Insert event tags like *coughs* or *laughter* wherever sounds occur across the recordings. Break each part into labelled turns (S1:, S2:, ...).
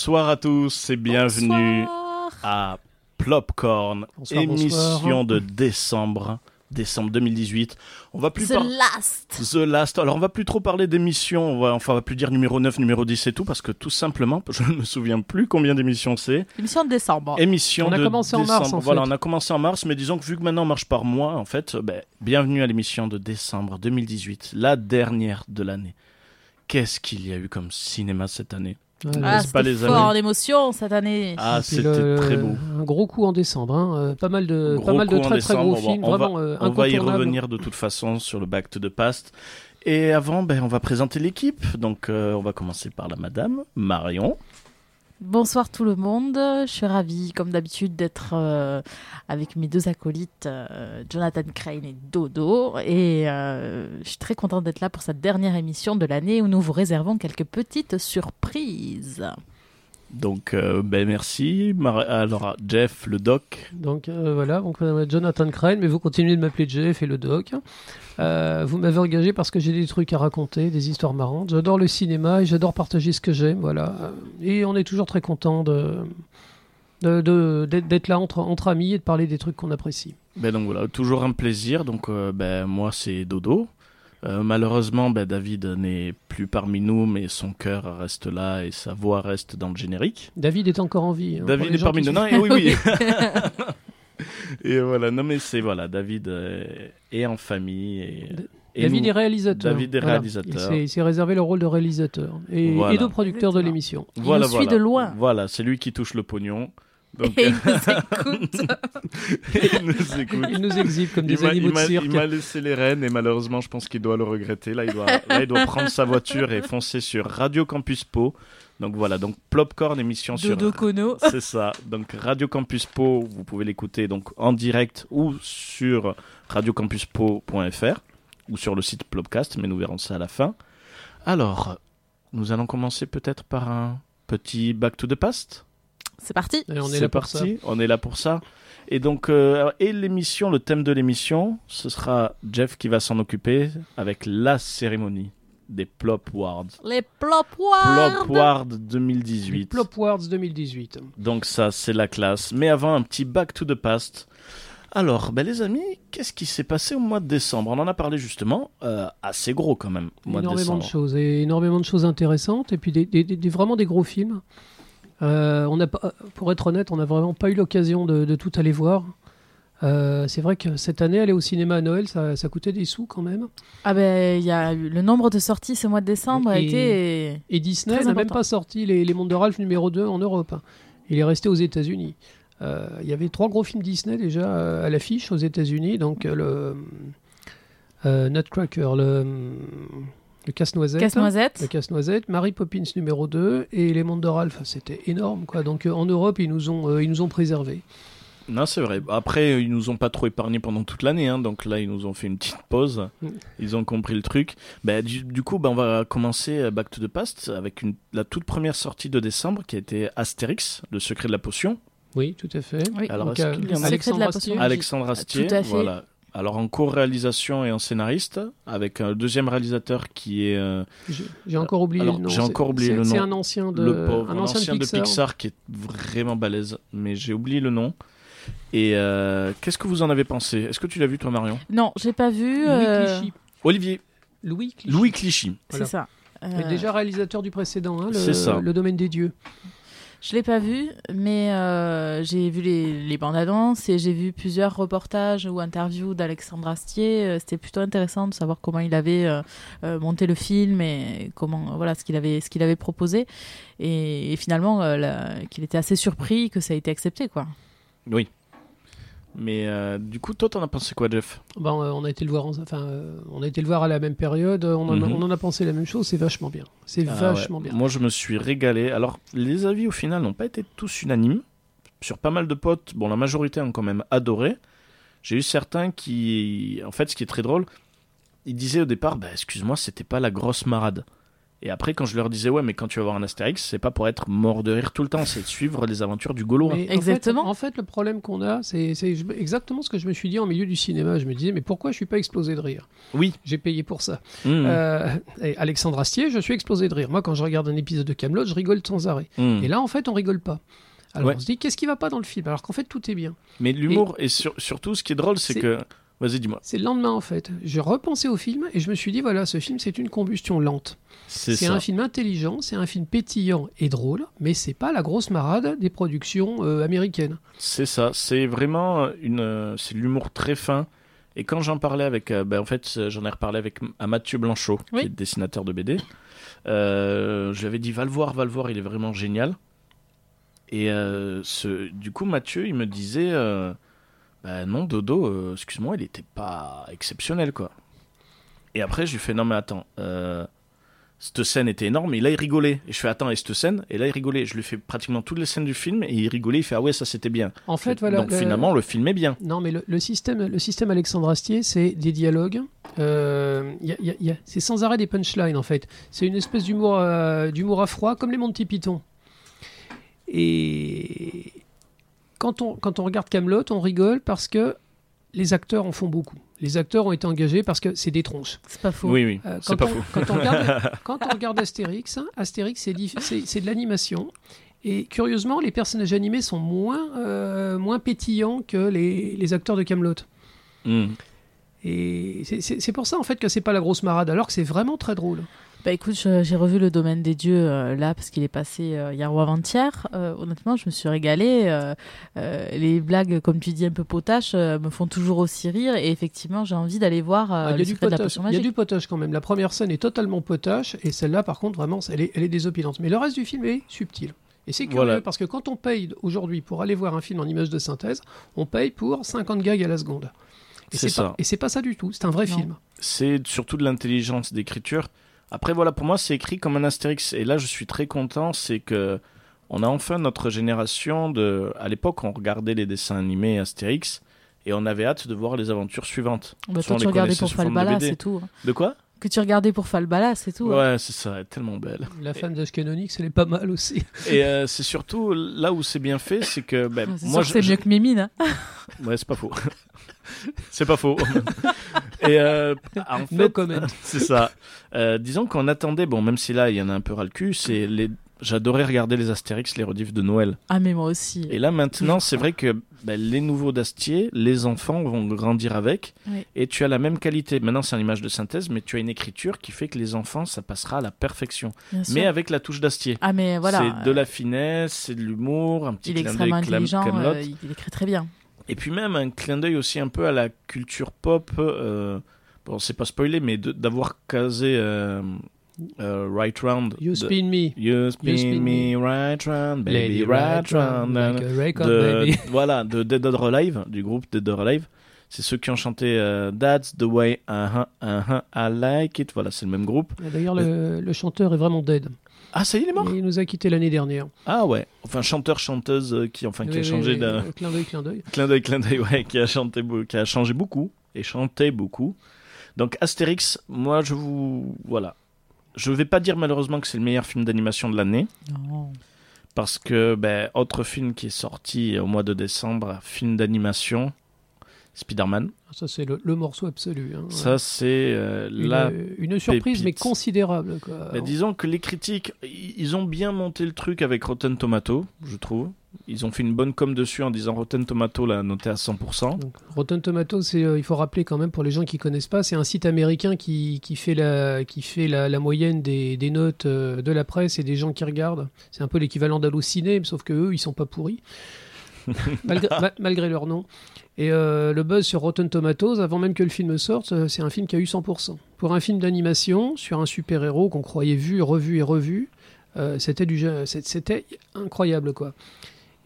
S1: Bonsoir à tous et bienvenue à Plopcorn,
S2: Bonsoir,
S1: émission
S2: bonsoir.
S1: de décembre, décembre 2018. On va plus
S3: The
S1: par-
S3: Last.
S1: The Last. Alors on va plus trop parler d'émissions, on va enfin on va plus dire numéro 9, numéro 10 et tout parce que tout simplement, *laughs* je ne me souviens plus combien d'émissions c'est.
S3: Émission de décembre.
S1: Émission
S2: On a
S1: de
S2: commencé en mars, en
S1: Voilà,
S2: fait.
S1: on a commencé en mars, mais disons que vu que maintenant on marche par mois, en fait, ben, bienvenue à l'émission de décembre 2018, la dernière de l'année. Qu'est-ce qu'il y a eu comme cinéma cette année?
S2: Ouais,
S3: Ah,
S1: pas,
S3: c'était
S1: les
S3: fort
S1: amis
S3: d'émotion cette année.
S1: Ah, c'était très beau.
S2: Un gros coup en décembre, hein. euh, pas mal de,
S1: Gros
S2: pas mal de
S1: en
S2: très très gros
S1: on va-
S2: films,
S1: on va-
S2: vraiment euh,
S1: On va y revenir de toute façon sur le Back to the Past. Et avant, ben, on va présenter l'équipe. Donc, euh, on va commencer par la madame, Marion.
S3: Bonsoir tout le monde. Je suis ravie, comme d'habitude, d'être euh, avec mes deux acolytes, euh, Jonathan Crane et Dodo. Et euh, je suis très contente d'être là pour cette dernière émission de l'année où nous vous réservons quelques petites surprises.
S1: Donc, euh, ben, merci. Mar- Alors, Jeff, le doc.
S2: Donc euh, voilà, donc Jonathan Crane, mais vous continuez de m'appeler Jeff et le doc. Euh, vous m'avez engagé parce que j'ai des trucs à raconter, des histoires marrantes. J'adore le cinéma et j'adore partager ce que j'aime, voilà. Et on est toujours très content de de- de- d'être là entre, entre amis et de parler des trucs qu'on apprécie.
S1: Ben, donc voilà, toujours un plaisir. Donc, euh, ben, moi, c'est Dodo. Euh, malheureusement, ben, David n'est plus parmi nous, mais son cœur reste là et sa voix reste dans le générique.
S2: David est encore en vie. hein,
S1: David est parmi nous. Non, et oui, oui. *laughs* *laughs* *laughs* et voilà, non, mais c'est voilà, David euh, est en famille. Et, et
S2: David
S1: nous-
S2: est réalisateur.
S1: David est réalisateur.
S2: Il s'est- Il s'est réalisé le rôle de réalisateur et,
S1: Voilà.
S2: et de producteur de l'émission.
S3: Il
S1: Voilà,
S3: nous suit de loin.
S1: Voilà, c'est lui qui touche le pognon. Donc,
S3: Et il *laughs* nous écoute. *laughs*
S1: il nous écoute.
S2: Il nous exhibe comme
S1: Il
S2: des
S1: m'a-
S2: animaux
S1: il
S2: de cirque.
S1: il m'a laissé les rênes et malheureusement, je pense qu'il doit le regretter. Là, il doit, là, il doit prendre sa voiture et foncer sur Radio Campus Po. Donc voilà, donc Plopcorn, émission sur
S3: Dodo Kono. *laughs*
S1: C'est ça. Donc Radio Campus Po, vous pouvez l'écouter donc en direct ou sur radiocampuspo.fr ou sur le site Plopcast, mais nous verrons ça à la fin. Alors, nous allons commencer peut-être par un petit Back to the Past.
S3: C'est parti.
S2: Et on est
S1: C'est
S2: là pour
S1: parti, on est là pour ça. Et donc, euh, et l'émission, le thème de l'émission, ce sera Jeff qui va s'en occuper avec la cérémonie des Plop Awards.
S3: Les plop Ward.
S1: Plop Awards
S2: ça.
S1: 2018.
S2: Plop Awards 2018.
S1: Donc ça, c'est la classe. Mais avant, un petit back to the past. Alors, ben les amis, qu'est-ce qui s'est passé au mois de décembre? On en a parlé justement, euh, assez gros quand même, au mois de
S2: énormément de
S1: décembre.
S2: choses et énormément de choses intéressantes et puis des, des- des- vraiment des gros films. Euh, on a pas, pour être honnête, on n'a vraiment pas eu l'occasion de, de tout aller voir. Euh, c'est vrai que cette année, aller au cinéma à Noël, ça, ça coûtait des sous quand même.
S3: Ah ben, il y a eu le nombre de sorties ce mois de décembre a été.
S2: Et Disney n'a même pas sorti les, les Mondes de Ralph numéro 2 en Europe. hein. Il est resté aux États-Unis. Euh, Il y avait trois gros films Disney déjà euh, à l'affiche aux États-Unis. Donc le euh, Nutcracker, le, le casse-noisette.
S3: Casse-noisette.
S2: Le casse-noisette, Mary Poppins numéro 2 et les Mondes de Ralph. C'était énorme. quoi. Donc en Europe, ils nous ont, ils nous ont préservés.
S1: Non, c'est vrai. Après, ils nous ont pas trop épargnés pendant toute l'année, hein, donc là, ils nous ont fait une petite pause.
S2: Mm.
S1: Ils ont compris le truc. Ben, du, du coup, ben, on va commencer euh, Back to the Past avec une, la toute première sortie de décembre qui a été Astérix, le secret de la potion.
S2: Oui, tout à fait.
S3: Oui.
S1: Alors,
S2: Donc, euh,
S1: y en a-
S3: de la
S2: Alexandre
S3: potion.
S2: Astier.
S1: Alexandre Astier,
S3: Tout à fait.
S1: voilà. Alors en co-réalisation et en scénariste, avec un deuxième réalisateur qui est euh,
S2: J'ai encore oublié
S1: Alors,
S2: le nom.
S1: j'ai encore
S2: C'est-
S1: oublié
S2: c'est-
S1: le
S2: C'est
S1: nom.
S2: un ancien de,
S1: le pauvre,
S2: un
S1: un
S2: ancien, de Pixar.
S1: qui est vraiment balèze, mais j'ai oublié le nom. Et euh, qu'est-ce que vous en avez pensé? Est-ce que tu l'as vu toi Marion?
S3: Non, j'ai pas vu.
S2: Louis
S3: euh,
S2: Clichy.
S1: Olivier,
S2: Louis Clichy.
S1: Louis Clichy.
S2: Voilà.
S3: C'est ça.
S2: Il est
S3: Euh,
S2: déjà réalisateur du précédent, hein, le,
S1: C'est ça.
S2: le domaine des dieux.
S3: Je l'ai pas vu, mais euh, j'ai vu les, les bandes annonces et j'ai vu plusieurs reportages ou interviews d'Alexandre Astier. Euh, C'était plutôt intéressant de savoir comment il avait euh, monté le film et comment voilà ce qu'il avait ce qu'il avait proposé et, et finalement euh, la- qu'il était assez surpris que ça a été accepté quoi.
S1: Oui. Mais euh, du coup, toi, t'en as pensé quoi, Jeff?
S2: Ben, euh, on a été le voir, en- enfin, euh, on a été le voir à la même période. On en, a,
S1: Mhm.
S2: on en a pensé la même chose. C'est vachement bien. C'est
S1: Ah
S2: vachement
S1: ouais.
S2: bien.
S1: Moi, je me suis régalé. Alors, les avis au final n'ont pas été tous unanimes. Sur pas mal de potes, bon, la majorité ont quand même adoré. J'ai eu certains qui, en fait, ce qui est très drôle, ils disaient au départ, bah, excuse-moi, c'était pas la grosse marade. Et après, quand je leur disais, ouais, mais quand tu vas voir un Astérix, c'est pas pour être mort de rire tout le temps, c'est de suivre les aventures du Gaulois.
S2: Mais en
S3: Exactement.
S2: fait- En fait, le problème qu'on a, c'est exactement ce que je me suis dit en milieu du cinéma. Je me disais, mais pourquoi je suis pas explosé de rire?
S1: Oui.
S2: J'ai payé pour ça.
S1: Mmh,
S2: Euh, et Alexandre Astier, je suis explosé de rire. Moi, quand je regarde un épisode de Camelot, je rigole sans arrêt.
S1: mmh.
S2: Et là, en fait, on rigole pas. Alors
S1: Ouais.
S2: on se dit, qu'est-ce qui va pas dans le film? Alors qu'en fait, tout est bien.
S1: Mais l'humour, et, sur- surtout, ce qui est drôle, C'est- que. Vas-y, dis-moi.
S2: C'est le lendemain, en fait. Je repensais au film et je me suis dit, voilà, ce film, c'est une combustion lente.
S1: C'est
S2: un film intelligent, c'est un film pétillant et drôle, mais c'est pas la grosse marade des productions euh, américaines.
S1: C'est ça, c'est vraiment une, euh, c'est de l'humour très fin. Et quand j'en parlais avec, euh, ben, en fait, j'en ai reparlé avec à Mathieu Blanchot,
S3: Oui.
S1: qui est dessinateur de BD. Euh, je lui avais dit va le voir, va le voir, il est vraiment génial. Et euh, ce, du coup, Mathieu, il me disait, euh, bah non, Dodo, euh, excuse-moi, il était pas exceptionnel, quoi. Et après, je lui fais non mais attends. Euh, cette scène était énorme, et là il rigolait. Et je fais attends, et cette scène? Et là il rigolait. Je lui fais pratiquement toutes les scènes du film, et il rigolait, il fait ah ouais, ça c'était bien.
S2: En fait, voilà.
S1: Donc
S2: le-
S1: finalement, le film est bien.
S2: Non, mais le, le système, le système Alexandre Astier, c'est des dialogues. euh, c'est sans arrêt des punchlines, en fait. C'est une espèce d'humour, d'humour à froid, comme les Monty Python. Et quand on, quand on regarde Camelot, on rigole parce que les acteurs en font beaucoup. Les acteurs ont été engagés parce que c'est des tronches.
S3: C'est pas faux.
S1: Oui, oui,
S2: Euh,
S1: c'est
S2: quand,
S1: pas
S2: on,
S1: faux.
S2: quand, on regarde, *laughs* quand on regarde Astérix, hein, Astérix, c'est de l'animation. Et curieusement, les personnages animés sont moins, euh, moins pétillants que les, les acteurs de Camelot.
S1: Hmm.
S2: Et c'est pour ça en fait que c'est pas la grosse marade, alors que c'est vraiment très drôle.
S3: Bah écoute, j'ai revu le domaine des dieux euh, là parce qu'il est passé euh, hier ou avant-hier. Euh, honnêtement, je me suis régalée. Euh, euh, les blagues, comme tu dis, un peu potaches, euh, me font toujours aussi rire. Et effectivement, j'ai envie d'aller voir euh,
S2: Ah, Il y,
S3: le
S2: a du
S3: secret de la potion
S2: il y a du potage quand même. La première scène est totalement potache, et celle-là, par contre, vraiment, elle est, elle est désopilante. Mais le reste du film est subtil. Et c'est curieux
S1: Voilà.
S2: parce que quand on paye aujourd'hui pour aller voir un film en image de synthèse, on paye pour 50 gags à la seconde. Et
S1: C'est
S2: c'est pas,
S1: ça.
S2: et c'est pas ça du tout, c'est un vrai
S3: Non.
S2: film.
S1: C'est surtout de l'intelligence d'écriture. Après, voilà, pour moi, c'est écrit comme un Astérix. Et là, je suis très content, c'est que on a enfin notre génération de. À l'époque, on regardait les dessins animés Astérix et on avait hâte de voir les aventures suivantes.
S3: Bah, toi, tu regardais pour Falbala, c'est tout. hein.
S1: De quoi?
S3: Que tu regardais pour Falbala, c'est tout. hein.
S1: Ouais, c'est ça, elle est tellement belle.
S2: La femme d'Ashkenonix, elle est pas mal aussi.
S1: Et euh, c'est surtout là où c'est bien fait, c'est que ben, *laughs*
S3: C'est
S1: moi,
S3: c'est mieux que Mémine. hein.
S1: Ouais, c'est pas faux. *laughs* *laughs* c'est pas faux. *laughs* Et euh, en fait,
S2: No comment. *laughs*
S1: c'est ça. Euh, disons qu'on attendait, bon, même si là il y en a un peu ras le cul, c'est les. J'adorais regarder les Astérix, les rediffs de Noël.
S3: Ah, mais moi aussi.
S1: Et là maintenant, c'est vrai que ben, les nouveaux d'Astier, les enfants vont grandir avec,
S3: Oui.
S1: et tu as la même qualité. Maintenant, c'est une image de synthèse, mais tu as une écriture qui fait que les enfants, ça passera à la perfection.
S3: Bien sûr.
S1: Mais avec la touche d'Astier.
S3: Ah, mais voilà.
S1: c'est de la finesse, c'est de l'humour, un petit
S3: Il est
S1: clin d'œil
S3: euh, il écrit très bien.
S1: Et puis même un clin d'œil aussi un peu à la culture pop. Euh, bon, c'est pas spoilé, mais d'avoir casé euh, euh, Right Round.
S2: You spin me.
S1: You spin,
S2: spin
S1: me right round, baby,
S2: Lady
S1: right round.
S2: like a record,
S1: de,
S2: baby. *laughs* *laughs*
S1: voilà, de Dead or Alive, du groupe Dead or Alive. C'est ceux qui ont chanté That's the way uh-huh, uh-huh, I like it. Voilà, c'est le même groupe.
S2: D'ailleurs, le, le chanteur est vraiment dead.
S1: Ah, ça y est, il est mort
S2: il nous a quitté l'année dernière.
S1: Ah ouais. Enfin, chanteur, chanteuse euh, qui, enfin, qui a changé
S2: oui,
S1: d'un.
S2: Clin d'œil, clin d'œil.
S1: Clin d'œil, clin d'œil, ouais, qui a, chanté, qui a changé beaucoup et chanté beaucoup. Donc Astérix, moi je vous... Voilà. Je vais pas dire malheureusement que c'est le meilleur film d'animation de l'année,
S3: Non.
S1: parce que, ben, autre film qui est sorti au mois de décembre, film d'animation, Spider-Man.
S2: Ça, c'est le, le morceau absolu. hein.
S1: Ça, c'est euh,
S2: une,
S1: la...
S2: une surprise, mais considérable. Quoi.
S1: Ben, disons que les critiques, ils ont bien monté le truc avec Rotten Tomato, je trouve. Ils ont fait une bonne com dessus en disant Rotten Tomato l'a noté à 100%.
S2: Donc, Rotten Tomatoes, c'est, euh, il faut rappeler quand même pour les gens qui connaissent pas, c'est un site américain qui, qui fait la, qui fait la, la moyenne des, des notes euh, de la presse et des gens qui regardent. C'est un peu l'équivalent d'Allociné, sauf que eux, ils sont pas pourris, *laughs* malgré, ma- malgré leur nom. Et euh, le buzz sur Rotten Tomatoes, avant même que le film sorte, euh, c'est un film qui a eu 100%. Pour un film d'animation sur un super-héros qu'on croyait vu, revu et revu, euh, c'était du, c'était incroyable quoi.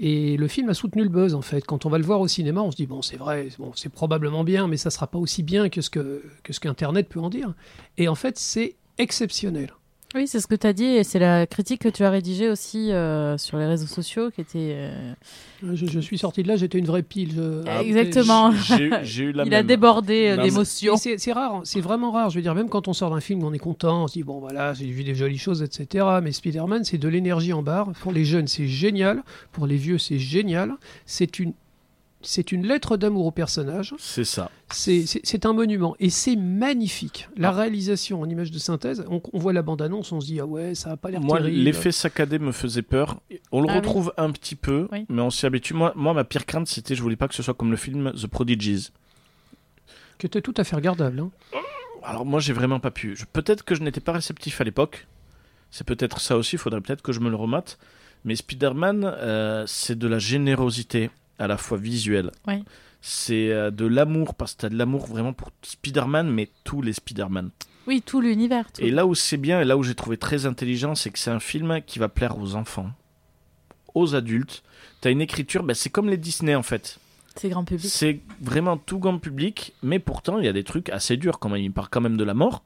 S2: Et le film a soutenu le buzz en fait. Quand on va le voir au cinéma, on se dit bon, c'est vrai, bon, c'est probablement bien, mais ça sera pas aussi bien que ce que, que ce qu'Internet peut en dire. Et en fait, c'est exceptionnel.
S3: Oui, c'est ce que tu as dit et c'est la critique que tu as rédigée aussi euh, sur les réseaux sociaux qui était. euh,
S2: Je, je suis sorti de là, j'étais une vraie pile. je-
S3: Ah, Exactement.
S1: Eu *laughs* la
S3: Il
S1: même.
S3: a débordé euh, d'émotions.
S2: C'est rare, c'est vraiment rare. Je veux dire, même quand on sort d'un film, on est content, on se dit bon voilà, j'ai vu des jolies choses, etc. Mais Spider-Man, c'est de l'énergie en barre. Pour les jeunes, c'est génial. Pour les vieux, c'est génial. C'est une, c'est une lettre d'amour au personnage.
S1: C'est ça.
S2: C'est- un monument et c'est magnifique. La
S1: Ah.
S2: réalisation en image de synthèse, on, on voit la bande-annonce, on se dit ah ouais, ça a pas l'air
S1: Moi,
S2: terrible.
S1: l'effet saccadé me faisait peur. On le
S3: Ah oui.
S1: retrouve un petit peu,
S3: Oui.
S1: mais on s'y habitue. Moi, moi, ma pire crainte, c'était je voulais pas que ce soit comme le film The Prodigies.
S2: qui était tout à fait regardable. hein.
S1: Alors moi, j'ai vraiment pas pu. Peut-être que je n'étais pas réceptif à l'époque. C'est peut-être ça aussi. Il faudrait peut-être que je me le remate. Mais Spider-Man, euh, c'est de la générosité à la fois visuelle.
S3: Oui.
S1: C'est euh, de l'amour parce que t'as de l'amour vraiment pour Spider-Man, mais tous les Spider-Man.
S3: Oui, tout l'univers.
S1: Et là où c'est bien et là où j'ai trouvé très intelligent, c'est que c'est un film qui va plaire aux enfants, aux adultes. T'as une écriture, ben, c'est comme les Disney en fait.
S3: C'est grand public.
S1: C'est vraiment tout grand public, mais pourtant il y a des trucs assez durs quand même. Il part quand même de la mort.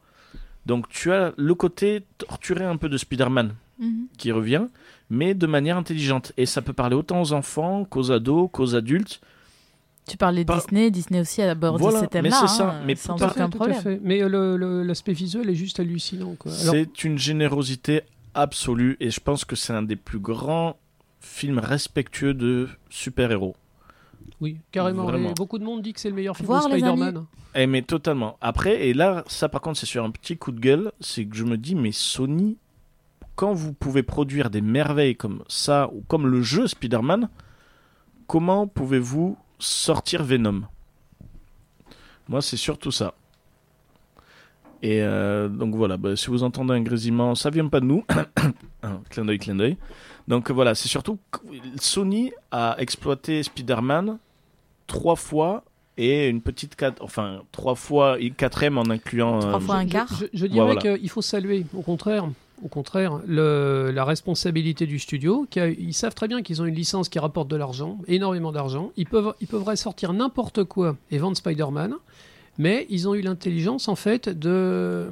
S1: Donc tu as le côté torturé un peu de Spider-Man
S3: Mhm.
S1: qui revient, mais de manière intelligente. Et ça peut parler autant aux enfants qu'aux ados, qu'aux adultes.
S3: Tu parlais de
S1: Par-
S3: Disney, Disney aussi a abordé
S1: Voilà,
S3: ces
S1: mais
S3: thèmes-là.
S1: c'est ça,
S3: hein,
S1: mais
S3: sans
S1: à
S3: aucun problème.
S2: Mais l'aspect visuel est juste hallucinant. Alors,
S1: C'est une générosité absolue et je pense que c'est un des plus grands films respectueux de super-héros.
S2: oui, carrément.
S1: Vraiment.
S2: Et beaucoup de monde dit que c'est le meilleur film
S3: Voir,
S2: de Spider-Man.
S1: Eh mais totalement. Après, et là, ça par contre, c'est sur un petit coup de gueule, c'est que je me dis, mais Sony, quand vous pouvez produire des merveilles comme ça, ou comme le jeu Spider-Man, comment pouvez-vous sortir Venom? Moi, c'est surtout ça. Et euh, donc voilà, bah, si vous entendez un grésillement, ça vient pas de nous. *coughs* Clin d'œil, clin d'œil. Donc voilà, c'est surtout Sony a exploité Spider-Man trois fois et une petite quatre, enfin trois fois une quatrième en incluant.
S3: Trois
S1: euh,
S3: fois un
S2: Je-
S3: quart.
S2: Je, je dirais
S1: voilà.
S2: qu'il faut saluer, au contraire, au contraire, le- la responsabilité du studio. qui a- ils savent très bien qu'ils ont une licence qui rapporte de l'argent, énormément d'argent. Ils peuvent, ils peuvent ressortir n'importe quoi et vendre Spider-Man, mais ils ont eu l'intelligence en fait de,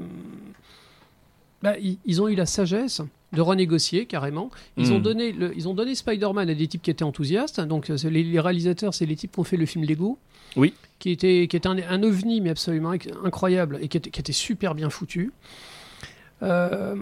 S2: bah, ils, ils ont eu la sagesse de renégocier carrément. Ils ont
S1: Mm.
S2: donné, le- ils ont donné Spider-Man à des types qui étaient enthousiastes. Donc euh, les, les réalisateurs, c'est les types qui ont fait le film Lego.
S1: Oui.
S2: Qui était, qui était un, un ovni mais absolument inc- incroyable et qui était, qui était super bien foutu. Euh,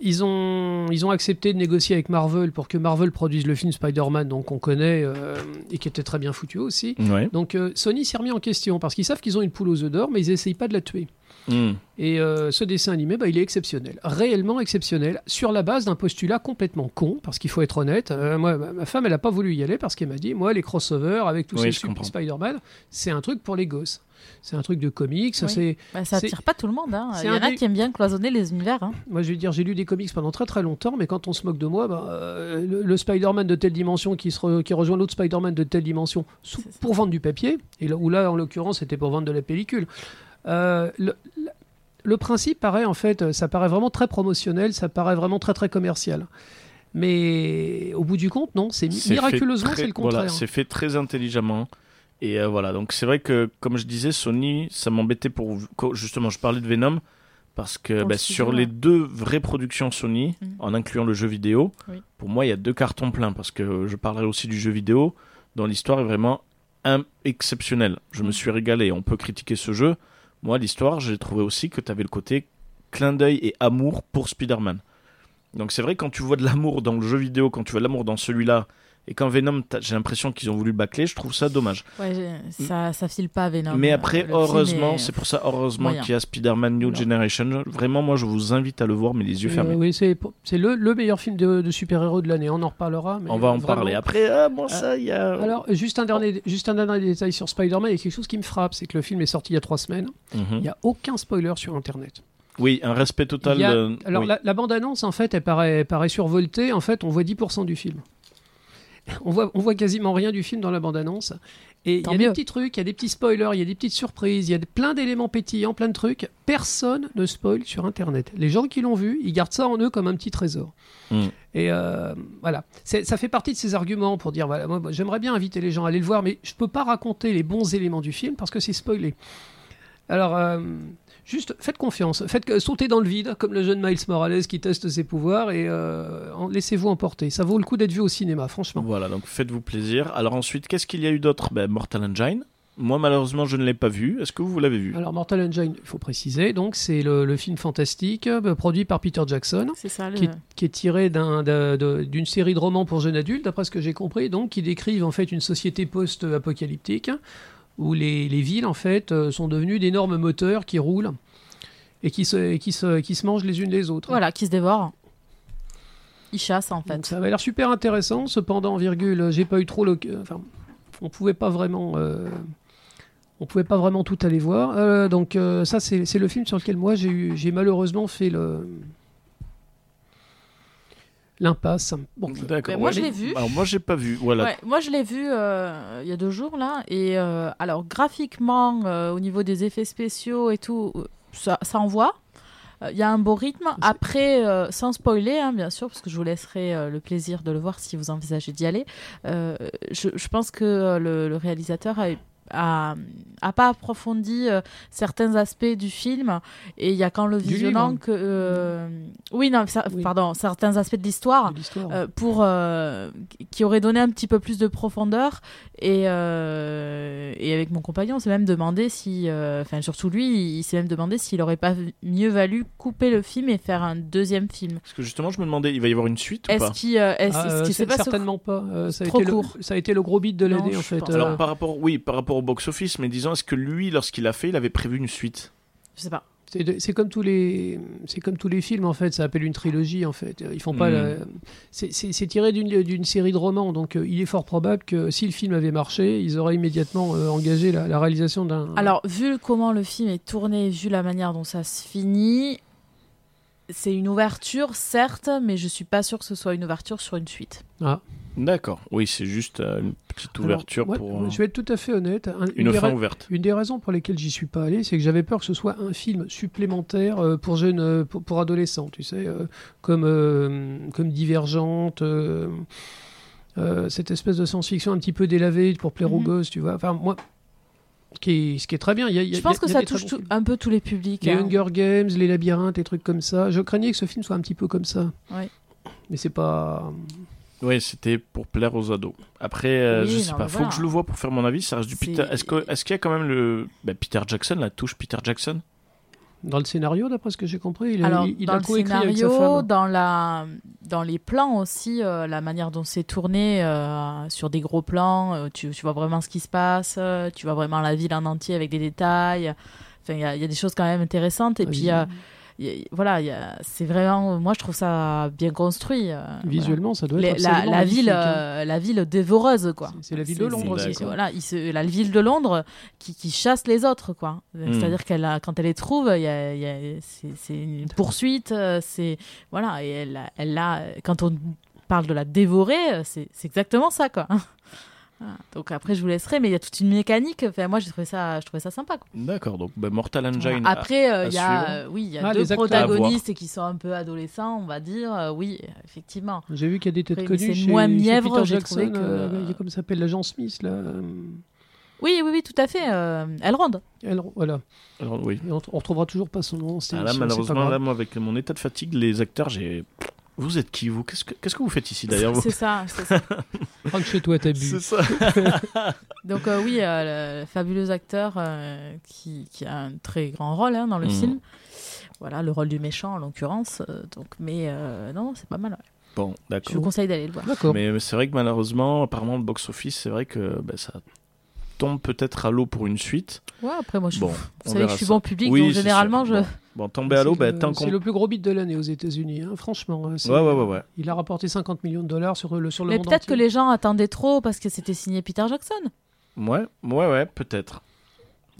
S2: ils, ont, ils ont accepté de négocier avec Marvel pour que Marvel produise le film Spider-Man, donc on connaît, euh, et qui était très bien foutu aussi.
S1: Ouais.
S2: Donc euh, Sony s'est remis en question parce qu'ils savent qu'ils ont une poule aux œufs d'or, mais ils essayent pas de la tuer.
S1: Mm.
S2: Et euh, ce dessin animé, bah, il est exceptionnel, réellement exceptionnel, sur la base d'un postulat complètement con, parce qu'il faut être honnête. Euh, moi, ma femme, elle n'a pas voulu y aller parce qu'elle m'a dit, moi, les crossovers avec tous
S1: Oui,
S2: ces. Spider-Man, c'est un truc pour les gosses. C'est un truc de comics.
S3: Oui.
S2: C'est,
S3: Bah, ça
S2: c'est-
S3: attire pas tout le monde. hein.
S2: c'est
S3: Il y en a
S2: des-
S3: qui aiment bien cloisonner les univers. hein.
S2: moi, je vais dire, j'ai lu des comics pendant très très longtemps, mais quand on se moque de moi, bah, euh, le, le Spider-Man de telle dimension qui, se re- qui rejoint l'autre Spider-Man de telle dimension sous- pour vendre du papier, et là, où là, en l'occurrence, c'était pour vendre de la pellicule. Euh, le, principe paraît, en fait, ça paraît vraiment très promotionnel, ça paraît vraiment très très commercial. Mais au bout du compte, non, c'est miraculeusement, c'est le contraire.
S1: Voilà, c'est fait très intelligemment. Et euh, voilà, donc c'est vrai que, comme je disais, Sony, ça m'embêtait pour. Justement, je parlais de Venom. Parce que bah, sur les deux vraies productions Sony,
S3: Mhm.
S1: en incluant le jeu vidéo,
S3: Oui.
S1: pour moi, il y a deux cartons pleins. Parce que je parlerai aussi du jeu vidéo, dont l'histoire est vraiment exceptionnelle. Je me
S3: Mhm.
S1: suis régalé. On peut critiquer ce jeu. Moi, l'histoire, j'ai trouvé aussi que tu avais le côté clin d'œil et amour pour Spider-Man. Donc c'est vrai, quand tu vois de l'amour dans le jeu vidéo, quand tu vois de l'amour dans celui-là, et quand Venom, j'ai l'impression qu'ils ont voulu bâcler, je trouve ça dommage.
S3: Ouais, ça, ça file pas Venom.
S1: Mais
S3: Euh,
S1: après, heureusement,
S3: est-
S1: c'est pour ça, heureusement qu'il y a Spider-Man New
S2: Non.
S1: Generation. Vraiment, moi, je vous invite à le voir, mais les yeux
S2: Et,
S1: fermés.
S2: euh, oui, c'est c'est le, le meilleur film de, de super-héros de l'année. On en reparlera. mais
S1: On va en
S2: vraiment.
S1: parler. Après, ah, moi, ça, il y a.
S2: Alors, juste un, dernier, juste un dernier détail sur Spider-Man, il y a quelque chose qui me frappe, c'est que le film est sorti il y a trois semaines.
S1: Mhm.
S2: Il n'y a aucun spoiler sur Internet.
S1: Oui, un respect total.
S2: Il y a-
S1: de-
S2: Alors,
S1: oui.
S2: la, la bande-annonce, en fait, elle paraît, elle paraît survoltée. En fait, on voit 10% du film. On voit, on voit quasiment rien du film dans la bande-annonce. Et il y a des petits trucs, il y a des petits spoilers, il y a des petites surprises, il y a plein d'éléments pétillants, plein de trucs. Personne ne spoil sur Internet. Les gens qui l'ont vu, ils gardent ça en eux comme un petit trésor.
S1: Mm.
S2: Et euh, voilà, ça fait partie de ces arguments pour dire voilà, moi, moi, j'aimerais bien inviter les gens à aller le voir, mais je peux pas raconter les bons éléments du film parce que c'est spoilé. Alors, euh, juste faites confiance, faites que, sautez dans le vide, comme le jeune Miles Morales qui teste ses pouvoirs et euh, en- laissez-vous emporter. Ça vaut le coup d'être vu au cinéma, franchement.
S1: Voilà, donc faites-vous plaisir. Alors ensuite, qu'est-ce qu'il y a eu d'autre? Ben, Mortal Engine. Moi, malheureusement, je ne l'ai pas vu. Est-ce que vous, vous l'avez vu?
S2: Alors Mortal Engine, il faut préciser, donc c'est le, le film fantastique euh, produit par Peter Jackson,
S3: C'est ça. Le...
S2: qui, qui est tiré d'un- d'un- de- d'une série de romans pour jeunes adultes, d'après ce que j'ai compris, donc qui décrivent en fait une société post-apocalyptique où les, les villes en fait euh, sont devenues d'énormes moteurs qui roulent et qui se, et qui se, qui se mangent les unes les autres.
S3: Voilà, qui se dévore. Il chasse en fait.
S2: Donc ça avait l'air super intéressant. Cependant, virgule, j'ai pas eu trop le. Enfin, on pouvait pas vraiment. euh, on pouvait pas vraiment tout aller voir. Euh, donc euh, ça, c'est le film sur lequel moi j'ai malheureusement fait le l'impasse. Bon,
S1: D'accord.
S3: Moi,
S1: ouais.
S3: je l'ai vu.
S1: Alors moi, j'ai pas vu. Voilà.
S3: Ouais, moi je l'ai vu euh, il y a deux jours là et euh, alors graphiquement euh, au niveau des effets spéciaux et tout ça, ça envoie. Euh, Il y a un beau rythme. Après, euh, sans spoiler, hein, bien sûr, parce que je vous laisserai euh, le plaisir de le voir si vous envisagez d'y aller. euh, je, je pense que euh, le, le réalisateur a, a, a pas approfondi euh, certains aspects du film et il y a qu'en le visionnant
S2: livre.
S3: que euh, oui non ça-
S2: Oui.
S3: pardon certains aspects de l'histoire euh, pour euh, qui aurait donné un petit peu plus de profondeur et euh, et avec mon compagnon on s'est même demandé si euh, enfin surtout lui il s'est même demandé s'il aurait pas mieux valu couper le film et faire un deuxième film
S1: Parce que justement, je me demandais, il va y avoir une suite ou
S3: est-ce
S1: pas
S3: qu'il est-ce
S2: Ah, certainement pas. Euh, ça, a
S3: trop
S2: été le,
S3: court.
S2: ça a été le gros beat de l'année en fait. Euh,
S1: Alors par rapport, oui, par rapport au box-office, mais disons, est-ce que lui, lorsqu'il a fait, il avait prévu une suite?
S3: Je sais pas
S2: C'est comme tous les, c'est comme tous les films en fait. Ça s'appelle une trilogie en fait. Ils font pas.
S1: Mm.
S2: la- C'est tiré d'une d'une série de romans, donc euh, il est fort probable que si le film avait marché, ils auraient immédiatement euh, engagé la, la réalisation d'un.
S3: alors vu comment le film est tourné vu la manière dont ça se finit c'est une ouverture certes mais je suis pas sûr que ce soit une ouverture sur une suite
S1: D'accord. Oui, c'est juste euh, une petite
S2: Alors,
S1: ouverture pour euh,
S2: je vais être tout à fait honnête. Un-
S1: une
S2: ra-
S1: ouverte.
S2: Une des raisons pour lesquelles j'y suis pas allé, c'est que j'avais peur que ce soit un film supplémentaire euh, pour jeunes, euh, pour, pour adolescents, tu sais, euh, comme, euh, comme Divergente, euh, euh, cette espèce de science-fiction un petit peu délavée pour plaire aux
S3: Mhm.
S2: gosses, tu vois. Enfin, moi, qui est, ce qui est très bien. Il y a, il y a-
S3: je pense
S2: il y a
S3: que ça touche tout- un peu tous les publics
S2: Les
S3: hein.
S2: Hunger Games, les labyrinthes, les trucs comme ça. Je craignais que ce film soit un petit peu comme ça.
S3: Oui.
S2: Mais c'est pas.
S1: Oui, c'était pour plaire aux ados. Après, euh,
S3: Oui,
S1: je sais
S3: non,
S1: pas, faut
S3: voilà.
S1: que je le vois pour faire mon avis. Ça reste du Peter. Est-ce qu'il y a quand même le bah, Peter Jackson, la touche Peter Jackson?
S2: Dans le scénario, d'après ce que j'ai compris, il, a-
S3: Alors,
S2: il, il
S3: dans
S2: a
S3: le
S2: avec sa
S3: scénario,
S2: femme.
S3: dans, la, dans les plans aussi, euh, la manière dont c'est tourné euh, sur des gros plans, euh, tu, tu vois vraiment ce qui se passe, tu vois vraiment la ville en entier avec des détails. Enfin, il y, a- il y a des choses quand même intéressantes. Et
S2: Ah,
S3: puis, y voilà, c'est vraiment, moi je trouve ça bien construit. euh, voilà.
S2: Visuellement, ça doit
S3: Les-
S2: être
S3: la,
S2: absolument
S3: la ville,
S2: hein.
S3: euh, la ville dévoreuse, quoi.
S2: C'est- la ville de Londres
S1: aussi.
S3: Voilà, il se- la ville de Londres qui, qui chasse les autres, quoi.
S1: Mm.
S3: C'est-à-dire qu'elle a, quand elle les trouve, il y a, y a- c'est, une poursuite, euh, c'est voilà, et elle, a- elle a, quand on parle de la dévorer, c'est, c'est exactement ça, quoi. Donc après, je vous laisserai, mais il y a toute une mécanique. Enfin, moi, j'ai trouvé ça, je trouvais ça sympa.
S1: D'accord, donc bah, Mortal Engine.
S3: Après, euh, il y a, euh, oui, il y a
S2: Ah,
S3: deux protagonistes qui sont un peu adolescents, on va dire. Euh, oui, effectivement.
S2: J'ai vu qu'il y a des têtes
S3: Après,
S2: connues
S3: c'est moins mièvre,
S2: Peter
S3: j'ai
S2: Jackson.
S3: trouvé que-
S2: euh, il y a comme ça s'appelle l'agent Smith là.
S3: Oui, oui, oui, tout à fait. Euh, elle ronde.
S2: elle- voilà.
S1: Alors, oui.
S2: Et on, on retrouvera toujours pas son nom.
S1: Ah, là, malheureusement,
S2: grave.
S1: là, moi, avec mon état de fatigue, les acteurs, j'ai. Vous êtes qui, vous? Qu'est-ce que, vous faites ici, d'ailleurs
S3: C'est ça, c'est ça. *laughs*
S2: Rentre chez toi, t'as bu.
S1: C'est ça. *laughs*
S3: Donc euh, oui, euh, le fabuleux acteur euh, qui, qui a un très grand rôle hein, dans le
S1: Mhm.
S3: film. Voilà, le rôle du méchant en l'occurrence. euh, donc, mais euh, non, c'est pas mal. ouais.
S1: Bon,
S3: Je vous
S1: d'accord.
S3: conseille d'aller le voir.
S2: D'accord.
S1: Mais mais c'est vrai que malheureusement, apparemment, le box-office, c'est vrai que bah, ça tombe peut-être à l'eau pour une suite.
S3: Ouais, après moi, je,
S1: Bon,
S3: vous savez que je suis
S1: ça.
S3: bon public,
S1: Oui,
S3: donc généralement,
S1: sûr.
S3: je.
S1: Bon, bon tomber à l'eau,
S2: C'est
S1: bah,
S2: le-
S1: tant qu'on.
S2: C'est le plus gros beat de l'année aux États-Unis, hein, franchement. hein,
S1: Ouais, ouais, ouais, ouais.
S2: Il a rapporté 50 millions de dollars sur le, sur le
S3: Mais peut-être que les gens attendaient trop parce que c'était signé Peter Jackson.
S1: Ouais, ouais, ouais, peut-être.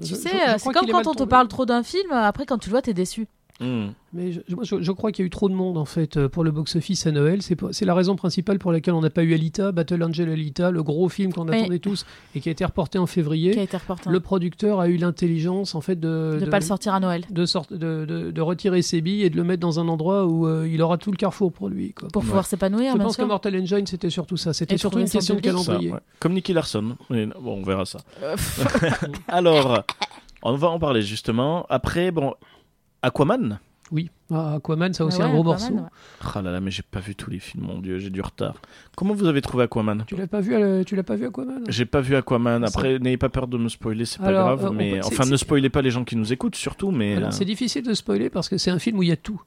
S3: Tu
S2: je-
S3: sais, euh, c'est comme quand on te
S2: tombé.
S3: parle trop d'un film, après quand tu le vois, t'es déçu.
S1: Hmm.
S2: Mais je, moi, je, je crois qu'il y a eu trop de monde en fait euh, pour le box-office à Noël. C'est la raison principale pour laquelle on n'a pas eu Alita, Battle Angel Alita, le gros film qu'on
S3: Oui.
S2: attendait tous et qui a été reporté en février.
S3: Qui a été reporté.
S2: Le producteur a eu l'intelligence en fait de
S3: de ne pas le sortir à Noël.
S2: de, sorte- de, de- de retirer ses billes et de le mettre dans un endroit où euh, il aura tout le carrefour pour lui. Quoi.
S3: Pour pouvoir s'épanouir,
S2: Je pense que
S3: sûr.
S2: Mortal Engine c'était surtout ça. C'était surtout une question de.
S1: Ça,
S2: calendrier.
S1: ouais. Comme Nicky Larson. Bon, on verra ça.
S3: Euh, *laughs*
S1: Alors, on va en parler justement. Après, bon, Aquaman.
S2: Oui, Ah, Aquaman ça aussi
S3: ouais,
S2: un gros
S3: Aquaman,
S2: morceau.
S3: ouais.
S1: Ah là là, mais j'ai pas vu tous les films, mon dieu, j'ai du retard. Comment vous avez trouvé Aquaman?
S2: Tu l'as pas vu, euh, tu l'as pas vu Aquaman?
S1: J'ai pas vu Aquaman. Après, n'ayez pas peur de me spoiler, c'est pas grave.
S2: euh,
S1: mais
S2: peut-
S1: enfin, ne spoilez pas les gens qui nous écoutent, surtout. Mais euh,
S2: c'est difficile de spoiler parce que c'est un film où il y a tout.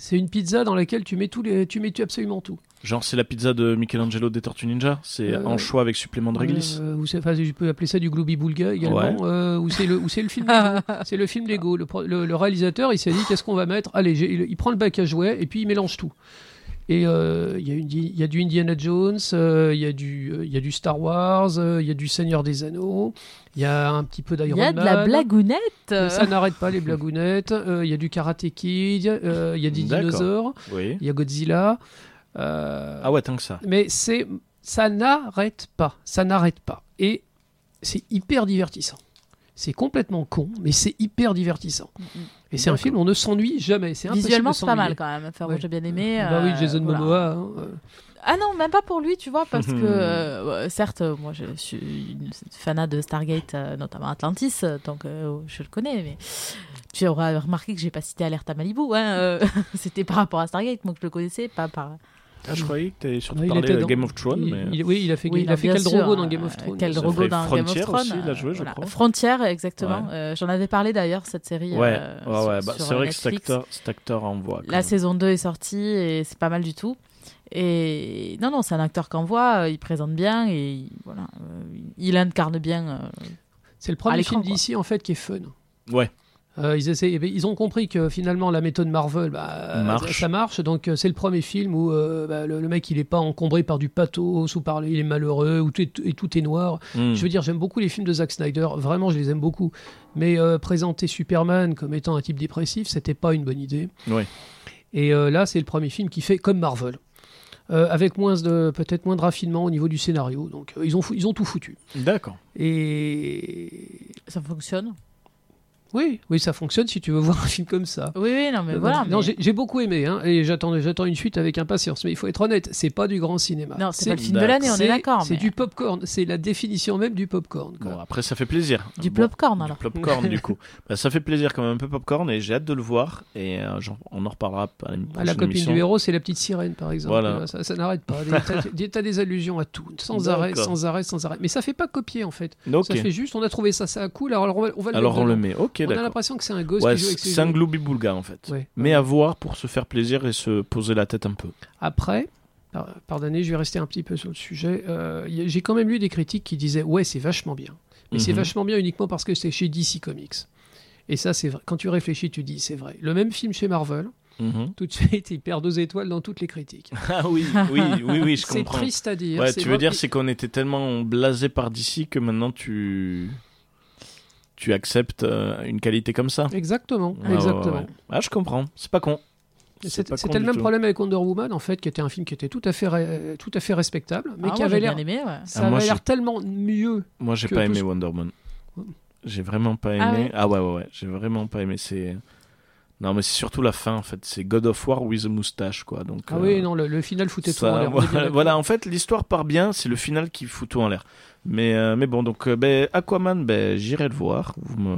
S2: C'est une pizza dans laquelle tu mets tous les, tu mets absolument tout.
S1: genre, c'est la pizza de Michelangelo des Tortues Ninja. C'est
S2: Euh,
S1: anchois avec supplément de réglisse.
S2: Euh, ou enfin, je peux appeler ça du Glooby Boulga également.
S1: Ouais.
S2: euh, ou c'est le, ou le film. Lego. c'est le film Lego. *laughs* Le, le- le réalisateur, il s'est dit qu'est-ce qu'on va mettre? Allez, il, il prend le bac à jouets et puis il mélange tout. Et euh, il y, a une- il y a du Indiana Jones, euh, il y a du, euh, il y a du Star Wars, euh, il y a du Seigneur des Anneaux, il y a un petit peu
S3: Il
S2: d'Iron
S3: y a
S2: Man.
S3: de la blagounette.
S2: Ça n'arrête pas les blagounettes. euh, Il y a du Karate Kid, euh, il y a des dinosaures,
S1: Oui.
S2: il y a Godzilla. euh,
S1: Ah ouais, tant que ça.
S2: mais c'est ça n'arrête pas, ça n'arrête pas. Et c'est hyper divertissant. C'est complètement con, mais c'est hyper divertissant. Et c'est un film, on ne s'ennuie jamais. C'est
S3: Visuellement, c'est pas mal quand même. Enfin,
S2: Ouais.
S3: moi, j'ai bien aimé.
S2: Bah oui,
S3: euh,
S2: Jason
S3: voilà.
S2: Momoa. hein.
S3: Ah non, même pas pour lui, tu vois, *laughs* parce que euh, certes, euh, moi je suis une fanat de Stargate, euh, notamment Atlantis, donc euh, je le connais, mais tu auras remarqué que j'ai pas cité Alerte à Malibu. Hein, euh, *laughs* C'était par rapport à Stargate, moi que je le connaissais, pas par.
S1: Ah, je croyais que t'avais surtout
S2: Ouais, il
S1: parlé
S2: était
S1: de
S2: dans-
S1: Game of Thrones.
S2: il-
S1: mais...
S2: il- oui, il a fait,
S3: Oui,
S2: il a fait Drogo dans
S3: euh,
S2: Game of Thrones.
S3: Khal Drogo dans Game of Thrones.
S1: aussi, il a joué,
S3: euh,
S1: je
S3: voilà.
S1: crois.
S3: Frontière, exactement.
S1: Ouais.
S3: Euh, J'en avais parlé d'ailleurs, cette série.
S1: Ouais,
S3: euh,
S1: ouais, ouais.
S3: sur-
S1: bah, c'est vrai que cet acteur, cet acteur envoie.
S3: La
S1: même.
S3: saison 2 est sortie et c'est pas mal du tout. Et non, non, c'est un acteur qu'on voit, euh, il présente bien et il- voilà, euh, il incarne bien. euh,
S2: C'est le premier film d'ici en fait qui est fun.
S1: Ouais.
S2: Euh, ils, essaient- eh ben, ils ont compris que finalement la méthode Marvel, bah,
S1: Marche.
S2: ça, marche. Donc euh, c'est le premier film où euh, bah, le, le mec il est pas encombré par du pathos ou par il est malheureux ou tout est, et tout est noir.
S1: Hmm.
S2: Je veux dire, j'aime beaucoup les films de Zack Snyder. Vraiment, je les aime beaucoup. Mais euh, présenter Superman comme étant un type dépressif, c'était pas une bonne idée.
S1: Ouais.
S2: Et euh, là, c'est le premier film qui fait comme Marvel. Euh, avec moins de peut-être moins de raffinement au niveau du scénario. Donc euh, ils ont fou- ils ont tout foutu.
S1: D'accord.
S2: Et
S3: Ça fonctionne?
S2: Oui, oui, ça fonctionne si tu veux *laughs* voir un film comme ça.
S3: Oui, oui, non, mais
S2: Euh,
S3: voilà.
S2: Non,
S3: mais-
S2: j'ai beaucoup aimé, hein, et j'attends, j'attends une suite avec impatience. Mais il faut être honnête, c'est pas du grand cinéma.
S3: Non, c'est pas le film de l'année, on est d'accord.
S2: C'est
S3: mais-
S2: du popcorn, c'est la définition même du popcorn. quoi.
S1: Bon, après, ça fait plaisir.
S3: Du
S1: Bon,
S3: popcorn
S1: Du
S3: alors.
S1: popcorn, du *laughs* coup. Bah, ça fait plaisir quand même, un peu popcorn, et j'ai hâte de le voir. Et euh, on en reparlera à la
S2: Ah,
S1: prochaine
S2: la copine
S1: émission.
S2: du héros, c'est la petite sirène, par exemple.
S1: Voilà.
S2: Euh, Ça, ça n'arrête pas. T'as *laughs* des, t'as des allusions à tout, sans arrêt, sans arrêt, sans arrêt. Mais ça fait pas copier en fait.
S1: Ok.
S2: Ça fait juste, on a trouvé ça, ça cool. Alors on va, on va le
S1: Alors on le met. Ok,
S2: On a l'impression que c'est un gosse
S1: Ouais,
S2: qui joue avec ses
S1: c'est un
S2: jouets.
S1: gloubi-boulga en fait.
S2: Ouais.
S1: Mais à voir pour se faire plaisir et se poser la tête un peu.
S2: Après, par- pardonnez, je vais rester un petit peu sur le sujet. Euh, J'ai quand même lu des critiques qui disaient ouais, c'est vachement bien. Mais c'est
S1: Mhm.
S2: vachement bien uniquement parce que c'est chez DC Comics. Et ça, c'est vrai. Quand tu réfléchis, tu dis c'est vrai. Le même film chez Marvel,
S1: Mhm.
S2: tout de suite, *laughs* il perd deux étoiles dans toutes les critiques. *laughs*
S1: Ah oui, oui, oui, oui, je *laughs*
S2: C'est
S1: comprends.
S2: triste à dire.
S1: Ouais,
S2: c'est
S1: tu veux dire, c'est qu'on était tellement blasé par d'ici que maintenant tu tu acceptes euh, une qualité comme ça.
S2: Exactement, exactement.
S1: ouais, ouais. Ah, je comprends. C'est pas con.
S2: C'était le même
S1: tout.
S2: problème avec Wonder Woman, en fait, qui était un film qui était tout à fait, ré- tout à fait respectable, mais
S3: Ah,
S2: qui
S3: moi,
S2: avait
S3: j'ai
S2: l'air,
S3: bien aimé, ouais.
S2: ça
S1: Ah, moi,
S2: avait l'air tellement mieux.
S1: Moi, j'ai pas aimé Wonder Woman. J'ai vraiment pas aimé.
S3: Ah ouais
S1: Ah ouais, ouais, ouais. J'ai vraiment pas aimé. C'est non, mais c'est surtout la fin en fait. C'est God of War with a moustache quoi. Donc.
S2: Ah
S1: euh,
S2: oui, non, le, le final foutait tout en l'air.
S1: voilà, en fait, l'histoire part bien. C'est le final qui fout tout en l'air. Mais euh, mais bon, donc euh, ben, Aquaman, ben j'irai le voir. Vous me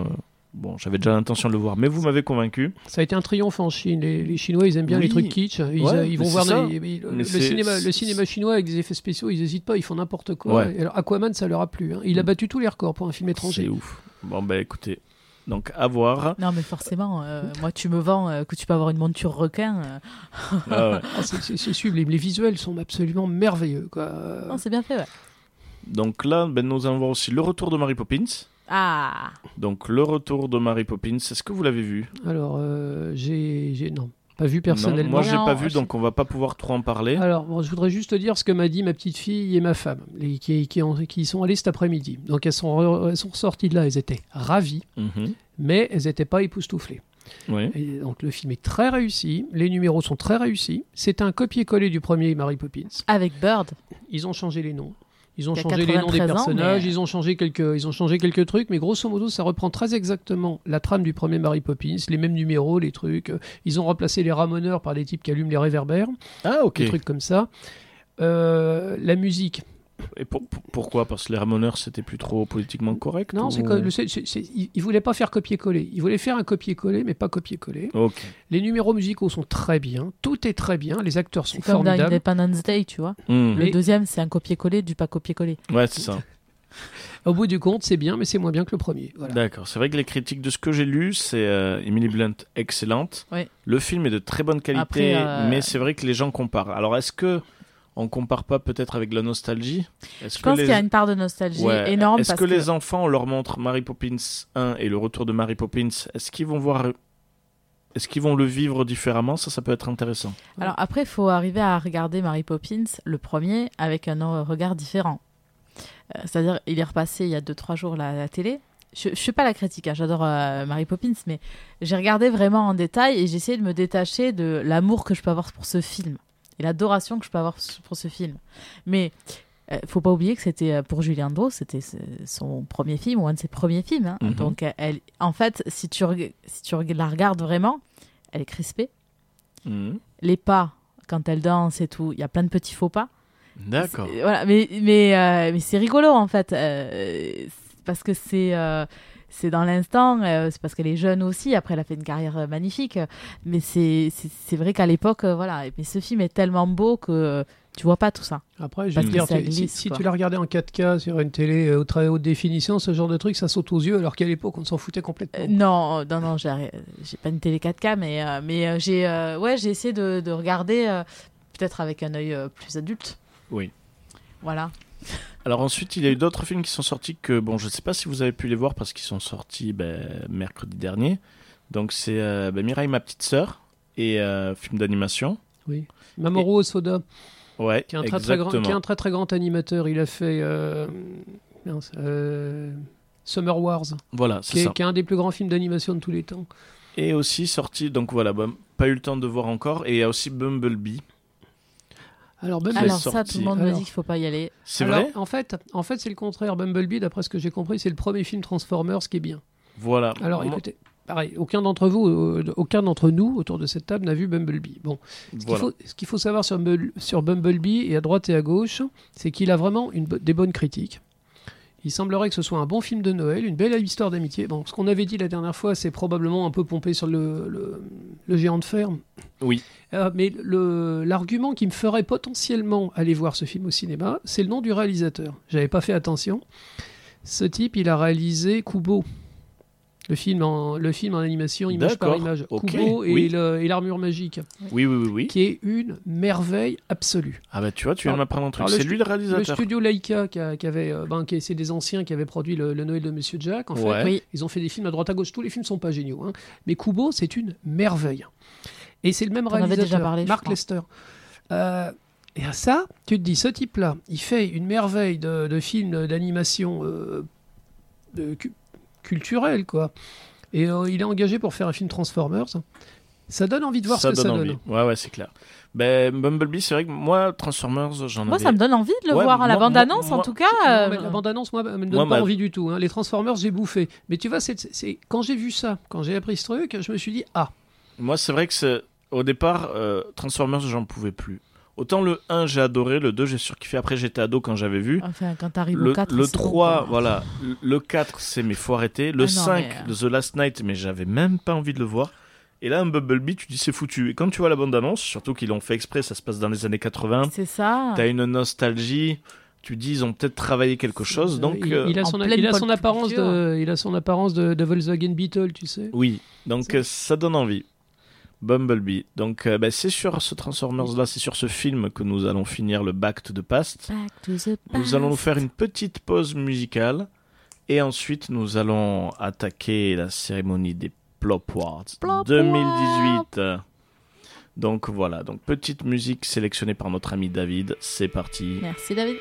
S1: Bon, j'avais déjà l'intention de le voir, mais vous m'avez convaincu.
S2: Ça a été un triomphe en Chine. Les, les Chinois, ils aiment bien
S1: Oui.
S2: les trucs kitsch. Ils,
S1: Ouais,
S2: euh, ils vont voir
S1: c'est
S2: les- le,
S1: c'est-
S2: cinéma, le
S1: c'est-
S2: cinéma chinois avec des effets spéciaux. Ils n'hésitent pas, ils font n'importe quoi.
S1: Ouais.
S2: Alors, Aquaman, ça leur a plu. hein. Il a
S1: Mm.
S2: battu tous les records pour un film
S1: C'est
S2: étranger.
S1: ouf. Bon, ben écoutez, donc à voir.
S3: Non, mais forcément, euh, moi, tu me vends euh, que tu peux avoir une monture requin. euh,
S1: Ah ouais. *laughs*
S2: Ah, c'est- sublime. Les visuels sont absolument merveilleux. Quoi.
S3: Non, c'est bien fait, ouais.
S1: Donc là, ben, nous allons voir aussi le retour de Mary Poppins.
S3: Ah
S1: Donc le retour de Mary Poppins, est-ce que vous l'avez vu?
S2: Alors, euh, j'ai, j'ai- non, pas vu
S1: Non,
S2: personnellement.
S1: moi, j'ai
S3: Non,
S1: pas vu, donc on va pas pouvoir trop en parler.
S2: Alors, bon, je voudrais juste te dire ce que m'a dit ma petite fille et ma femme, les- qui, qui, ont- qui y sont allées cet après-midi. Donc, elles sont, re- elles sont ressorties de là, elles étaient ravies,
S1: Mhm.
S2: mais elles n'étaient pas époustouflées.
S1: Oui.
S2: Et donc, le film est très réussi, les numéros sont très réussis. C'est un copier-coller du premier Mary Poppins.
S3: Avec Bird.
S2: Ils ont changé les noms. Ils ont changé les noms des
S3: 93 ans,
S2: personnages,
S3: mais-
S2: ils, ont changé quelques, ils ont changé quelques trucs, mais grosso modo, ça reprend très exactement la trame du premier Mary Poppins, les mêmes numéros, les trucs. Ils ont remplacé les ramoneurs par des types qui allument les réverbères,
S1: Ah, ok.
S2: des trucs comme ça. Euh, la musique,
S1: Et pour- pour- pourquoi? Parce que les Ramoneurs, c'était plus trop politiquement correct
S2: non, c'est
S1: ou-
S2: c'est- c'est- c'est- ils ils voulaient pas faire copier-coller. Ils voulaient faire un copier-coller, mais pas copier-coller.
S1: Ok.
S2: Les numéros musicaux sont très bien, tout est très bien, les acteurs sont
S3: C'est comme dans
S2: formidables.
S3: Independence Day, tu vois.
S1: Hmm.
S2: Mais-
S3: Le deuxième, c'est un copier-coller du pas copier-coller.
S1: Ouais, c'est ça. *laughs*
S2: Au bout du compte, c'est bien, mais c'est moins bien que le premier. Voilà.
S1: D'accord. C'est vrai que les critiques de ce que j'ai lu, c'est euh, Emily Blunt excellente.
S3: Ouais.
S1: Le film est de très bonne qualité,
S3: Après, euh,
S1: mais c'est vrai que les gens comparent. Alors, est-ce que on compare pas peut-être avec la nostalgie Est-ce
S3: Je pense
S1: les...
S3: qu'il y a une part de nostalgie
S1: Ouais.
S3: énorme.
S1: Est-ce
S3: parce
S1: que, les enfants, on leur montre Mary Poppins 1 et le retour de Mary Poppins Est-ce qu'ils vont voir Est-ce qu'ils vont le vivre différemment? Ça, ça peut être intéressant.
S3: Alors après, il faut arriver à regarder Mary Poppins, le premier, avec un regard différent. Euh, C'est-à-dire, il est repassé il y a 2-3 jours là, à la télé. Je ne suis pas la critique, hein, j'adore euh, Mary Poppins, mais j'ai regardé vraiment en détail et j'ai essayé de me détacher de l'amour que je peux avoir pour ce film et l'adoration que je peux avoir pour ce film. Mais euh, faut pas oublier que c'était euh, pour Julien Dros, c'était son premier film ou un de ses premiers films. hein.
S1: Mhm.
S3: Donc, euh, elle, en fait, si tu, si tu la regardes vraiment, elle est crispée
S1: Mhm.
S3: les pas quand elle danse et tout, il y a plein de petits faux pas.
S1: D'accord.
S3: Voilà, mais mais euh, mais c'est rigolo en fait euh, parce que c'est c'est dans l'instant, euh, c'est parce qu'elle est jeune aussi. Après, elle a fait une carrière euh, magnifique, mais c'est vrai qu'à l'époque, euh, voilà. Mais ce film est tellement beau que tu vois pas tout ça.
S2: Après, je dire, si,
S3: glisse,
S2: si
S3: quoi.
S2: tu l'as regardé en 4K sur une télé euh, au très haute définition, ce genre de truc, ça saute aux yeux, alors qu'à l'époque, on s'en foutait complètement.
S3: Euh, non, non, non, j'ai pas une télé 4K, mais euh, mais euh, j'ai euh, ouais, j'ai essayé de, de regarder euh, peut-être avec un œil euh, plus adulte.
S1: Oui.
S3: Voilà.
S1: Alors ensuite, il y a eu d'autres films qui sont sortis que, bon, je ne sais pas si vous avez pu les voir parce qu'ils sont sortis ben, mercredi Donc c'est euh, ben, Mireille, ma petite sœur, et euh, film d'animation.
S2: Oui. Mamoru Osoda,
S1: Ouais,
S2: qui est, un très, très grand,
S1: exactement.
S2: qui est un très très grand animateur, il a fait euh, euh, Summer Wars,
S1: Voilà,
S2: qui
S1: c'est
S2: est,
S1: ça.
S2: qui est un des plus grands films d'animation de tous les temps.
S1: Et aussi sorti, donc voilà, bon, pas eu le temps de voir encore. Et il y a aussi Bumblebee.
S2: Alors, Bumblebee,
S3: Alors ça, tout le monde me dit qu'il faut pas y aller.
S1: C'est vrai
S2: En fait, en fait c'est le contraire. Bumblebee, d'après ce que j'ai compris, c'est le premier film Transformers qui est bien.
S1: Voilà.
S2: Alors,
S1: Moi-
S2: écoutez, pareil, aucun d'entre vous, euh, aucun d'entre nous autour de cette table n'a vu Bumblebee. Bon, Ce qu'il faut, ce qu'il faut savoir sur, Bumble- sur Bumblebee, et à droite et à gauche, c'est qu'il a vraiment une, des bonnes critiques. Il semblerait que ce soit un bon film de Noël, une belle histoire d'amitié. Bon, ce qu'on avait dit la dernière fois, c'est probablement un peu pompé sur le, le- le géant de fer.
S1: Oui.
S2: Euh, mais le- l'argument qui me ferait potentiellement aller voir ce film au cinéma, c'est le nom du réalisateur. J'avais pas fait attention. Ce type, il a réalisé Kubo. Le film en, le film en animation, image par image. Kubo et
S1: oui.
S2: le- et l'armure magique
S1: Oui, oui, oui, oui.
S2: qui est une merveille absolue.
S1: Ah bah tu vois, tu viens m'apprendre un truc.
S2: le
S1: C'est lui le
S2: Le
S1: réalisateur.
S2: studio Laika, qui, a- qui avait, euh, ben, qui- c'est des anciens qui avaient produit le, le Noël de Monsieur Jack. En fait,
S1: Ouais.
S3: Oui.
S2: ils ont fait des films à droite à gauche. Tous les films sont pas géniaux, hein. mais Kubo, c'est une merveille. Et c'est le même réalisateur,
S3: déjà parlé,
S2: Mark. Lester. Euh, et à ça, tu te dis, ce type-là, il fait une merveille de, de films d'animation euh, de cu- culturel, quoi. Et euh, il est engagé pour faire un film Transformers. Ça donne envie de voir
S1: ça
S2: ce que
S1: donne
S2: ça
S1: envie.
S2: donne.
S1: Ouais, ouais, c'est clair. Ben, Bumblebee, c'est vrai que moi, Transformers, j'en
S3: Moi,
S1: avais.
S3: ça me donne envie de le
S1: Ouais,
S3: voir à la
S1: moi-
S3: bande-annonce,
S1: moi-
S3: en tout cas.
S2: Non,
S3: euh,
S2: mais la bande-annonce, moi, me donne
S1: Moi,
S2: pas
S1: ma-
S2: envie du tout. hein. Les Transformers, j'ai bouffé. Mais tu vois, c'est, c'est- quand j'ai vu ça, quand j'ai appris ce truc, je me suis dit, ah,
S1: Moi, c'est vrai que c'est... au départ, euh, Transformers, j'en pouvais plus. Autant le 1, j'ai adoré, le 2, j'ai surkiffé. Après, j'étais ado quand j'avais vu.
S3: Enfin, quand t'arrives
S1: Le,
S3: au 4,
S1: le
S3: c'est bon,
S1: 3,
S3: quoi.
S1: voilà. Le 4, c'est mais faut arrêter. Le
S3: Ah non,
S1: 5,
S3: mais,
S1: The Last Night, mais j'avais même pas envie de le voir. Et là, un Bumblebee, tu dis c'est foutu. Et quand tu vois la bande-annonce, surtout qu'ils l'ont fait exprès, ça se passe dans les années 80,
S3: C'est ça.
S1: t'as une nostalgie. Tu dis, ils ont peut-être travaillé quelque chose. Donc,
S2: il,
S1: euh,
S2: il a son,
S3: pleine
S2: il a
S3: pop
S2: son apparence de, il a son apparence de, de Volkswagen Beetle, tu sais.
S1: oui. Donc, euh, ça donne envie. Bumblebee. Donc, euh, bah, c'est sur ce Transformers-là, c'est sur ce film que nous allons finir le Back to the Past.
S3: Back to the
S1: Nous allons nous faire une petite pause musicale et ensuite nous allons attaquer la cérémonie des Plop Awards
S3: Plop
S1: 2018. Donc voilà, donc petite musique sélectionnée par notre ami David. C'est parti.
S4: Merci David.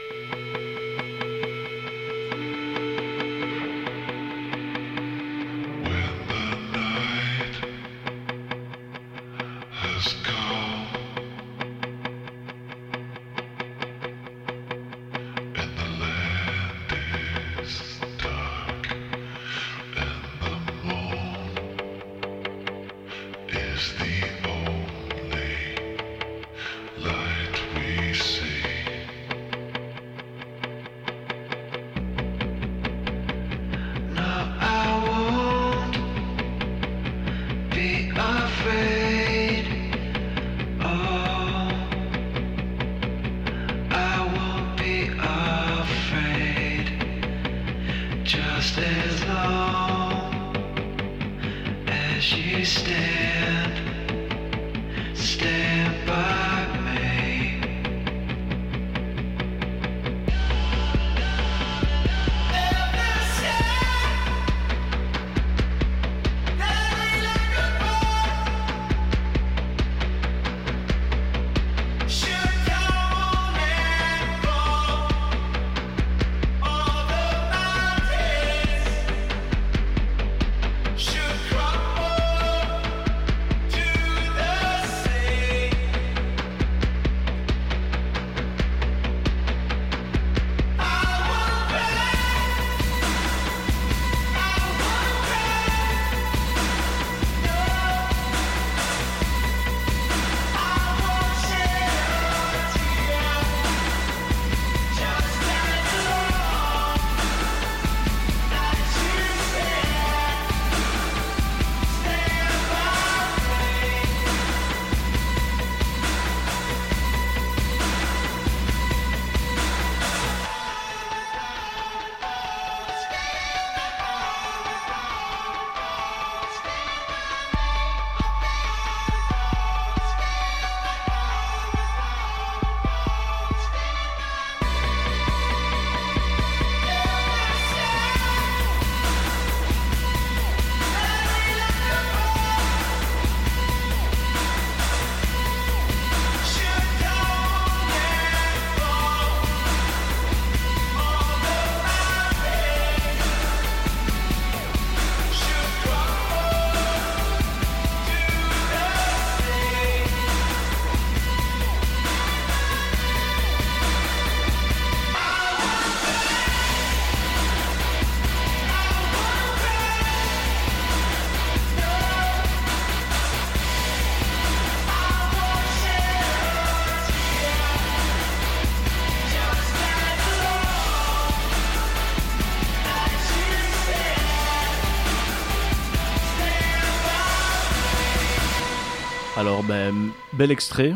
S1: Ben, bel extrait,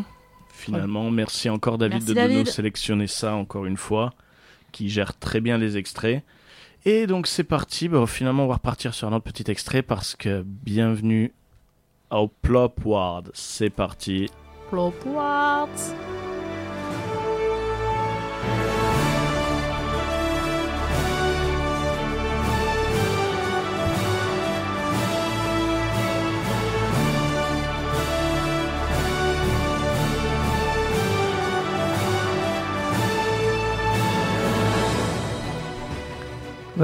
S1: finalement. Merci encore, David,
S4: Merci,
S1: de,
S4: David.
S1: nous sélectionner ça encore une fois, qui gère très bien les extraits. Et donc, c'est parti. Finalement, on va repartir sur un autre petit extrait parce que bienvenue au Plop Ward. C'est parti.
S4: Plop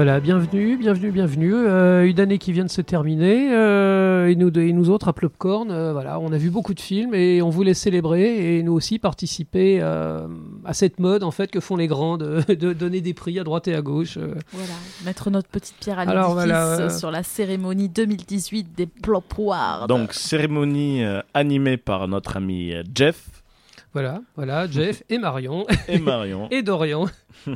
S2: Voilà, bienvenue, bienvenue, bienvenue. Euh, une année qui vient de se terminer. euh, et, nous, et nous autres, à Plopcorn, euh, voilà, on a vu beaucoup de films et on voulait célébrer et nous aussi participer euh, à cette mode en fait que font les grands de, de donner des prix à droite et à gauche. euh.
S4: Voilà, mettre notre petite pierre à l'édifice
S2: voilà, euh,
S4: sur la cérémonie 2018 des Plop Wards.
S1: Donc, cérémonie euh, animée par notre ami Jeff
S2: Voilà, voilà, Jeff et Marion
S1: et Marion. *laughs*
S2: et Dorian. *laughs*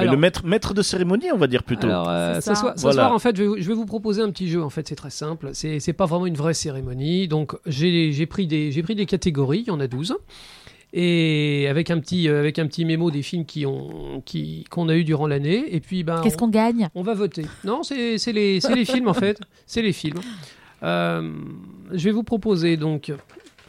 S1: Et le maître, maître de cérémonie, on va dire plutôt.
S2: Alors, euh, ce
S4: ça.
S2: soir, ce
S1: Voilà.
S2: soir, en fait, je vais, vous- je vais vous proposer un petit jeu. En fait, c'est très simple. C'est c'est pas vraiment une vraie cérémonie. Donc, j'ai j'ai pris, des- j'ai pris des catégories. Il y en a 12. Et avec un petit, euh, avec un petit mémo des films qui ont, qui, qu'on a eu durant l'année. Et puis, ben,
S4: Qu'est-ce qu'on gagne?
S2: on va voter. Non, c'est c'est les, c'est les films en fait. C'est les films. Euh, je vais vous proposer donc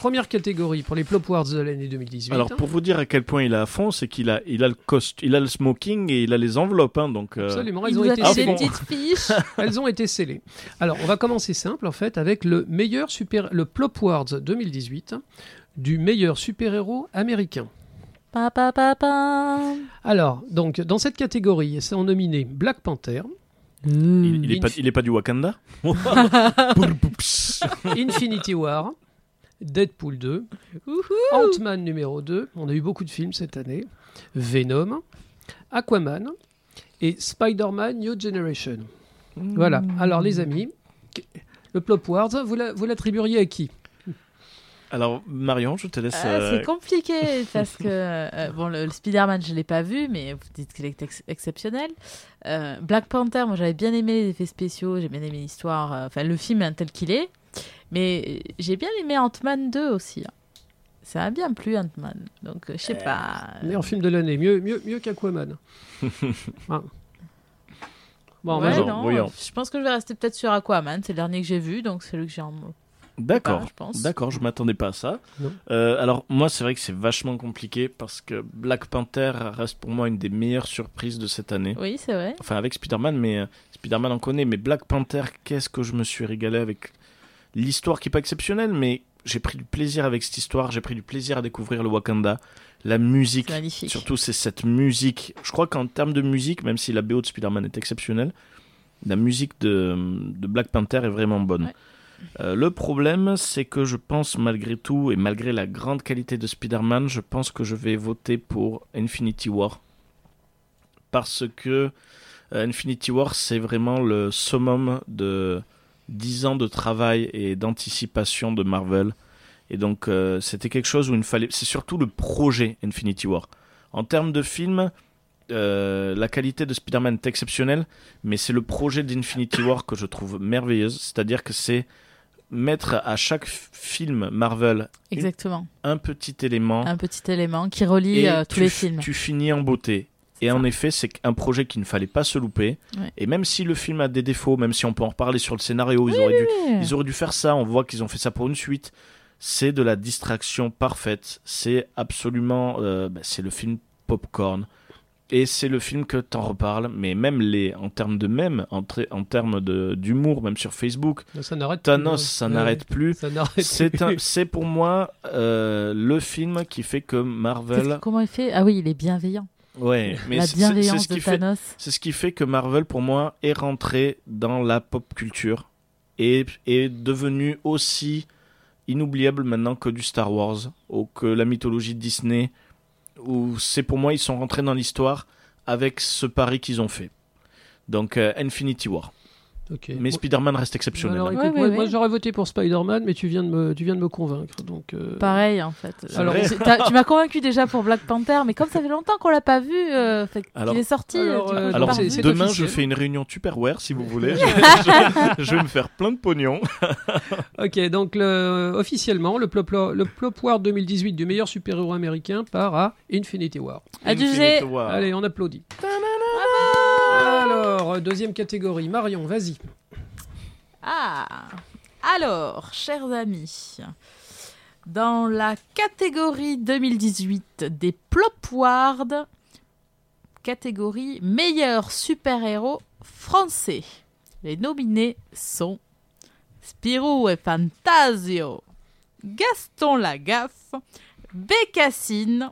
S2: première catégorie pour les Plop Awards de l'année 2018.
S1: Alors pour vous dire à quel point il est à fond, c'est qu'il a, il a le cost, il a le smoking et il a les enveloppes. hein, donc euh,
S2: Absolument,
S3: Il
S2: elles ont, été scellées.
S3: petites fiches. *laughs*
S2: elles ont été scellées. Alors, on va commencer simple, en fait, avec le meilleur super, le Plop Awards 2018 du meilleur super-héros américain.
S3: Pa, pa, pa, pa.
S2: Alors, donc, dans cette catégorie, sont nominés Black Panther,
S1: il, il est
S2: Inf-
S1: pas, il est pas du Wakanda? *laughs* *laughs*
S2: Infinity War, Deadpool 2,
S3: Wouhou.
S2: Ant-Man numéro 2, on a eu beaucoup de films cette année, Venom, Aquaman et Spider-Man New Generation. Voilà. Alors, les amis, le Plop Awards, vous la- vous l'attribueriez à qui?
S1: Alors Marion, je te laisse.
S3: Ah,
S1: euh,
S3: c'est compliqué *laughs* parce que euh, bon le, le Spider-Man je l'ai pas vu mais vous dites qu'il est ex- exceptionnel. Euh, Black Panther moi j'avais bien aimé les effets spéciaux, j'ai bien aimé l'histoire, euh, enfin le film hein, tel qu'il est, mais j'ai bien aimé Ant-Man 2 aussi. hein. Ça m'a bien plu Ant-Man donc euh, je sais pas.
S2: Meilleur film de l'année, mieux, mieux, mieux qu'Aquaman. Hein. *laughs* Bon,
S3: Ouais,
S1: genre,
S3: non,
S1: voyons.
S3: je pense que je vais rester peut-être sur Aquaman, c'est le dernier que j'ai vu donc c'est lui que j'ai en
S1: D'accord.
S3: Pas, je pense.
S1: D'accord, je m'attendais pas à ça. Euh, alors moi, c'est vrai que c'est vachement compliqué parce que Black Panther reste pour moi une des meilleures surprises de cette année.
S3: Oui c'est vrai.
S1: Enfin avec Spider-Man, mais euh, Spider-Man en connaît. Mais Black Panther, qu'est-ce que je me suis régalé avec l'histoire qui est pas exceptionnelle, mais j'ai pris du plaisir avec cette histoire. J'ai pris du plaisir à découvrir le Wakanda, la musique. Surtout, c'est cette musique. Je crois qu'en termes de musique, même si la BO de Spider-Man est exceptionnelle, la musique de, de Black Panther est vraiment bonne.
S3: Ouais.
S1: Euh, le problème, c'est que je pense malgré tout, et malgré la grande qualité de Spider-Man, je pense que je vais voter pour Infinity War. Parce que euh, Infinity War, c'est vraiment le summum de 10 ans de travail et d'anticipation de Marvel. Et donc, euh, c'était quelque chose où il fallait. C'est surtout le projet Infinity War. En termes de film, euh, la qualité de Spider-Man est exceptionnelle, mais c'est le projet d'Infinity War que je trouve merveilleuse. C'est-à-dire que c'est mettre à chaque film Marvel
S3: Exactement.
S1: un petit élément
S3: Un petit élément qui relie euh, tous les films.
S1: tu finis en beauté. Et
S3: ça.
S1: en effet, c'est un projet qu'il ne fallait pas se louper.
S3: Ouais.
S1: Et même si le film a des défauts, même si on peut en reparler sur le scénario, ils, auraient dû, ils auraient dû faire ça. On voit qu'ils ont fait ça pour une suite. C'est de la distraction parfaite. C'est absolument. euh, bah, c'est le film popcorn. Et c'est le film que t'en reparles. Mais même les, en termes de mèmes, en, termes d'humour, même sur Facebook,
S2: ça n'arrête
S1: Thanos,
S2: plus,
S1: ça n'arrête plus.
S2: Ouais, Ça n'arrête *laughs*
S1: C'est
S2: plus.
S1: un- c'est pour moi euh, le film qui fait que Marvel.
S3: que- Comment il fait? Ah oui, il est bienveillant.
S1: Ouais, mais
S3: la bienveillance
S1: ce
S3: de
S1: qui fait
S3: Thanos.
S1: c'est ce qui fait que Marvel, pour moi, est rentré dans la pop culture et est devenu aussi inoubliable maintenant que du Star Wars ou que la mythologie de Disney. Où c'est pour moi, ils sont rentrés dans l'histoire avec ce pari qu'ils ont fait. Donc euh, Infinity War. Mais Spider-Man reste exceptionnel.
S2: Alors, écoute,
S3: Ouais,
S2: moi,
S3: ouais,
S2: moi,
S3: ouais.
S2: j'aurais voté pour Spider-Man, mais tu viens de me, tu viens de me convaincre. Donc, euh,
S3: Pareil en fait.
S2: Alors,
S3: tu m'as convaincu déjà pour Black Panther, mais comme ça fait longtemps qu'on l'a pas vu, euh, fait qu'il est sorti.
S2: Alors, euh,
S1: Alors demain,
S2: officiel.
S1: je fais une réunion Tupperware si vous voulez. *laughs* je, je- je vais me faire plein de pognon. *laughs*
S2: Ok, donc le- officiellement, le Plop, le Plop War 2018 du meilleur super-héros américain part à Infinity War.
S1: Infinity War.
S2: Allez, on applaudit. Alors, deuxième catégorie. Marion, vas-y.
S3: Ah Alors, chers amis, dans la catégorie 2018 des Plop Awards, catégorie meilleur super-héros français, les nominés sont Spirou et Fantasio, Gaston Lagaffe, Bécassine,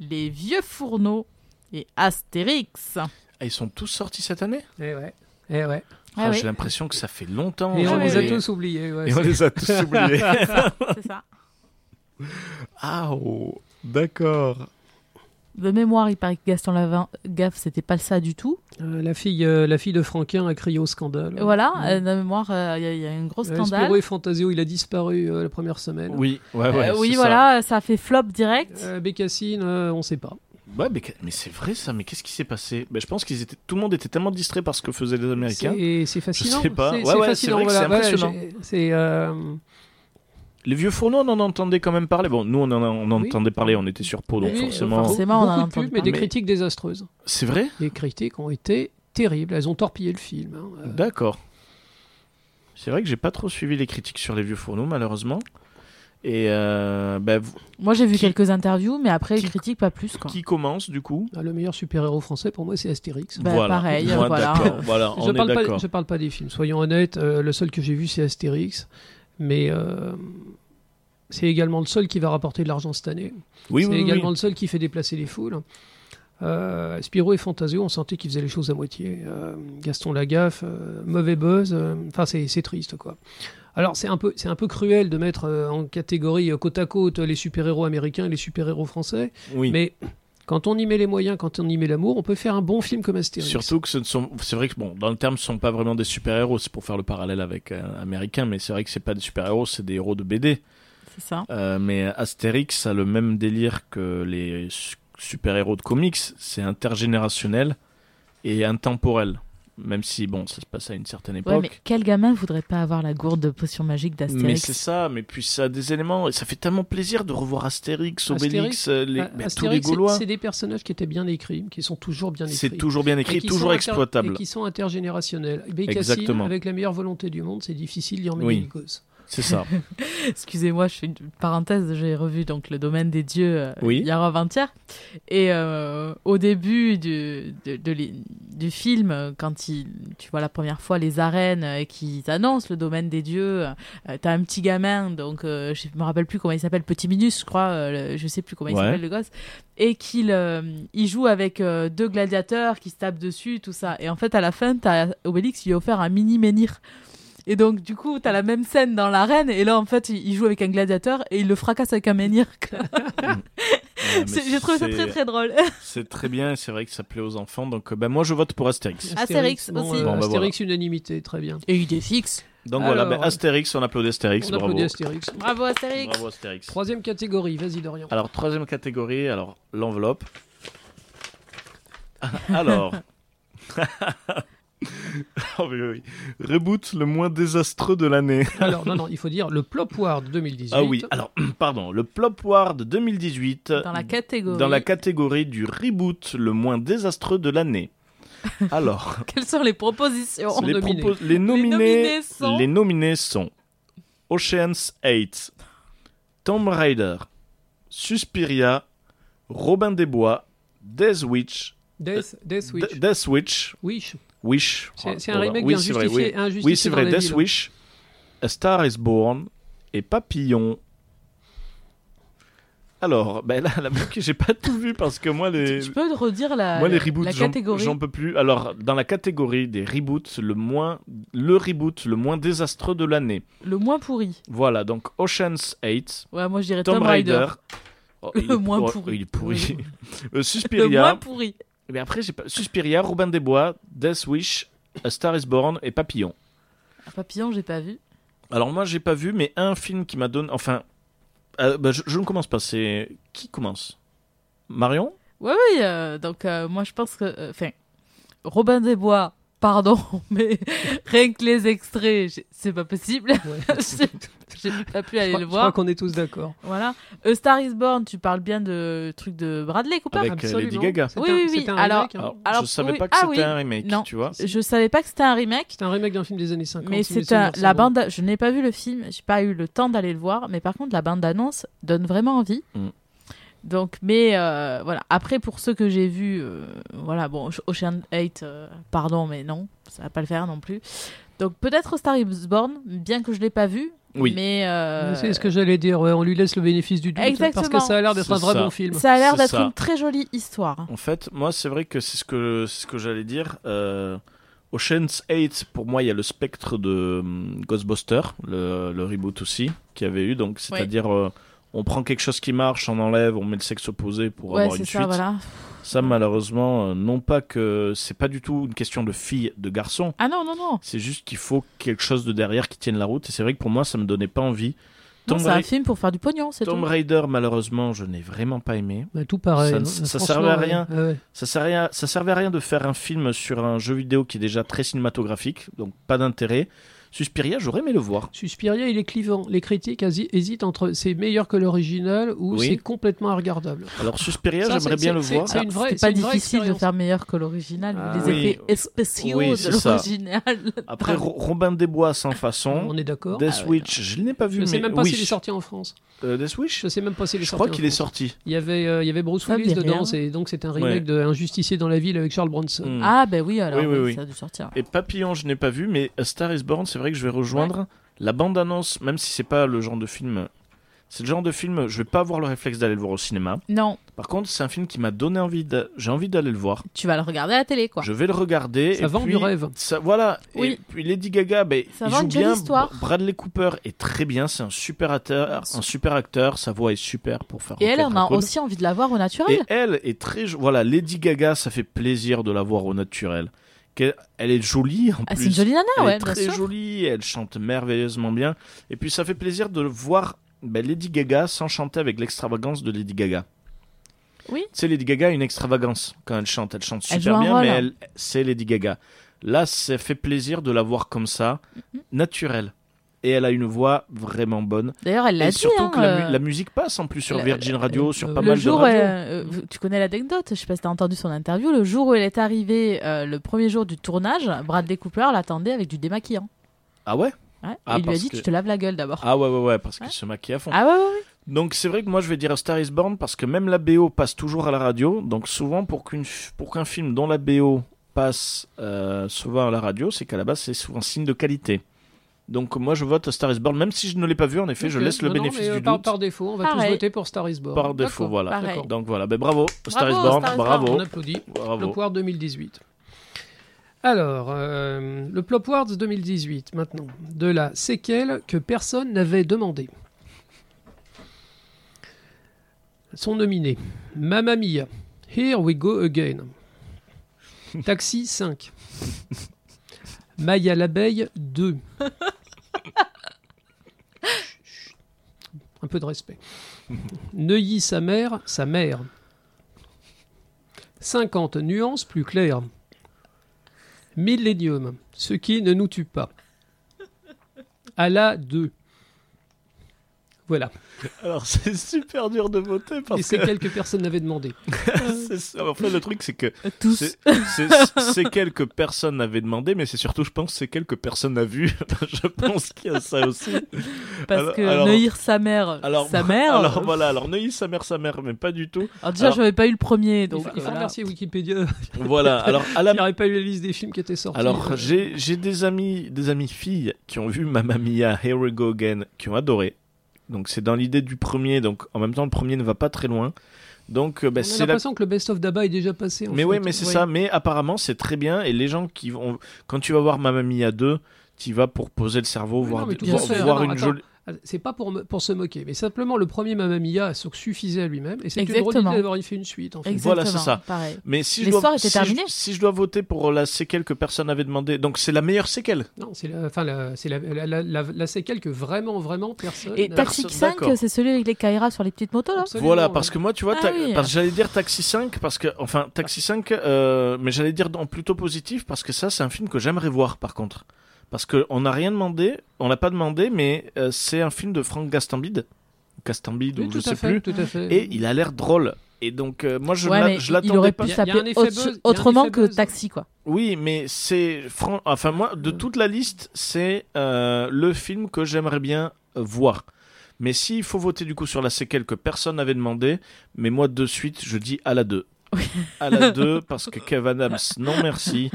S3: Les Vieux Fourneaux et Astérix.
S1: Ah, ils sont tous sortis cette année?
S2: Eh ouais. Eh ouais.
S1: Ah,
S3: Ah oui,
S1: J'ai l'impression que ça fait longtemps.
S2: Et on les a tous oubliés. ouais,
S1: Et on les a tous oubliés. *laughs*
S3: c'est ça.
S1: ah, oh, d'accord.
S3: De mémoire, il paraît que Gaston Lagaffe, c'était pas ça du tout.
S2: Euh, la, fille, euh, la fille de Franquin a crié au scandale.
S3: Voilà,
S2: Ouais.
S3: euh, de mémoire, euh, il y, y a un gros
S2: Euh,
S3: scandale.
S2: Spirou et Fantasio, il a disparu euh, la première semaine.
S1: Oui, ouais, ouais.
S3: Euh, oui, voilà, ça. a fait flop direct.
S2: Euh, Bécassine, euh, on sait pas.
S1: Ouais, mais, mais c'est vrai ça. Mais qu'est-ce qui s'est passé? Ben, Je pense qu'ils étaient. Tout le monde était tellement distrait par ce que faisaient les Américains.
S2: C'est c'est fascinant.
S1: sais pas.
S2: C'est
S1: Ouais, ouais, c'est vrai que c'est
S2: voilà.
S1: impressionnant.
S2: C'est. euh,
S1: Les vieux fourneaux, on en entendait quand même parler. Bon, nous, on en, on en
S2: Oui.
S1: entendait parler. On était sur Pau, donc
S2: oui,
S1: forcément.
S3: forcément. on en
S2: pubs, mais des critiques désastreuses.
S1: C'est vrai?
S2: Les critiques ont été terribles. Elles ont torpillé le film. hein. Euh,
S1: D'accord. C'est vrai que j'ai pas trop suivi les critiques sur les vieux fourneaux, malheureusement. Et euh, ben,
S3: Moi, j'ai vu
S1: Qui-
S3: quelques interviews, mais après,
S1: qui-
S3: les critiques, pas plus. Quoi.
S1: qui commence du coup
S2: Ah, le meilleur super-héros français, pour moi, c'est Astérix.
S3: Bah,
S1: Voilà.
S3: pareil,
S1: Ouais,
S3: voilà. *laughs*
S1: voilà,
S2: je
S1: on est
S2: parle pas,
S1: d'accord.
S2: je parle pas des films. Soyons honnêtes, euh, le seul que j'ai vu, c'est Astérix. Mais euh, c'est également le seul qui va rapporter de l'argent cette année.
S1: Oui,
S2: c'est
S1: oui,
S2: également
S1: oui.
S2: le seul qui fait déplacer les foules. Euh, Spirou et Fantasio, on sentait qu'ils faisaient les choses à moitié. Euh, Gaston Lagaffe, euh, mauvais buzz. Enfin, c'est c'est triste, quoi. Alors, c'est un, peu- c'est un peu cruel de mettre euh, en catégorie euh, côte à côte les super-héros américains et les super-héros français.
S1: Oui.
S2: Mais quand on y met les moyens, quand on y met l'amour, on peut faire un bon film comme Astérix.
S1: Surtout que ce ne sont, c'est vrai que bon, dans le terme, ce sont pas vraiment des super-héros. C'est pour faire le parallèle avec euh, américain, mais c'est vrai que c'est pas des super-héros, c'est des héros de BD.
S3: C'est ça.
S1: Euh, mais Astérix a le même délire que les su- super-héros de comics. C'est intergénérationnel et intemporel. Même si, bon, ça se passe à une certaine
S3: Ouais,
S1: époque.
S3: mais quel gamin voudrait pas avoir la gourde de potion magique
S1: mais
S3: d'Astérix
S1: c'est ça, mais puis ça a des éléments, et ça fait tellement plaisir de revoir Astérix, Obélix,
S2: Astérix,
S1: euh, les,
S2: Ah,
S1: mais tous les
S2: Astérix, c'est-
S1: Gaulois.
S2: c'est des personnages qui étaient bien écrits, qui sont toujours bien écrits.
S1: C'est toujours bien écrit,
S2: qui
S1: toujours exploitable.
S2: Et qui sont intergénérationnels. Bécassine,
S1: Exactement.
S2: avec la meilleure volonté du monde, c'est difficile d'y emmener
S1: Oui.
S2: les gosses.
S1: C'est ça. *laughs*
S3: Excusez-moi, je fais une parenthèse. J'ai revu donc le domaine des dieux euh,
S1: Oui.
S3: hier avant-hier. Et euh, au début du, de, de les- du film, quand il, tu vois la première fois les arènes euh, et qu'ils annoncent le domaine des dieux, euh, t'as un petit gamin, donc euh, je me rappelle plus comment il s'appelle, Petit Minus, je crois, le- je sais plus comment il
S1: Ouais.
S3: s'appelle le gosse, et qu'il il joue avec deux gladiateurs qui se tapent dessus, tout ça. Et en fait, à la fin, t'as Obélix lui a offert un mini menhir. Et donc, du coup, t'as la même scène dans l'arène, et là, en fait, il il joue avec un gladiateur et il le fracasse avec un menhir. *laughs*
S1: Ouais,
S3: J'ai trouvé ça très très drôle.
S1: C'est très bien, et c'est vrai que ça plaît aux enfants. Donc, euh, ben, moi, je vote pour Astérix.
S3: Astérix
S2: bon,
S3: aussi.
S1: Bon,
S2: Astérix, unanimité, très bien.
S3: Et idée fixe.
S1: Donc voilà, ben, Astérix, on applaudit Astérix.
S2: On
S1: bravo.
S2: applaudit Astérix.
S3: Bravo Astérix.
S1: Bravo Astérix.
S2: Troisième catégorie, vas-y Dorian.
S1: Alors, troisième catégorie, alors, l'enveloppe. *laughs* alors. *laughs* *laughs* Oh, oui, oui. Reboot le moins désastreux de l'année. *laughs*
S2: Alors, non, non, il faut dire le Plopward 2018.
S1: Ah oui, alors, *clears throat* pardon, le Plopward 2018.
S3: Dans la catégorie.
S1: Dans la catégorie du reboot le moins désastreux de l'année. *laughs* Alors,
S3: Quelles sont les propositions
S1: les,
S2: nominés.
S1: propos- les nominés,
S3: nominés sont-
S1: les nominés sont Ocean's 8, Tomb Raider, Suspiria, Robin des Bois, Death Witch,
S2: Death, Death
S1: Witch,
S2: Wish.
S1: Wish.
S2: C'est un remake
S1: oui, c'est vrai, oui.
S2: injustifié
S1: Oui, c'est vrai, Death. Wish, A Star is Born et Papillon. Alors, ben là, la j'ai pas tout vu parce que moi, les,
S3: Tu peux redire la,
S1: moi, les reboots, j'en-
S3: catégorie
S1: j'en peux plus. Alors, dans la catégorie des reboots, le moins, le reboot le moins désastreux de l'année.
S3: Le moins pourri.
S1: Voilà, donc Ocean's 8,
S3: Ouais, moi je dirais
S1: Tomb, Raider.
S3: Raider.
S1: Oh,
S3: Le
S1: il est-
S3: moins
S1: oh,
S3: pourri.
S1: Il est pourri. *laughs* Euh,
S3: Le
S1: Suspiria.
S3: moins pourri.
S1: Mais après, j'ai pas... Suspiria, Robin des Bois, Death Wish, A Star is Born et Papillon.
S3: Un papillon, j'ai pas vu.
S1: Alors moi, j'ai pas vu, mais un film qui m'a donné... Enfin, euh, bah, je, je ne commence pas, c'est... Qui commence? Marion?
S3: Ouais, oui, euh, donc euh, moi je pense que. Enfin, Robin des Bois, pardon, *laughs* mais rien que les extraits, c'est pas possible.
S2: Ouais. *laughs*
S3: J'ai pas pu aller
S2: crois-
S3: le
S2: je crois
S3: voir.
S2: qu'on est tous d'accord.
S3: Voilà. A Star is Born, tu parles bien de truc de Bradley Cooper
S1: Avec euh,
S2: Absolument.
S1: Lady Gaga.
S3: Oui,
S2: un-
S3: oui, oui.
S2: un
S3: Alors-
S2: remake, hein.
S1: Alors,
S3: Alors,
S1: je savais
S3: oui.
S1: pas que
S3: Ah
S1: c'était
S3: oui.
S1: un remake,
S3: Non.
S1: tu vois.
S3: Je savais pas que c'était un remake.
S2: C'est un remake d'un film des années 50.
S3: Mais c'est la bande. Je n'ai pas vu le film, j'ai pas eu le temps d'aller le voir, mais par contre la bande d'annonce donne vraiment envie.
S1: Mm.
S3: Donc, mais euh, voilà. Après, pour ceux que j'ai vus, euh, voilà, bon, Ocean 8, euh, pardon, mais non, ça va pas le faire non plus. Donc peut-être Star is Born, bien que je l'ai pas vu.
S1: Oui.
S3: Mais euh,
S2: C'est ce que j'allais dire, ouais, on lui laisse le bénéfice du doute. Parce
S3: Exactement.
S2: que ça a l'air d'être un vrai
S1: ça.
S2: bon film.
S3: ça a l'air
S1: C'est
S3: d'être une très jolie histoire.
S1: En fait, moi, c'est vrai que c'est ce que, c'est ce que j'allais dire. Euh, Ocean's 8, pour moi, il y a le spectre de hum, Ghostbusters, le, le reboot aussi, qu'il y avait eu. Donc, c'est-à-dire, euh, on prend quelque chose qui marche, on enlève, on met le sexe opposé pour
S3: Ouais,
S1: avoir une
S3: ça,
S1: suite.
S3: voilà.
S1: Ça, malheureusement, euh, non pas que c'est pas du tout une question de fille, de garçon.
S3: Ah non, non, non.
S1: C'est juste qu'il faut quelque chose de derrière qui tienne la route. Et c'est vrai que pour moi, ça me donnait pas envie.
S3: Non,
S1: Tomb,
S3: c'est un film pour faire du pognon, c'est tout.
S1: Tomb Raider, malheureusement, je n'ai vraiment pas aimé.
S2: Bah, tout pareil.
S1: Ça
S2: hein.
S1: ne- ça
S2: Franchement,
S1: servait à rien.
S2: Ouais, ouais.
S1: Ça servait, à, ça servait à rien de faire un film sur un jeu vidéo qui est déjà très cinématographique, donc pas d'intérêt. Suspiria, j'aurais aimé le voir.
S2: Suspiria, il est clivant. Les critiques hési- hésitent entre c'est meilleur que l'original ou
S1: Oui.
S2: c'est complètement regardable.
S1: Alors Suspiria, j'aimerais bien le voir.
S2: c'est
S3: pas
S2: vraie
S3: difficile de faire meilleur que l'original,
S2: Ah,
S3: les
S1: oui.
S3: effets spéciaux
S1: Oui,
S3: de l'original.
S1: Après Ro- Robin des Bois sans façon.
S2: On est d'accord.
S1: Death
S3: Ah ouais,
S1: Witch, je ne l'ai pas vu,
S2: Je
S1: mais
S2: sais même pas s'il est sorti en France.
S1: Euh, Death Wish
S2: Je sais même pas s'il est
S1: Je
S2: sorti.
S1: crois
S2: en
S1: qu'il est sorti.
S2: Il y avait, euh, il y avait Bruce Willis dedans, c'est donc c'est un remake de Un justicier dans la ville avec Charles Bronson.
S1: Hmm.
S3: Ah, ben oui, alors ça a dû sortir.
S1: Et Papillon, je n'ai pas vu, mais Star is Born, c'est vrai que je vais rejoindre. La bande-annonce, même si c'est pas le genre de film. C'est le genre de film, je vais pas avoir le réflexe d'aller le voir au cinéma.
S3: Non,
S1: Par contre, c'est un film qui m'a donné envie de... J'ai envie d'aller le voir.
S3: tu vas le regarder à la télé, quoi.
S1: Je vais le regarder.
S2: Ça
S1: et
S2: vend
S1: puis,
S2: du rêve.
S1: Ça, voilà.
S3: Oui.
S1: Et puis Lady Gaga, ben,
S3: Ça
S1: il
S3: vend
S1: joue
S3: une jolie
S1: bien.
S3: histoire.
S1: Bradley Cooper est très bien. C'est un super acteur.
S3: Merci.
S1: Un super acteur. Sa voix est super pour faire.
S3: Et elle, on a aussi envie de la voir au naturel.
S1: Et elle est très. Voilà, Lady Gaga, ça fait plaisir de la voir au naturel. Elle est jolie en
S3: Ah,
S1: plus.
S3: c'est une jolie nana,
S1: elle
S3: ouais,
S1: est très
S3: sûr.
S1: jolie, elle chante merveilleusement bien. Et puis ça fait plaisir de voir ben, Lady Gaga sans chanter avec l'extravagance de Lady Gaga.
S3: Oui.
S1: Sais, Lady Gaga une extravagance quand elle chante. Elle chante super bien, mais elle, c'est Lady Gaga. Là, ça fait plaisir de la voir comme ça,
S3: Mhm.
S1: naturelle. Et elle a une voix vraiment bonne.
S3: D'ailleurs, elle l'a dit.
S1: surtout
S3: hein,
S1: que la, mu-
S3: euh,
S1: la musique passe en plus sur
S3: la-
S1: Virgin Radio, sur
S2: euh,
S1: pas
S2: le
S1: mal
S3: le
S1: de
S3: jour,
S1: radios.
S3: euh, euh, tu connais l'anecdote, je sais pas si t'as entendu son interview, le jour où elle est arrivée, euh, le premier jour du tournage, Bradley Cooper l'attendait avec du démaquillant.
S1: Ah ouais?
S3: Ouais.
S1: Ah,
S3: il lui a dit
S1: que-
S3: tu te laves la gueule d'abord.
S1: Ah ouais, ouais, ouais, parce
S3: Ouais.
S1: qu'il se maquille à fond.
S3: Ah ouais, ouais, ouais.
S1: Donc c'est vrai que moi je vais dire Star is Born parce que même la BO passe toujours à la radio. Donc souvent pour qu'un film dont la BO passe euh, souvent à la radio, c'est qu'à la base c'est souvent signe de qualité. Donc moi je vote Star is Born, même si je ne l'ai pas vu en effet, je laisse le
S2: Non, non,
S1: bénéfice
S2: mais, euh,
S1: du
S2: par,
S1: doute.
S2: par défaut, on va
S3: Pareil.
S2: tous voter pour Star is Born.
S1: Par défaut, voilà.
S3: Pareil.
S1: Donc voilà, ben bravo, Star is
S3: Bravo,
S1: Born,
S3: Star is Born.
S1: bravo,
S2: On applaudit.
S1: bravo.
S2: Plopward 2018. Alors, euh, le Plopwards 2018, maintenant, de la séquelle que personne n'avait demandé? Sont nominés Mamma Mia, Here We Go Again, Taxi 5, Maya l'abeille 2. *laughs* Un peu de respect. *laughs* Neuilly sa mère, sa mère. 50 nuances plus claires. Millennium, ce qui ne nous tue pas. Allah 2. Voilà.
S1: Alors c'est super dur de voter
S2: Et
S1: parce
S2: c'est
S1: que
S2: quelques personnes n'avaient demandé. *laughs*
S1: c'est- en fait le truc c'est que
S3: Tous.
S1: c'est c'est- c'est quelques personnes avaient demandé, mais c'est surtout je pense c'est quelques personnes a vu. *laughs* je pense qu'il y a ça aussi.
S3: Parce
S1: alors-
S3: que
S1: alors-
S3: Neuillir sa mère,
S1: Alors,
S3: sa mère.
S1: Alors voilà, alors Neuilly sa mère, sa mère, mais pas du tout.
S3: Alors déjà,
S1: alors-
S3: je n'avais pas eu le premier,
S2: Il
S3: donc
S2: faut, il faut
S3: voilà.
S2: remercier Wikipédia. *laughs*
S1: Voilà, alors à la
S2: Il n'y aurait pas eu la liste des films qui étaient sortis.
S1: Alors, j'ai j'ai des amis, des amis filles qui ont vu Mamma Mia, Here We Go Again, qui ont adoré. Donc, c'est dans l'idée du premier. Donc, en même temps, le premier ne va pas très loin. Donc, euh, bah,
S2: On a
S1: c'est la.
S2: l'impression que le best of d'Abba est déjà passé. en
S1: Mais
S2: fait.
S1: oui, mais c'est
S2: Ouais.
S1: ça. Mais apparemment, c'est très bien. Et les gens qui vont. Quand tu vas voir Mamma Mia 2, tu vas pour poser le cerveau, voir,
S2: non,
S1: des- voir, voir une jolie.
S2: C'est pas pour, me- pour se moquer, mais simplement le premier Mamma Mia suffisait à lui-même. Et c'est une drôle d'avoir fait une suite. En fait.
S1: Voilà, c'est ça.
S3: Pareil.
S1: Mais si je dois,
S3: était
S1: si je-
S3: terminée.
S1: si je dois voter pour la séquelle que personne n'avait demandé, donc c'est la meilleure séquelle.
S2: Non, c'est la, enfin, la, c'est la, la, la, la- la séquelle que vraiment, vraiment personne.
S3: Et Taxi
S1: Personne-
S3: 5,
S1: d'accord.
S3: c'est celui avec les Kaira sur les petites motos, là
S2: Absolument,
S1: Voilà,
S2: ouais.
S1: parce que moi, tu vois,
S3: Ah
S1: ta-
S3: oui.
S1: parce que j'allais dire Taxi 5, parce que, enfin, Taxi 5, euh, mais j'allais dire en plutôt positif, parce que ça, c'est un film que j'aimerais voir, par contre. Parce qu'on n'a rien demandé, on l'a pas demandé, mais euh, c'est un film de Franck Gastambide, Gastambide,
S2: Oui,
S1: ou je sais
S2: fait,
S1: plus,
S2: tout à fait.
S1: et il a l'air drôle. Et donc, euh, moi, je
S3: Ouais, il
S1: l'attendais
S3: aurait
S1: pas.
S3: pu
S2: Il y a- il y a un
S3: s'appeler autre- autrement que
S2: buzz.
S3: Taxi, quoi.
S1: Oui, mais c'est fran- enfin moi de toute la liste, c'est euh, le film que j'aimerais bien voir. Mais s'il faut voter du coup sur la séquelle que personne n'avait demandé, mais moi de suite je dis à la 2. À la 2 *laughs* parce que Kev Adams, non merci.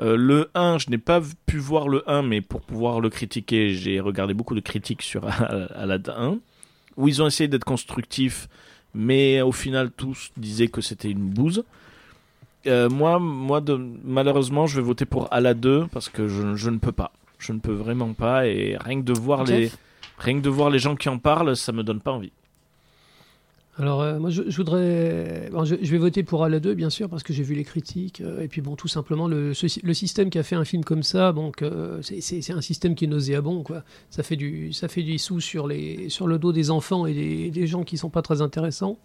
S1: Euh, le 1, je n'ai pas pu voir le 1, mais pour pouvoir le critiquer, j'ai regardé beaucoup de critiques sur *laughs* la 1, où ils ont essayé d'être constructifs, mais au final tous disaient que c'était une bouse. Euh, moi, moi de, malheureusement, je vais voter pour Ala 2 parce que je, je ne peux pas. Je ne peux vraiment pas et rien que de voir
S3: Jeff
S1: les rien que de voir les gens qui en parlent, ça me donne pas envie.
S2: Alors, euh, moi, je, je voudrais. bon, je, je vais voter pour Ala 2, bien sûr, parce que j'ai vu les critiques. euh, et puis, bon, tout simplement, le, ce- le système qui a fait un film comme ça, que c'est- un système qui est nauséabond, quoi. Ça fait du, ça fait du sous sur, les, sur le dos des enfants et des, des gens qui sont pas très intéressants.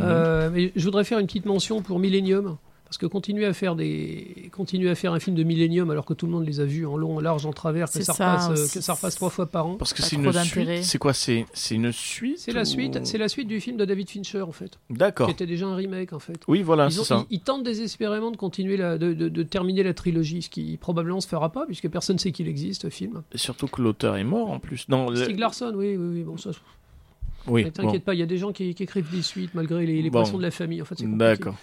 S2: Euh, mais je voudrais faire une petite mention pour Millennium. Parce que continuer à faire des, continuer à faire un film de Millennium alors que tout le monde les a vus en long, en large, en travers, que ça,
S3: ça,
S2: repasse,
S3: aussi.
S2: que ça repasse trois fois par an.
S1: Parce que c'est une suite. C'est quoi C'est une suite
S2: C'est la suite, c'est la suite du film de David Fincher en fait,
S1: D'accord.
S2: qui était déjà un remake en fait.
S1: Oui, voilà,
S2: ils,
S1: c'est ça.
S2: ils- ils tentent désespérément de continuer la, de, de- de terminer la trilogie, ce qui probablement se fera pas puisque personne sait qu'il existe ce film.
S1: Et surtout que l'auteur est mort en plus. Non, le-
S2: Stieg Larsson, oui, oui, oui, bon ça.
S1: oui.
S2: mais T'inquiète pas, il y a des gens qui, qui écrivent des suites malgré les, les
S1: Bon.
S2: poissons de la famille. En fait.
S1: D'accord.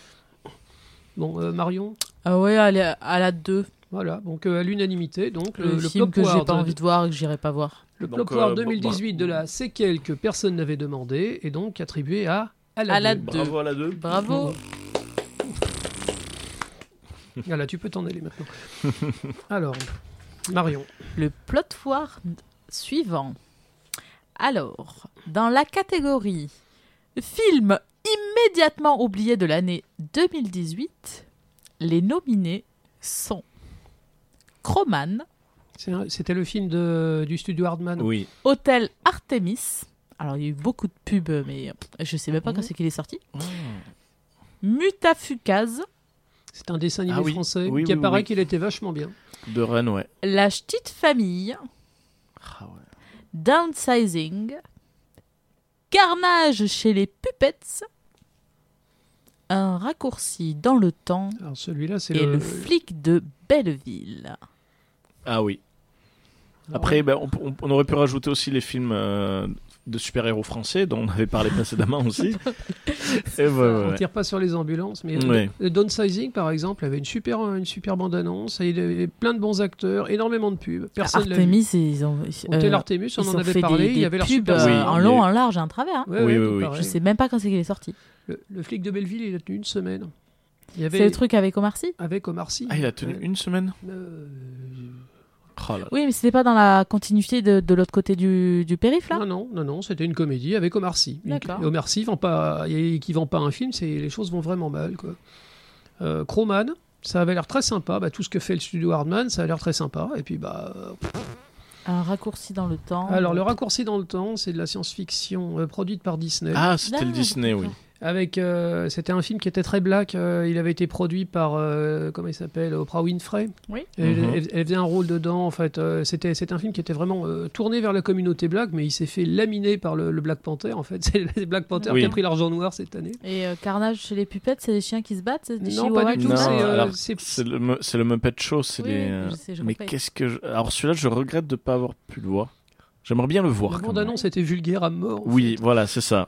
S2: Bon, euh, Marion,
S3: Ah ouais, elle est à la 2.
S2: voilà, donc euh, à l'unanimité, donc
S3: Le,
S2: le, le
S3: film que j'ai pas envie de voir et que j'irai pas voir.
S2: Le
S1: Donc,
S2: Plopward
S1: euh, bon,
S2: 2018 de la séquelle que personne n'avait demandé et donc attribué à Aladdin.
S3: Aladdin. Deux.
S1: Bravo à la 2.
S3: Bravo. *laughs*
S2: Voilà, tu peux t'en aller maintenant. *laughs* Alors, Marion.
S3: Le plot war suivant. Alors, dans la catégorie film immédiatement oublié de l'année 2018, les nominés sont Croman,
S2: C'était le film de, du studio Hardman.
S1: Oui.
S3: Hôtel Artemis. Alors, il y a eu beaucoup de pubs, mais je sais même pas quand
S2: Mhm.
S3: c'est qu'il est sorti. Mutafukaz,
S2: C'est un dessin animé
S1: Ah oui.
S2: français
S1: Oui,
S2: qui
S1: oui,
S2: apparaît
S1: oui.
S2: qu'il était vachement bien.
S1: De Rennes, ouais.
S3: La Petite Famille,
S1: Ah ouais.
S3: Downsizing, Carnage chez les Puppets, Un raccourci dans le temps
S2: Alors celui-là, c'est
S3: et
S2: le...
S3: le flic de Belleville.
S1: Ah oui. Après, ben, on, on- on aurait pu rajouter aussi les films euh, de super-héros français dont on avait parlé *laughs* précédemment aussi. *laughs* Et ouais, ouais,
S2: On
S1: ouais.
S2: tire pas sur les ambulances, mais
S1: Ouais.
S2: le Downsizing, par exemple, avait une super, une super bande-annonce, il y avait plein de bons acteurs, énormément de pubs. Personne vu.
S3: Ils ont,
S2: Hôtel
S3: euh,
S2: Artemis, on
S3: ils
S2: en
S3: ont
S2: avait
S3: fait
S2: parlé,
S3: des,
S2: il y avait
S3: des pubs
S2: super
S3: euh,
S1: Oui,
S3: en long,
S1: a-
S3: en large et en travers. hein.
S2: Ouais,
S1: Oui,
S2: ouais,
S1: oui, oui.
S3: Je sais même pas quand c'est qu'il est sorti.
S2: Le, le flic de Belleville, il a tenu une semaine. Il y avait
S3: C'est le truc avec Omar Sy?
S2: Avec Omar Sy.
S1: Ah, il a tenu
S2: Ouais.
S1: une semaine?
S2: Euh,
S1: Oh là là.
S3: Oui, mais c'était pas dans la continuité de, de l'autre côté du, du périph' là?
S2: Non, non, non, non, c'était une comédie avec Omar Sy.
S3: D'accord.
S2: Et Omar Sy vend pas, et qui vend pas un film, c'est les choses vont vraiment mal, quoi. Euh, Crowman, ça avait l'air très sympa. Bah, tout ce que fait le studio Hardman, ça a l'air très sympa. Et puis, bah, euh,
S3: Un raccourci dans le temps.
S2: alors le raccourci dans le temps, c'est de la science-fiction euh, produite par Disney.
S1: Ah, c'était le
S3: D'accord.
S1: Disney, oui.
S2: Avec, euh, c'était un film qui était très black. euh, il avait été produit par, euh, comment il s'appelle, Oprah Winfrey.
S3: Oui.
S2: Elle,
S1: Mhm.
S2: elle- elle faisait un rôle dedans. En fait, euh, c'était, c'était un film qui était vraiment euh, tourné vers la communauté black, mais il s'est fait laminer par le, le Black Panther. En fait, *laughs* c'est le Black Panther
S1: Oui.
S2: qui a pris l'argent noir cette année.
S3: Et euh, Carnage chez les pupettes, c'est des chiens qui se battent c'est des
S2: Non, pas du
S3: qui
S2: tout.
S3: se
S2: c'est, euh, c'est-
S1: C'est le, Mu- c'est le Muppet Show. C'est
S3: Oui,
S1: les,
S3: oui,
S1: euh,
S3: je sais, je
S1: Mais qu'est-ce que. je- Alors celui-là, je regrette de ne pas avoir pu le voir. J'aimerais bien le voir.
S2: La
S1: quand même.
S2: bande-annonce était vulgaire à mort.
S1: Oui,
S2: fait.
S1: voilà, c'est ça.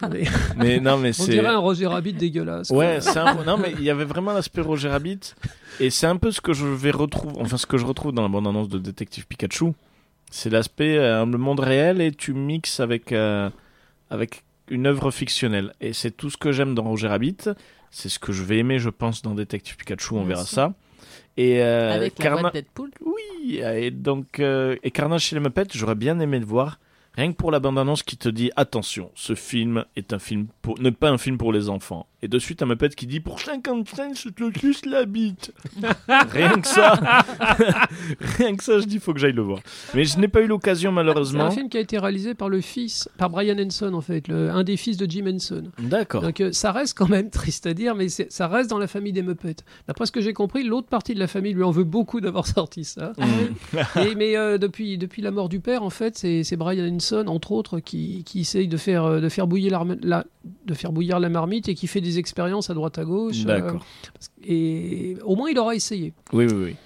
S1: *laughs*
S2: Mais
S1: non, mais
S2: on dirait un Roger Rabbit dégueulasse.
S1: Ouais,
S2: quoi.
S1: c'est un... non mais il y avait vraiment l'aspect Roger Rabbit et c'est un peu ce que je vais retrouver enfin ce que je retrouve dans la bande annonce de Détective Pikachu. C'est l'aspect euh, le monde réel et tu mixes avec euh, avec une œuvre fictionnelle et c'est tout ce que j'aime dans Roger Rabbit, c'est ce que je vais aimer je pense dans Détective Pikachu, on
S3: Bien
S1: verra
S3: sûr.
S1: ça. Et euh,
S3: Avec la
S1: Carna-
S3: voix de Deadpool.
S1: oui, et donc euh, et Carnage chez les Muppets, j'aurais bien aimé le voir. Rien que pour la bande-annonce qui te dit attention, ce film est un film pour n'est pas un film pour les enfants. Et de suite un Muppet qui dit pour 55 je te juste la bite. Rien que ça. *laughs* Rien que ça, je dis faut que j'aille le voir. Mais je n'ai pas eu l'occasion
S2: C'est
S1: malheureusement.
S2: un film qui a été réalisé par le fils, par Brian Henson en fait, le- un des fils de Jim Henson.
S1: D'accord.
S2: Donc euh, ça reste quand même *laughs* triste à dire, mais c'est- ça reste dans la famille des Muppets. D'après ce que j'ai compris, l'autre partie de la famille lui en veut beaucoup d'avoir *laughs* sorti ça. Et- mais euh, depuis, depuis la mort du père, en fait, c'est c'est Brian Henson, entre autres, qui, qui essaye de faire, euh, de, faire bouillir la, de faire bouillir la marmite et qui fait des expériences à droite à gauche. euh,
S1: D'accord.
S2: et au moins, il aura essayé.
S1: Oui oui oui.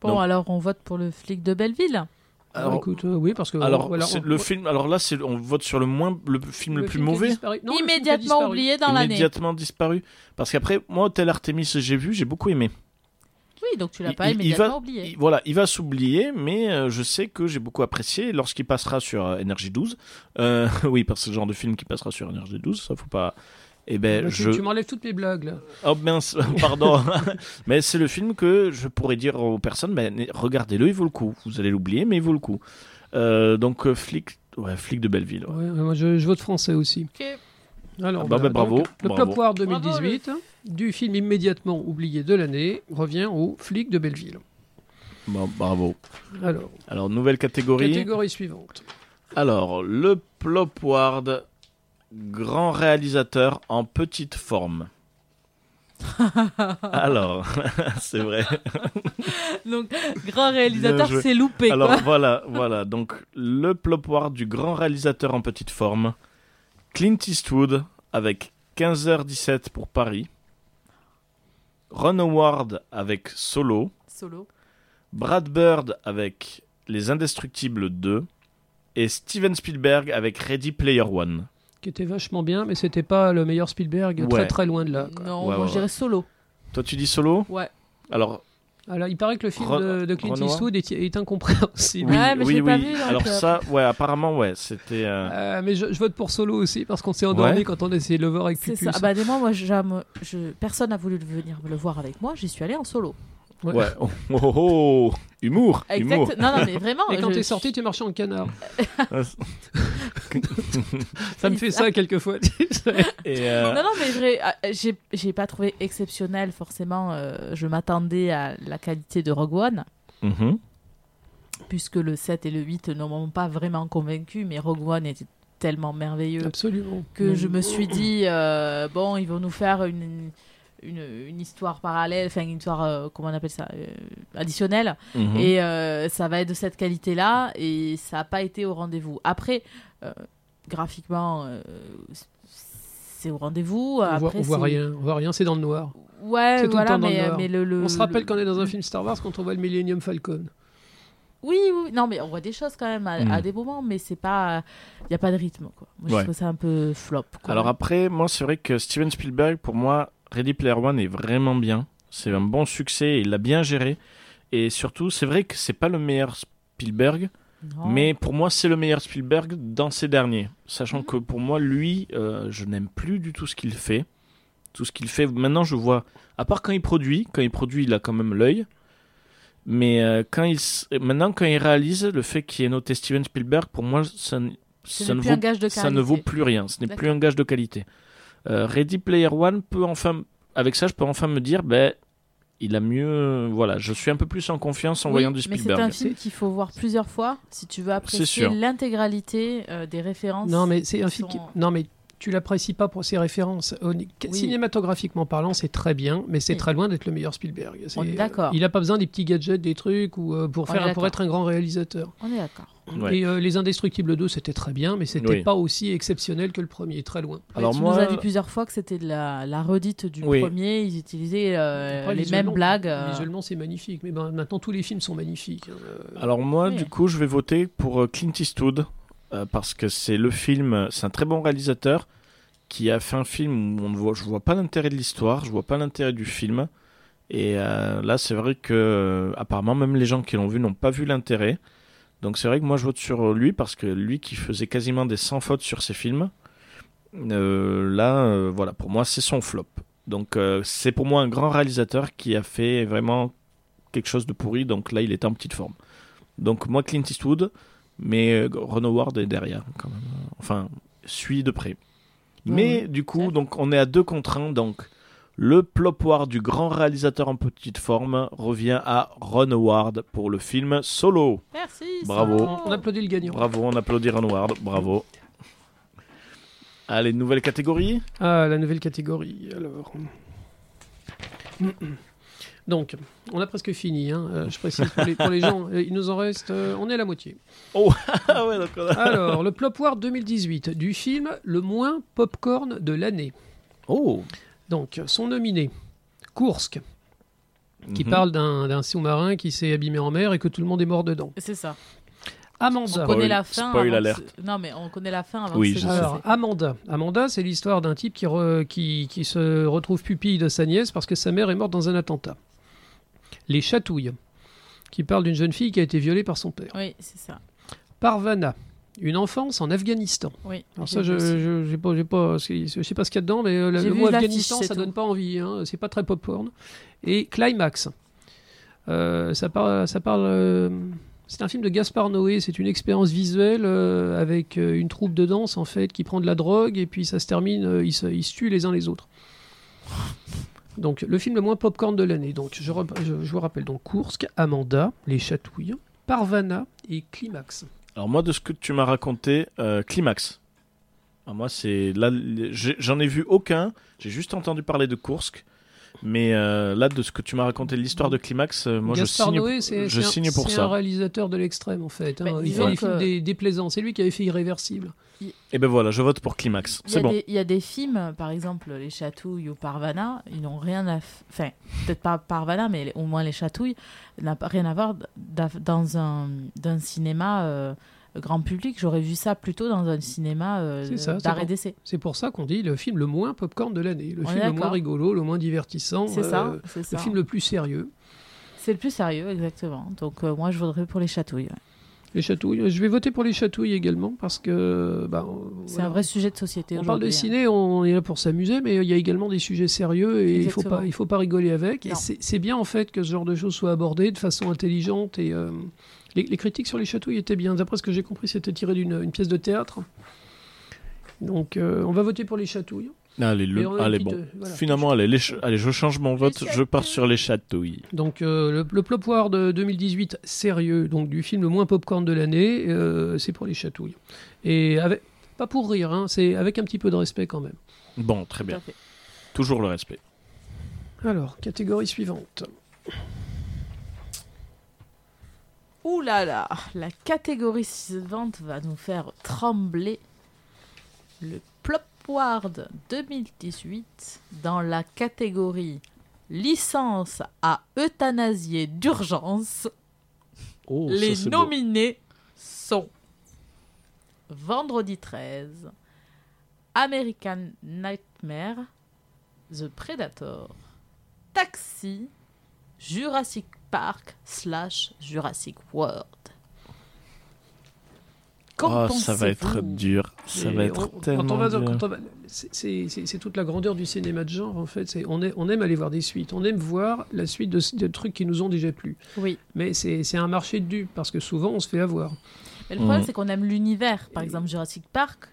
S3: Bon,
S1: Donc-
S3: alors on vote pour le flic de Belleville.
S2: Alors,
S1: Alors,
S2: écoute, euh, oui, parce que
S1: alors
S2: voilà, on-
S1: le film alors là c'est on vote sur le moins le film le, plus
S2: film
S1: mauvais.
S2: Non,
S3: Immédiatement
S2: disparu.
S3: oublié dans l'année.
S1: immédiatement disparu parce qu'après moi Hôtel Artemis j'ai vu, j'ai beaucoup aimé.
S3: Oui, donc tu l'as
S1: Il-
S3: pas
S1: il- il
S3: immédiatement
S1: va-
S3: oublié.
S1: Il- voilà, il va s'oublier, mais euh, je sais que j'ai beaucoup apprécié lorsqu'il passera sur euh, Énergie 12. Euh, *laughs* oui, parce que c'est le genre de film qui passera sur Énergie 12, ça faut pas. Eh ben,
S2: Bah, tu,
S1: je.
S2: tu m'enlèves toutes mes blagues là.
S1: Oh mince, *laughs* pardon. *laughs* mais c'est le film que je pourrais dire aux personnes ben, regardez-le, il vaut le coup. Vous allez l'oublier, mais il vaut le coup. Euh, donc, euh, flic, ouais, flic de Belleville. ouais.
S2: Ouais, ouais, moi, je, je vote français aussi. Alors,
S1: Ah bah,
S2: voilà,
S1: bah, bravo,
S2: donc, le
S1: bravo.
S2: Plop War 2018, du film immédiatement oublié de l'année, revient au flic de Belleville.
S1: Bon, bravo.
S2: Alors,
S1: Alors, nouvelle catégorie.
S2: catégorie suivante.
S1: Alors, le Plopward, grand réalisateur en petite forme. *laughs* Alors, *laughs* c'est vrai. *laughs*
S3: Donc, grand réalisateur, c'est loupé.
S1: Alors
S3: quoi.
S1: voilà, voilà. Donc le plopwar du grand réalisateur en petite forme, Clint Eastwood avec 15h17 pour Paris, Ron Howard avec Solo,
S3: Solo.
S1: Brad Bird avec Les Indestructibles 2 et Steven Spielberg avec Ready Player One.
S2: Qui était vachement bien, mais c'était pas le meilleur Spielberg,
S1: Ouais.
S2: très très loin de là. quoi.
S3: Non,
S1: Ouais,
S3: moi
S1: ouais,
S3: je dirais Solo.
S1: Toi tu dis Solo
S3: Ouais.
S1: Alors
S2: Alors, il paraît que le film de, de Clint
S1: Renoir
S2: Eastwood est, est incompréhensible.
S1: oui,
S3: Ouais, mais je
S1: oui,
S3: l'ai pas
S1: oui.
S3: vu, donc,
S1: Alors
S3: euh,
S1: ça, ouais, apparemment ouais, c'était. euh,
S2: Euh, mais je, je vote pour Solo aussi parce qu'on s'est endormi
S1: Ouais.
S2: quand on a essayé de le voir avec
S3: C'est
S2: Pupus.
S3: ça. Ah bah, des mois, moi, j'aime- je... personne n'a voulu venir me le voir avec moi. J'y suis allée en solo.
S2: Ouais.
S1: Ouais. *laughs* Oh, oh, oh. Humour. Humour.
S3: Exact. Non, non, mais vraiment.
S2: Et quand
S3: je-
S2: t'es sorti, tu marchais en canard. *laughs* Ça me fait ça quelquefois. tu sais.
S1: Et euh,
S3: Non, non, mais vrai, ah, j'ai j'ai pas trouvé exceptionnel, forcément. euh, je m'attendais à la qualité de Rogue One,
S1: mhm.
S3: puisque le 7 et le 8 ne m'ont pas vraiment convaincu, mais Rogue One était tellement merveilleux
S2: Absolument.
S3: que je me suis dit, euh, bon, ils vont nous faire une, une, une histoire parallèle, enfin, une histoire, euh, comment on appelle ça, euh, additionnelle.
S1: Mhm.
S3: Et euh, ça va être de cette qualité-là, et ça n'a pas été au rendez-vous. Après, euh, graphiquement, euh, c'est au rendez-vous.
S2: On voit, on voit rien, on voit rien, c'est dans le noir.
S3: Ouais,
S2: C'est tout le
S3: voilà,
S2: temps dans le
S3: mais,
S2: noir.
S3: mais le, le-
S2: On se rappelle
S3: le-
S2: qu'on est dans un film Star Wars quand on voit le Millennium Falcon.
S3: Oui, oui, non, mais on voit des choses quand même à,
S1: Mm.
S3: à des moments, mais c'est pas, il y a pas de rythme quoi. Moi, je trouve ça un peu flop. Quoi.
S1: Alors après, moi, c'est vrai que Steven Spielberg, pour moi, Ready Player One est vraiment bien. C'est un bon succès, il l'a bien géré. Et surtout, c'est vrai que c'est pas le meilleur Spielberg,
S3: Non.
S1: mais pour moi, c'est le meilleur Spielberg dans ces derniers. Sachant
S3: Mhm.
S1: que pour moi, lui, euh, je n'aime plus du tout ce qu'il fait. Tout ce qu'il fait, maintenant, je vois, à part quand il produit, quand il produit, il a quand même l'œil. Mais euh, quand il, maintenant, quand il réalise, le fait qu'il ait noté Steven Spielberg, pour moi, ça, ne vaut ça ne vaut plus rien. Ce n'est plus un gage de qualité. Euh, Ready Player One peut enfin, avec ça, je peux enfin me dire, ben, il a mieux. Voilà, je suis un peu plus en confiance en
S3: Oui,
S1: voyant du
S3: Mais c'est
S1: Spielberg.
S3: un film qu'il faut voir plusieurs fois si tu veux apprécier l'intégralité euh, des références.
S2: Non, mais c'est un film qui... Non, mais tu l'apprécies pas pour ses références. Cinématographiquement parlant, c'est très bien, mais c'est
S3: Oui.
S2: très loin d'être le meilleur Spielberg.
S3: On est d'accord.
S2: Il a pas besoin des petits gadgets, des trucs, ou euh, pour, faire, pour être un grand réalisateur.
S3: On est d'accord.
S1: Ouais.
S2: Et euh, Les Indestructibles 2, c'était très bien, mais c'était
S1: Oui.
S2: pas aussi exceptionnel que le premier, très loin.
S1: Alors
S3: tu
S1: moi,
S3: nous as dit plusieurs fois que c'était la, la redite du
S1: Oui.
S3: premier. Ils utilisaient euh,
S2: Après,
S3: les mêmes blagues. euh,
S2: Visuellement, c'est magnifique, mais ben, maintenant tous les films sont magnifiques. hein. Euh,
S1: alors moi,
S3: Oui.
S1: du coup, je vais voter pour euh, Clint Eastwood euh, parce que c'est le film, c'est un très bon réalisateur qui a fait un film où on ne voit, je vois pas l'intérêt de l'histoire, je vois pas l'intérêt du film. Et euh, là, c'est vrai que euh, apparemment même les gens qui l'ont vu n'ont pas vu l'intérêt. Donc c'est vrai que moi je vote sur lui parce que lui qui faisait quasiment des 100 fautes sur ses films, là, voilà, pour moi c'est son flop. Donc c'est pour moi un grand réalisateur qui a fait vraiment quelque chose de pourri. Donc là, il est en petite forme. Donc moi Clint Eastwood, mais euh, Ron Howard est derrière quand même. Enfin, suit de près. Mais du coup,
S3: Ouais.
S1: donc on est à deux contre un, donc le plopwar du grand réalisateur en petite forme revient à Ron Howard pour le film Solo.
S3: Merci.
S1: Bravo.
S3: Solo.
S2: on, on applaudit le gagnant.
S1: Bravo, on applaudit Ron Howard, bravo. Allez, nouvelle catégorie?
S2: Ah, la nouvelle catégorie, alors. Donc, on a presque fini, hein, euh, je précise pour les, pour les gens, euh, il nous en reste, euh, on est à la moitié. *laughs*
S1: Ah ouais, donc on a-
S2: Alors, le Plopwar 2018 du film le moins popcorn de l'année.
S1: Oh
S2: Donc, sont nominés Kursk, qui
S1: Mhm.
S2: parle d'un sous-marin qui s'est abîmé en mer et que tout le monde est mort dedans.
S3: C'est ça.
S2: Amanda.
S3: On connaît la fin.
S1: spoil
S3: avant
S1: alert.
S3: que ce- Non, mais on connaît la fin avant
S1: Oui,
S3: que.
S2: Alors, Amanda. Amanda, c'est l'histoire d'un type qui, re- qui, qui se retrouve pupille de sa nièce parce que sa mère est morte dans un attentat. Les Chatouilles, qui parle d'une jeune fille qui a été violée par son père.
S3: Oui, c'est ça.
S2: Parvana, une enfance en Afghanistan.
S3: Oui.
S2: Alors ça, je je, j'ai pas, pas, je sais pas ce qu'il y a dedans, mais euh, le mot Afghanistan, ça
S3: tout.
S2: donne pas envie. Hein, c'est pas très popcorn. Et Climax, Euh, ça parle, ça parle. euh, c'est un film de Gaspard Noé. C'est une expérience visuelle avec une troupe de danse en fait qui prend de la drogue et puis ça se termine, ils, se, ils se tuent les uns les autres. Donc le film le moins popcorn de l'année. Donc je, je, vous rappelle donc Kursk, Amanda, Les Chatouilles, Parvana et Climax.
S1: Alors moi, de ce que tu m'as raconté, euh, Climax. Alors moi, c'est là, j'en ai vu aucun. J'ai juste entendu parler de Kursk. Mais euh, là, de ce que tu m'as raconté de l'histoire de Climax, euh, moi
S2: Gaspard
S1: je signe,
S2: Noé, c'est
S1: je
S2: c'est un-
S1: signe pour
S2: c'est
S1: ça.
S2: un réalisateur de l'extrême en fait. hein. Il fait des films dé- déplaisants. C'est lui qui avait fait Irréversible.
S1: Et ben voilà, je vote pour Climax.
S3: Il y,
S1: C'est
S3: a
S1: bon.
S3: des, il y a des films, par exemple Les Chatouilles ou Parvana, ils n'ont rien à. f- Enfin, peut-être pas Parvana, mais les- au moins Les Chatouilles, n'a pas rien à voir d'a- dans un, d'un cinéma euh, grand public. J'aurais vu ça plutôt dans un cinéma euh, d'arrêt d'essai.
S2: C'est pour ça qu'on dit le film le moins popcorn de l'année, le
S3: On
S2: film le moins rigolo, le moins divertissant,
S3: C'est
S2: euh,
S3: ça, c'est ça.
S2: le film le plus sérieux.
S3: C'est le plus sérieux, exactement. Donc euh, moi, je voudrais pour Les Chatouilles. ouais.
S2: Les chatouilles. Je vais voter pour les chatouilles également parce que bah,
S3: C'est
S2: voilà.
S3: un vrai sujet de société
S2: On parle de
S3: hein.
S2: ciné, on est là pour s'amuser, mais il y a également des sujets sérieux et il faut
S3: Exactement.
S2: pas, il faut pas rigoler avec.
S3: Non.
S2: c'est c'est bien en fait que ce genre de choses soit abordé de façon intelligente et euh, les, les critiques sur les chatouilles étaient bien. D'après ce que j'ai compris, c'était tiré d'une une pièce de théâtre. Donc euh, on va voter pour les chatouilles.
S1: Allez, le-
S2: petite,
S1: bon.
S2: euh, voilà.
S1: Finalement, allez, les allez, je change mon vote, je pars sur les chatouilles.
S2: Donc euh, le, le de 2018 sérieux, donc du film le moins popcorn de l'année, euh, c'est pour les chatouilles. Et avec, pas pour rire, hein, c'est avec un petit peu de respect quand même.
S1: Bon, très bien. Toujours le respect.
S2: Alors, catégorie suivante.
S3: Ouh là là, la catégorie suivante va nous faire trembler. Le Plopward 2018 dans la catégorie licence à euthanasier d'urgence.
S1: Oh, ça,
S3: Les
S1: beau.
S3: nominés sont Vendredi 13, American Nightmare, The Predator, Taxi, Jurassic Park slash Jurassic World. Qu'en
S1: Oh, ça va être dur. Ça va être
S2: on-
S1: tellement
S2: quand on va, dans-
S1: dur.
S2: quand on va- c'est- toute la grandeur du cinéma de genre en fait. On, est- on aime aller voir des suites, on aime voir la suite de, de trucs qui nous ont déjà plu.
S3: Oui,
S2: Mais c'est un marché de dupes parce que souvent on se fait avoir.
S3: mais le problème
S1: Mm.
S3: c'est qu'on aime l'univers. Par exemple, Jurassic Park,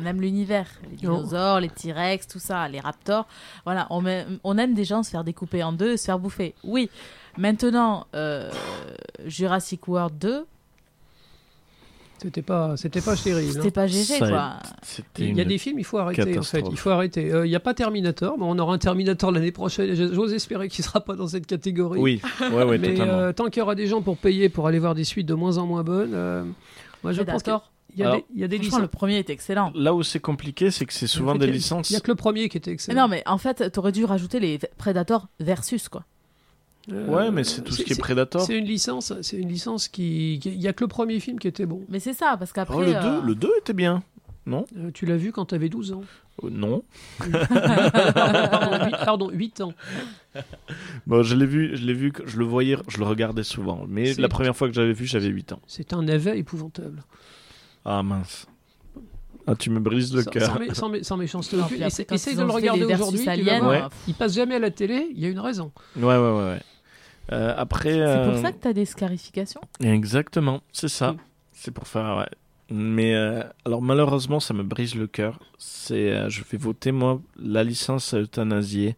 S3: on aime l'univers. Les dinosaures, les T-Rex, tout ça, les raptors. Voilà, on, aime- on aime des gens se faire découper en deux et se faire bouffer. Oui. Maintenant, euh, Jurassic World 2,
S2: C'était pas, c'était pas stérile. hein.
S3: c'était pas
S1: a
S3: quoi.
S2: Il y a des films, il faut arrêter en fait. Il faut arrêter. Euh, Il n'y a pas Terminator, mais on aura un Terminator l'année prochaine. J'ose espérer qu'il sera pas dans cette catégorie.
S1: Oui, ouais, ouais, *laughs*
S2: mais
S1: totalement.
S2: euh, tant qu'il y aura des gens pour payer pour aller voir des suites de moins en moins bonnes, euh, moi je pense qu'il
S3: Predator,
S2: y a
S1: Alors,
S2: des, il y a des
S3: franchement, le
S2: licences.
S3: premier est excellent.
S1: Là où c'est compliqué, c'est que c'est souvent
S2: En fait,
S1: des
S2: il
S1: licences.
S2: Il n'y a que le premier qui était
S3: Mais
S2: excellent.
S3: non, mais en fait, t'aurais dû rajouter les Predator versus quoi.
S2: Euh,
S1: Ouais, mais c'est tout ce qui est Predator.
S2: C'est une licence, c'est une licence qui, il y a que le premier film qui était bon.
S3: Mais c'est ça, parce qu'après.
S1: Oh, le 2
S3: euh,
S1: le 2 était bien.
S2: Euh, tu l'as vu quand tu avais 12 ans.
S1: Euh, non. *laughs* *laughs*
S2: pardon, 8, pardon, 8 ans.
S1: Bon, je l'ai vu, je l'ai vu, je le voyais, je le regardais souvent. Mais la première fois que j'avais vu, j'avais 8 ans.
S2: C'est un navet épouvantable.
S1: Ah mince. Ah, tu me brises le cœur.
S2: sans mé- sans mé- sans méchanceté
S3: non,
S2: aucune. Essaye de le regarder aujourd'hui. tu vas
S3: aliens,
S2: voir.
S1: Ouais.
S2: Il passe jamais à la télé, il y a une raison.
S1: Ouais, ouais, ouais. ouais. Euh, après.
S3: C'est
S1: euh,
S3: pour ça que t'as des scarifications
S1: Exactement, c'est ça.
S2: Mm.
S1: C'est pour faire. Ouais. Mais euh, alors malheureusement, ça me brise le cœur. C'est, euh, je vais voter moi la licence à euthanasier.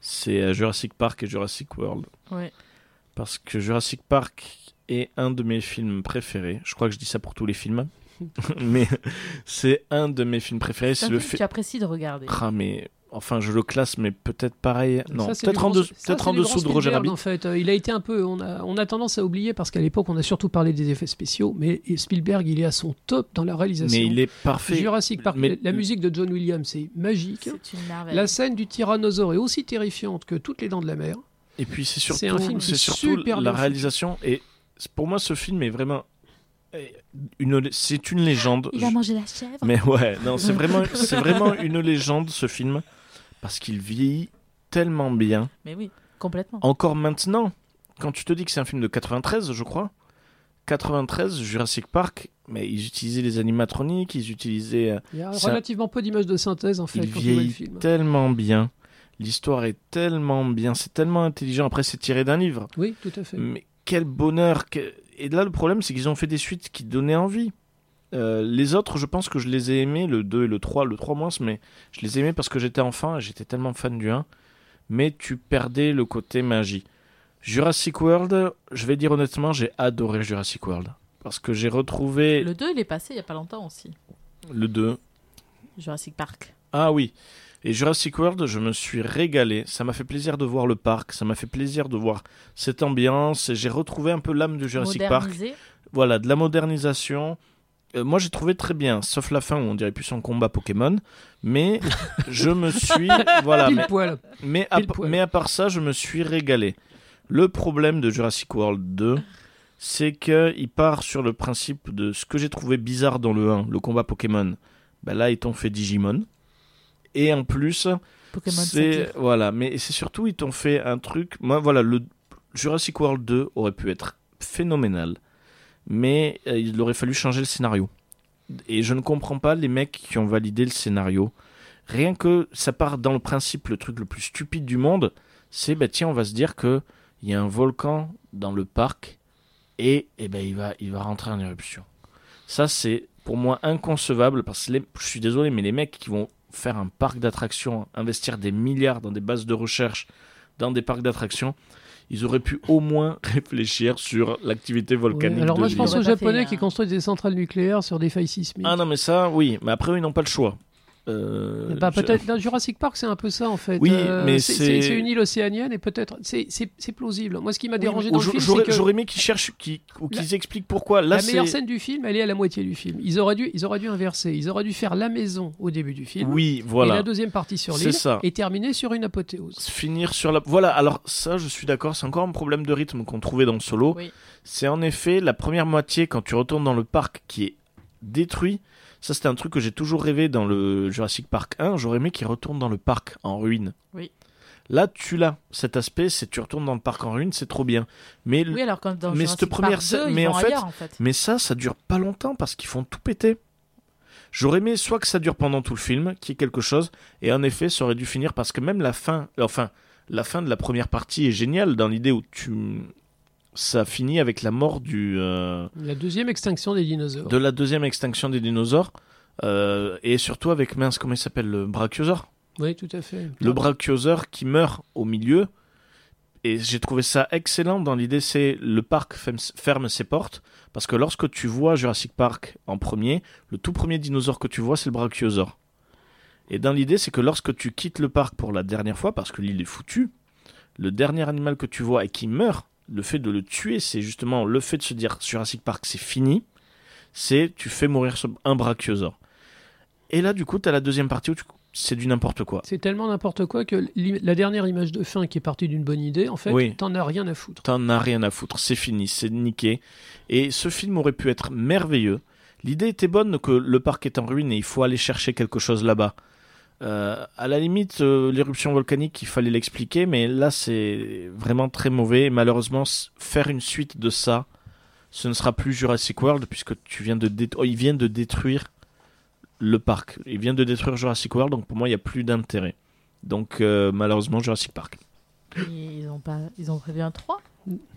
S1: C'est euh, Jurassic Park et Jurassic World
S3: Ouais.
S1: parce que Jurassic Park est un de mes films préférés. Je crois que je dis ça pour tous les films, *laughs* mais *laughs* c'est un de mes films préférés.
S3: C'est
S1: le
S3: film que
S1: fait.
S3: tu apprécies de regarder.
S1: Ah, mais enfin, je le classe, mais peut-être pareil. Non, peut-être en, dessous-
S2: ça,
S1: peut-être
S2: c'est
S1: en
S2: du
S1: dessous
S2: grand
S1: de Roger Rabbit.
S2: En fait, il a été un peu. On a, on a tendance à oublier parce qu'à l'époque, on a surtout parlé des effets spéciaux, mais Spielberg, il est à son top dans la réalisation.
S1: Mais il est parfait.
S2: Jurassic Park,
S1: Mais-
S2: la musique de John Williams, c'est magique.
S3: C'est une merveille.
S2: La scène du tyrannosaure est aussi terrifiante que toutes les dents de la mer.
S1: Et puis c'est surtout,
S2: C'est un film qui
S1: c'est
S2: est
S1: surtout
S2: super
S1: la réalisation. Et pour moi, ce film est vraiment une, c'est une légende.
S3: Il a mangé la chèvre.
S1: Mais ouais, non, c'est vraiment, c'est vraiment une légende ce film parce qu'il vieillit tellement bien.
S3: Mais oui, complètement.
S1: Encore maintenant, quand tu te dis que c'est un film de 93, je crois. 93, Jurassic Park, mais ils utilisaient les animatroniques, ils utilisaient. euh,
S2: Il y a
S1: un-
S2: relativement peu d'images de synthèse en fait
S1: il
S2: quand le
S1: vieillit
S2: film.
S1: tellement bien. L'histoire est tellement bien, c'est tellement intelligent. Après, c'est tiré d'un livre.
S2: Oui, tout à fait.
S1: Mais quel bonheur que- Et là, le problème, c'est qu'ils ont fait des suites qui donnaient envie. Euh, les autres, je pense que je les ai aimés, le 2 et le 3, le 3 moins, mais je les ai aimés parce que j'étais enfant et j'étais tellement fan du 1. Mais tu perdais le côté magie. Jurassic World, je vais dire honnêtement, j'ai adoré Jurassic World. Parce que j'ai retrouvé
S3: Le 2, il est passé il y a pas longtemps aussi.
S1: le 2.
S3: Jurassic Park.
S1: Ah oui, Et Jurassic World, je me suis régalé. Ça m'a fait plaisir de voir le parc, ça m'a fait plaisir de voir cette ambiance. Et j'ai retrouvé un peu l'âme de Jurassic Park. Voilà, de la modernisation. Euh, moi, j'ai trouvé très bien, sauf la fin où on dirait plus son combat Pokémon. Mais *laughs* je me suis. Voilà,
S2: Pile
S1: mais,
S2: poil.
S1: mais, à,
S2: pile poil.
S1: mais à part ça, je me suis régalé. Le problème de Jurassic World 2, c'est qu'il part sur le principe de ce que j'ai trouvé bizarre dans le 1, le combat Pokémon. Ben là, ils t'ont fait Digimon. Et en plus, c'est voilà, mais c'est surtout ils t'ont fait un truc. Moi, voilà, le Jurassic World 2 aurait pu être phénoménal, mais euh, il aurait fallu changer le scénario. Et je ne comprends pas les mecs qui ont validé le scénario. Rien que ça part dans le principe, le truc le plus stupide du monde, c'est bah tiens, on va se dire que il y a un volcan dans le parc et, et ben il va il va rentrer en éruption. Ça c'est pour moi inconcevable parce que je suis désolé mais les mecs qui vont faire un parc d'attractions, investir des milliards dans des bases de recherche, dans des parcs d'attractions, ils auraient pu au moins *laughs* réfléchir sur l'activité
S2: Oui,
S1: volcanique.
S2: Alors
S1: de
S2: moi je pense aux Japonais
S3: fait,
S2: qui construisent des centrales nucléaires sur des failles sismiques.
S1: Ah non mais ça oui, mais après eux, ils n'ont pas le choix. Euh,
S2: Bah, peut-être dans Jurassic Park c'est un peu ça en fait.
S1: Oui,
S2: Euh,
S1: mais
S2: c'est- une île océanienne et peut-être c'est- plausible. Moi ce qui m'a dérangé
S1: Oui,
S2: dans le film
S1: j'aurais
S2: c'est que
S1: j'aurais aimé qu'ils cherchent qu'ils- ou qu'ils expliquent pourquoi. Là,
S2: la meilleure scène du film elle est à la moitié du film. Ils auraient dû ils auraient dû inverser. Ils auraient dû faire la maison au début du film
S1: Oui,
S2: et
S1: voilà.
S2: la deuxième partie sur l'île et terminer sur une apothéose.
S1: Finir sur la. Voilà, alors ça, je suis d'accord, c'est encore un problème de rythme qu'on trouvait dans Solo.
S3: Oui.
S1: C'est en effet la première moitié quand tu retournes dans le parc qui est détruit. Ça, c'était un truc que j'ai toujours rêvé dans le Jurassic Park 1. J'aurais aimé qu'il retourne dans le parc en ruine.
S3: Oui.
S1: Là, tu l'as. Cet aspect, c'est tu retournes dans le parc en ruine, c'est trop bien. Mais,
S3: Oui, alors quand dans
S1: Mais cette première
S3: Park 2,
S1: scène- mais en fait-
S3: ailleurs, en fait.
S1: mais ça, ça dure pas longtemps parce qu'ils font tout péter. J'aurais aimé soit que ça dure pendant tout le film, qu'il y ait quelque chose, et en effet, ça aurait dû finir parce que même la fin, enfin, la fin de la première partie est géniale dans l'idée où tu, ça finit avec la mort du, euh,
S2: La deuxième extinction des dinosaures.
S1: de la deuxième extinction des dinosaures, euh, et surtout avec mince, comment il s'appelle, le brachiosaure.
S2: Oui, tout à fait.
S1: Le brachiosaure qui meurt au milieu. Et j'ai trouvé ça excellent dans l'idée, c'est le parc ferme, ferme ses portes. Parce que lorsque tu vois Jurassic Park en premier, le tout premier dinosaure que tu vois, c'est le brachiosaure. Et dans l'idée, c'est que lorsque tu quittes le parc pour la dernière fois, parce que l'île est foutue, le dernier animal que tu vois et qui meurt, le fait de le tuer, c'est justement le fait de se dire Jurassic Park, c'est fini. C'est tu fais mourir un brachiosaure. Et là, du coup, tu as la deuxième partie où tu- c'est du n'importe quoi.
S2: C'est tellement n'importe quoi que la dernière image de fin qui est partie d'une bonne idée, en fait,
S1: Oui.
S2: t'en as rien à foutre.
S1: T'en as rien à foutre, c'est fini, c'est niqué. Et ce film aurait pu être merveilleux. L'idée était bonne que le parc est en ruine et il faut aller chercher quelque chose là-bas. Euh, à la limite, euh, l'éruption volcanique, il fallait l'expliquer, mais là c'est vraiment très mauvais. Et malheureusement, faire une suite de ça, ce ne sera plus Jurassic World puisque tu viens de oh, il vient de détruire le parc. Il vient de détruire Jurassic World, donc pour moi il n'y a plus d'intérêt. Donc euh, malheureusement Jurassic Park.
S3: Ils ont, pas... ils ont prévu un 3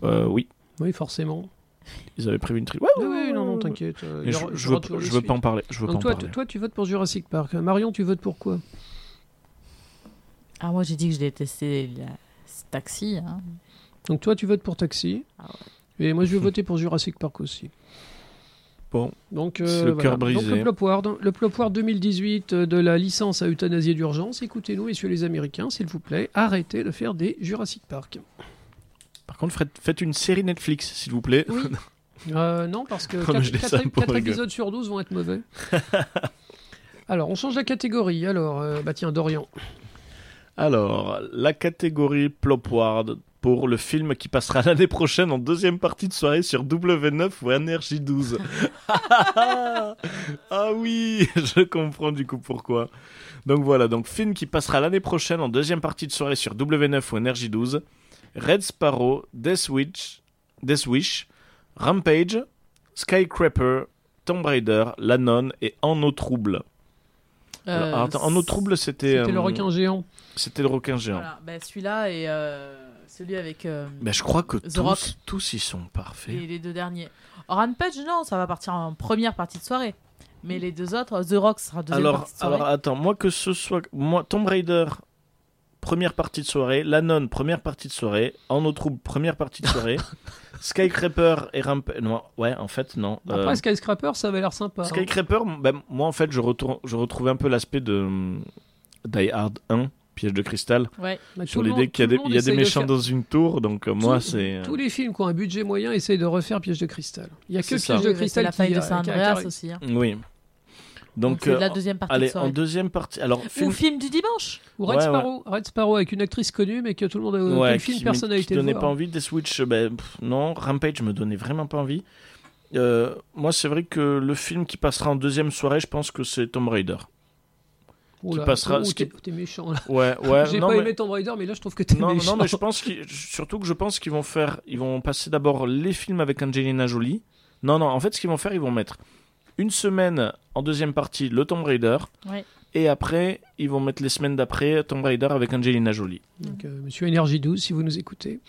S1: Euh, oui,
S2: Oui, forcément.
S1: Ils avaient prévu une tri. Ouais,
S2: Oui,
S1: ouais,
S2: oui, non,
S1: ouais,
S2: non,
S1: ouais.
S2: t'inquiète. euh, il
S1: Mais
S2: y
S1: je,
S2: aura- il y
S1: je
S2: aura
S1: veux,
S2: toujours
S1: je
S2: des
S1: veux
S2: suites.
S1: pas en parler. Je veux
S2: Donc
S1: pas
S2: toi,
S1: en parler.
S2: tu- toi, tu votes pour Jurassic Park. Marion, tu votes pour quoi?
S3: Ah, moi j'ai dit que je détestais la... ce taxi. hein.
S2: Donc toi, tu votes pour Taxi.
S3: Ah
S2: Et moi, je vais *laughs* voter pour Jurassic Park aussi.
S1: Bon,
S2: Donc, euh,
S1: C'est le
S2: voilà.
S1: cœur brisé.
S2: Donc, le Plopward, le Plopward 2018 de la licence à euthanasier d'urgence. Écoutez-nous, messieurs les Américains, s'il vous plaît, arrêtez de faire des Jurassic Park.
S1: Par contre, faites, une série Netflix, s'il vous plaît.
S2: Oui. *laughs* Euh, non, parce que *laughs*
S1: Oh, mais je dis ça
S2: 4,
S1: pour rigoler.
S2: épisodes sur 12 vont être mauvais. *laughs* Alors, on change la catégorie. Alors, euh, bah tiens, Dorian.
S1: Alors, la catégorie Plopward pour le film qui passera l'année prochaine en deuxième partie de soirée sur W9 ou NRJ12. ah oui, je comprends du coup pourquoi. Donc voilà, donc film qui passera l'année prochaine en deuxième partie de soirée sur W9 ou NRJ12. Red Sparrow, Death Wish, Death Wish Rampage, Skycraper, Tomb Raider, La Nonne et En eau trouble. Alors,
S3: Euh,
S1: attends, en eau trouble, c'était
S2: C'était le
S1: euh,
S2: requin géant.
S1: C'était le requin géant.
S3: Voilà, bah, celui-là et euh, celui avec euh,
S1: Mais je crois que
S3: The Rock.
S1: tous, tous y sont parfaits.
S3: et les deux derniers. Rampage, non, ça va partir en première partie de soirée. Mais les deux autres, The Rock sera deuxième
S1: Alors,
S3: partie de soirée.
S1: alors attends, moi que ce soit moi Tomb Raider première partie de soirée, La Nonne première partie de soirée, En eau trouble première partie de soirée, *laughs* Skycraper et Rampage non, ouais, en fait non.
S2: Après,
S1: Euh,
S2: Skyscraper, ça avait l'air sympa. hein.
S1: Skycraper, ben, moi en fait, je, retourne, je retrouvais un peu l'aspect de Die Hard 1, Piège de cristal,
S3: Ouais.
S2: Bah,
S1: sur
S2: le
S1: l'idée qu'il y a des, y a des
S2: de
S1: méchants
S2: faire-
S1: dans une tour, donc euh, moi
S2: Tous-
S1: c'est... euh,
S2: Tous les films qui ont un budget moyen essayent de refaire Piège de cristal. Il y a que Piège
S1: ça.
S2: de cristal
S3: la
S2: qui
S3: faille de
S2: a-
S3: Andreas aussi. hein.
S1: Oui. Donc,
S3: la
S1: euh,
S3: deuxième partie
S1: allez,
S3: de
S1: en deuxième partie... Alors,
S3: Ou
S1: film...
S3: film du dimanche.
S2: Ou Red
S1: Ouais,
S2: Sparrow. Red Sparrow avec une actrice connue, mais que tout le monde a.
S1: Ouais,
S2: le film,
S1: qui,
S2: n'a
S1: qui donnait
S2: voir.
S1: pas envie. Des Switch, ben, pff, non. Rampage me donnait vraiment pas envie. Euh, moi, c'est vrai que le film qui passera en deuxième soirée, je pense que c'est Tomb Raider.
S2: Oula,
S1: passera-
S2: oh, t'es
S1: qui-
S2: t'es méchant là.
S1: Ouais, *laughs* ouais.
S2: J'ai
S1: non,
S2: pas
S1: mais...
S2: aimé Tomb Raider, mais là je trouve que t'es
S1: Non,
S2: méchant.
S1: non, mais je pense qu'ils, surtout que je pense qu'ils vont faire, ils vont passer d'abord les films avec Angelina Jolie. Non, non, en fait, ce qu'ils vont faire, ils vont mettre une semaine en deuxième partie le Tomb Raider,
S3: Ouais.
S1: et après, ils vont mettre les semaines d'après Tomb Raider avec Angelina Jolie.
S2: Donc, euh, Monsieur Énergie 12, si vous nous écoutez.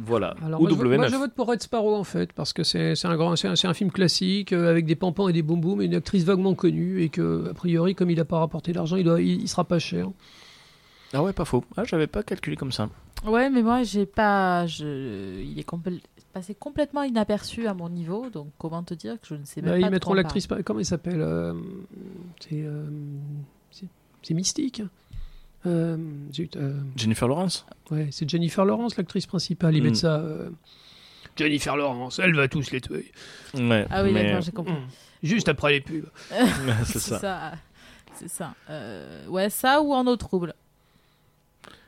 S1: Voilà.
S2: Alors,
S1: Ou
S2: moi, je, vote- moi,
S1: W9.
S2: je vote pour Red Sparrow en fait, parce que c'est un, grand, c'est un, c'est un film classique euh, avec des pompons et des boum boum et une actrice vaguement connue et que, a priori, comme il n'a pas rapporté d'argent, il, doit- il, il sera pas cher.
S1: Ah ouais, pas faux. Ah, j'avais pas calculé comme ça.
S3: Ouais, mais moi, j'ai pas. Je... Il est compl- passé complètement inaperçu à mon niveau, donc comment te dire que je ne sais même
S2: Bah,
S3: pas.
S2: ils mettront l'actrice, par- comment elle s'appelle euh, C'est euh, c'est- Mystique. Euh, zut, euh,
S1: Jennifer Lawrence.
S2: ouais, c'est Jennifer Lawrence, l'actrice principale. Ils
S1: Mm.
S2: mettent ça. euh, Jennifer Lawrence, elle va tous les tuer.
S1: Ouais.
S3: Ah oui,
S1: mais...
S3: d'accord, j'ai compris.
S2: Juste après les pubs. *laughs* *laughs*
S1: c'est ça.
S3: C'est ça. Euh, ouais, ça ou en eau trouble.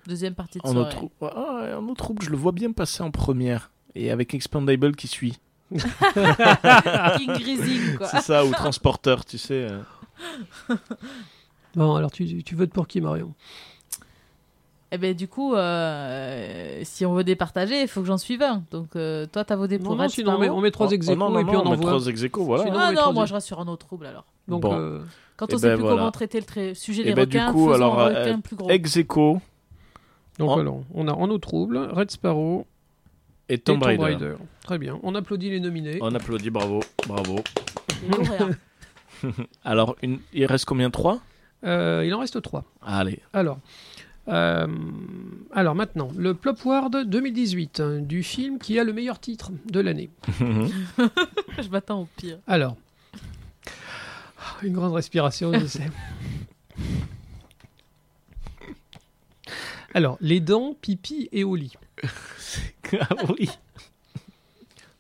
S3: Deuxième partie de
S1: En
S3: soirée.
S1: autre, ah, en autre troupe, je le vois bien passer en première. Et avec Expandable qui suit. *laughs*
S3: King Grising, quoi.
S1: C'est ça, ou Transporteur, tu sais. euh. *laughs*
S2: Bon, alors tu, tu votes pour qui, Marion?
S3: Eh ben du coup, euh, si on veut départager, il faut que j'en suive un. Donc euh, toi, t'as voté pour
S2: Non, non, sinon on met, on trois
S1: Oh,
S2: ex
S1: oh, non, non,
S2: et puis on
S1: met
S2: envoie.
S1: trois ex voilà.
S2: Sinon, on
S3: Ah
S2: met
S3: non,
S2: trois
S3: moi je reste sur un eau trouble alors.
S2: Donc,
S1: Bon.
S2: euh,
S3: Quand
S1: Eh
S3: on sait
S1: ben,
S3: plus
S1: voilà.
S3: comment traiter le sujet
S1: Eh
S3: des
S1: ben, du
S3: requins,
S1: coup,
S3: faisons
S1: alors,
S3: un
S1: euh,
S3: requin plus gros.
S1: Ex aequo
S2: donc alors, on a en eau trouble, Red Sparrow
S1: et
S2: et
S1: Tomb
S2: Tomb
S1: Raider.
S2: Raider. Très bien. On applaudit les nominés.
S1: On applaudit, bravo, bravo. *laughs* Alors, une... il reste combien Trois?
S2: Euh, il en reste trois.
S1: Allez.
S2: Alors, euh, alors maintenant, le Plopward 2018 hein, du film qui a le meilleur titre de l'année. *laughs*
S3: je m'attends au pire.
S2: Alors, une grande respiration, je sais. *laughs* Alors, les dents, pipi et au lit.
S1: Ah oui.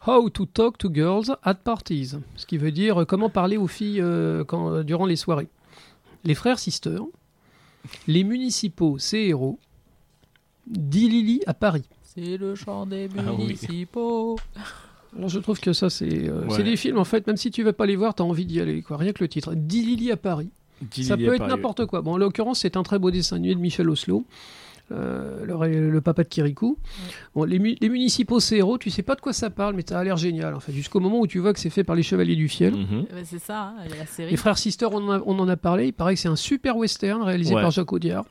S2: How to talk to girls at parties, ce qui veut dire euh, comment parler aux filles euh, quand, euh, durant les soirées. Les frères sisters, les municipaux, ces héros, Dilili à Paris.
S3: C'est le chant des
S1: Ah oui.
S3: municipaux.
S2: Alors je trouve que ça c'est euh,
S1: Ouais.
S2: c'est des films en fait même si tu vas pas les voir t'as envie d'y aller quoi rien que le titre Dilili à Paris ça peut être n'importe quoi bon en l'occurrence c'est un très beau dessin animé de Michel Oslo euh, le, papa de Kirikou bon, les, mu- les municipaux c'est héros tu sais pas de quoi ça parle mais ça a l'air génial en fait jusqu'au moment où tu vois que c'est fait par les chevaliers du ciel
S1: Mhm.
S3: Eh ben, c'est ça, hein, la série.
S2: les frères Sister on en, a, on en a parlé il paraît que c'est un super western réalisé
S1: Ouais.
S2: par Jacques Audiard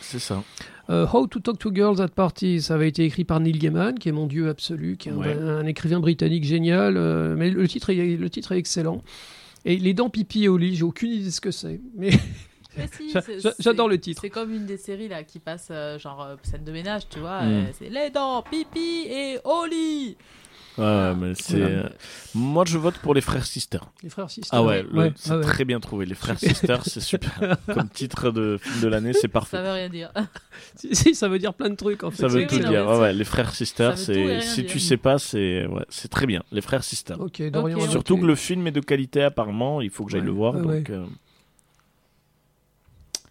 S1: C'est ça.
S2: Euh, How to Talk to Girls at Parties, ça avait été écrit par Neil Gaiman, qui est mon dieu absolu, qui est un,
S1: Ouais.
S2: un écrivain britannique génial, euh, mais le titre, est, le titre est excellent. Et Les Dents Pipi et au lit, j'ai aucune idée de ce que c'est, Mais *laughs*
S3: si,
S2: j'adore le titre.
S3: C'est comme une des séries là qui passe euh, genre euh, scène de ménage, tu vois.
S1: Mm.
S3: euh, c'est les dents, pipi et.
S1: Ouais, mais c'est. Euh, Moi, je vote pour les frères Sister.
S2: Les Frères Sister.
S1: Ah ouais, le- c'est
S2: ah ouais.
S1: très bien trouvé. Les frères Sister, c'est super. *laughs* Comme titre de film de l'année, c'est parfait.
S3: Ça veut rien dire. *laughs*
S2: Si, si, ça veut dire plein de trucs en fait.
S1: Ça veut
S3: Oui,
S1: tout
S3: oui,
S1: dire. Ouais, les frères Sister,
S3: ça veut tout et
S1: c'est
S3: rien
S1: si
S3: dire.
S1: tu sais pas, c'est ouais, c'est très bien. Les frères Sister.
S2: Ok, Dorian.
S1: Surtout que le film est de qualité apparemment, il faut que j'aille
S2: Ouais,
S1: le voir.
S2: ouais,
S1: donc,
S2: ouais.
S1: euh,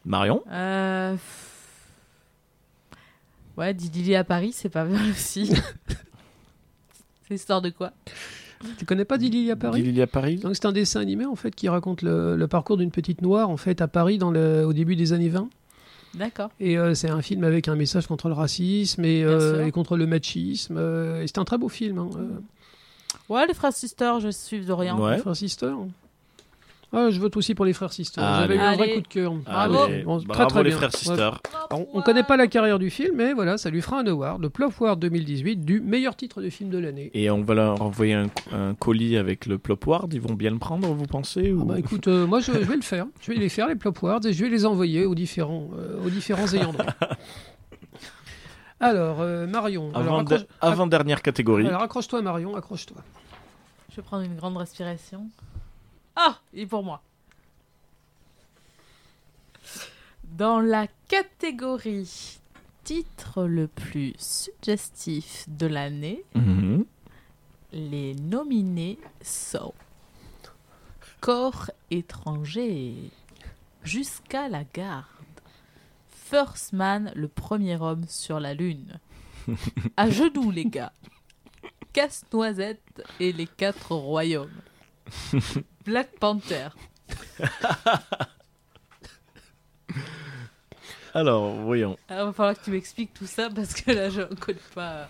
S1: Marion
S3: Euh... Ouais, Didili à Paris, c'est pas mal aussi. *laughs* c'est histoire de quoi
S2: Tu connais pas Dilly à Paris
S1: Lily à Paris
S2: Donc c'est un dessin animé en fait qui raconte le, le parcours d'une petite noire en fait à Paris dans le, au début des années 20.
S3: D'accord.
S2: Et euh, c'est un film avec un message contre le racisme et, euh, et contre le machisme. euh, et c'est un très beau film. Hein,
S3: Ouais, les frères Sisters, je suis de rien.
S1: Ouais.
S2: Les Frères Sister. Ah, je vote aussi pour les Frères Sister.
S1: Allez.
S2: J'avais eu un vrai coup de cœur.
S3: Bravo.
S1: Allez,
S2: Bon, très,
S1: bravo
S2: très
S1: les
S2: bien.
S1: frères
S2: Ouais.
S1: Sister.
S2: Alors, on ne connaît pas la carrière du film, mais voilà, ça lui fera un award, le Plopward 2018, du meilleur titre de film de l'année.
S1: Et on va leur envoyer un, un colis avec le Plopward. Ils vont bien le prendre, vous pensez ou...
S2: Ah bah écoute, euh, moi je, je vais le faire. Je vais les faire, les Plopwards, et je vais les envoyer aux différents, euh, aux différents *laughs* ayants droit. Alors, euh, Marion. alors,
S1: Avant,
S2: accroche-
S1: avant dernière catégorie.
S2: alors accroche-toi, Marion, accroche-toi.
S3: Je vais prendre une grande respiration. Ah, et pour moi. Dans la catégorie titre le plus suggestif de l'année,
S1: Mhm.
S3: les nominés sont Corps étranger, Jusqu'à la garde, First Man, le premier homme sur la Lune, *laughs* À genoux les gars, Casse-Noisette et les quatre royaumes, *laughs* Black Panther. *laughs*
S1: Alors, voyons.
S3: Alors, il va falloir que tu m'expliques tout ça parce que là, je ne connais pas euh,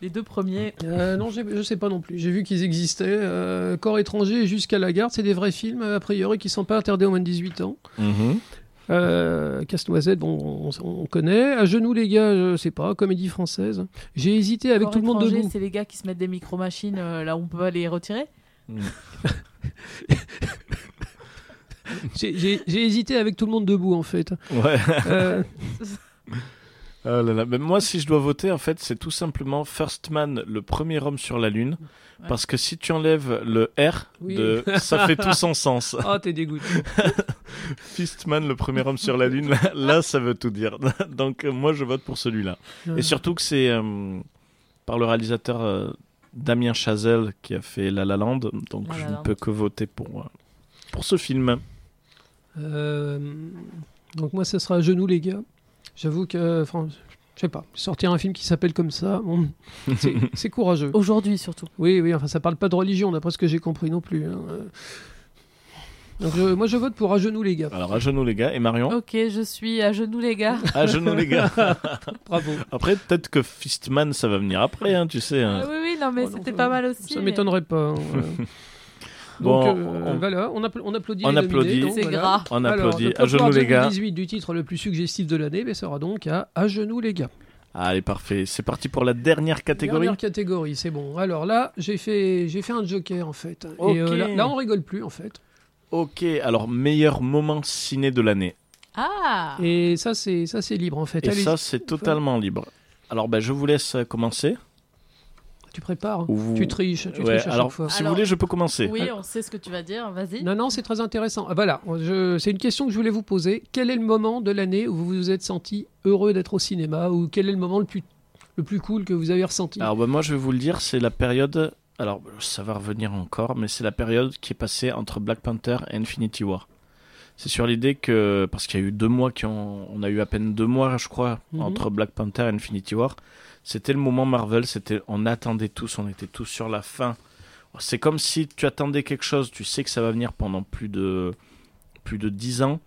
S3: les deux premiers.
S2: Euh, non, je sais pas non plus. J'ai vu qu'ils existaient. Euh, Corps étranger et Jusqu'à la garde, c'est des vrais films, a priori, qui sont pas interdits aux moins de 18 ans.
S1: Mhm.
S2: Euh, Casse-Noisette, bon, on, on connaît. À genoux, les gars, je sais pas, comédie française. J'ai hésité avec
S3: Corps
S2: tout le monde
S3: étranger,
S2: debout.
S3: C'est les gars qui se mettent des micro-machines euh, là où on peut pas les retirer *laughs*
S2: J'ai- J'ai hésité avec tout le monde debout, en fait.
S1: Ouais.
S2: Euh,
S1: Oh *laughs* là là. Mais moi, si je dois voter, en fait, c'est tout simplement First Man, le premier homme sur la Lune.
S3: Ouais.
S1: Parce que si tu enlèves le R,
S2: Oui.
S1: de... ça fait tout son sens.
S2: Ah, *laughs* t'es dégoûté.
S1: Fistman, le premier homme sur la Lune, là, là, ça veut tout dire. Donc, euh, moi, je vote pour celui-là. Et surtout que c'est euh, par le réalisateur euh, Damien Chazelle qui a fait La La Land. Donc,
S3: La
S1: je
S3: La
S1: ne
S3: Land.
S1: peux que voter pour, euh, pour ce film.
S2: Euh, donc moi, ce sera à genoux, les gars. J'avoue que, enfin, je sais pas, sortir un film qui s'appelle comme ça, bon, *laughs* c'est- c'est courageux.
S3: Aujourd'hui surtout.
S2: Oui, oui, enfin, ça parle pas de religion, d'après ce que j'ai compris non plus. hein. Donc, moi, je vote pour à genoux, les gars.
S1: Alors, à genoux, les gars. Et Marion
S3: Ok, je suis à genoux les gars.
S1: À genoux, les gars. *laughs*
S2: Bravo.
S1: Après, peut-être que Fistman, ça va venir après, hein, tu sais. hein.
S3: Ah oui, oui, non, mais
S2: Oh
S3: c'était pas mal aussi.
S2: Ça
S3: mais-
S2: m'étonnerait pas. hein, voilà. *laughs*
S1: Bon,
S2: Donc, euh,
S1: on-
S2: voilà, on, appl- on applaudit
S1: On applaudit.
S2: donc,
S3: C'est
S2: voilà.
S3: gras.
S1: On
S2: Alors,
S1: applaudit.
S2: donc,
S1: À genoux, les gars.
S2: 2018 du titre le plus suggestif de l'année mais sera donc à À genoux, les gars.
S1: Allez, parfait. C'est parti pour la dernière catégorie.
S2: Dernière catégorie, c'est bon. Alors là, j'ai fait, j'ai fait un joker en fait. Et euh, là, là, on rigole plus en fait.
S1: Ok, alors, meilleur moment ciné de l'année.
S3: Ah
S2: Et ça, c'est ça, c'est libre en fait.
S1: Et
S2: Allez,
S1: ça, c'est totalement libre. Alors, ben, je vous laisse euh, commencer.
S2: tu prépares.
S1: Ou vous-
S2: Tu triches, tu
S1: Ouais,
S2: triches à
S1: alors,
S2: chaque fois.
S1: si
S3: Alors-
S1: vous voulez, je peux commencer.
S3: Oui, on sait ce que tu vas dire, vas-y.
S2: Non, non, c'est très intéressant. Ah, voilà, je- c'est une question que je voulais vous poser. Quel est le moment de l'année où vous vous êtes senti heureux d'être au cinéma ou quel est le moment le plus, le plus cool que vous avez ressenti?
S1: Alors bah, moi je vais vous le dire, c'est la période, alors ça va revenir encore, mais c'est la période qui est passée entre Black Panther et Infinity War. C'est sur l'idée que, parce qu'il y a eu deux mois qui ont, on a eu à peine deux mois je crois,
S2: Mhm.
S1: entre Black Panther et Infinity War, c'était le moment Marvel, c'était, on attendait tous, on était tous sur la fin. C'est comme si tu attendais quelque chose, tu sais que ça va venir pendant plus de, plus de dix ans.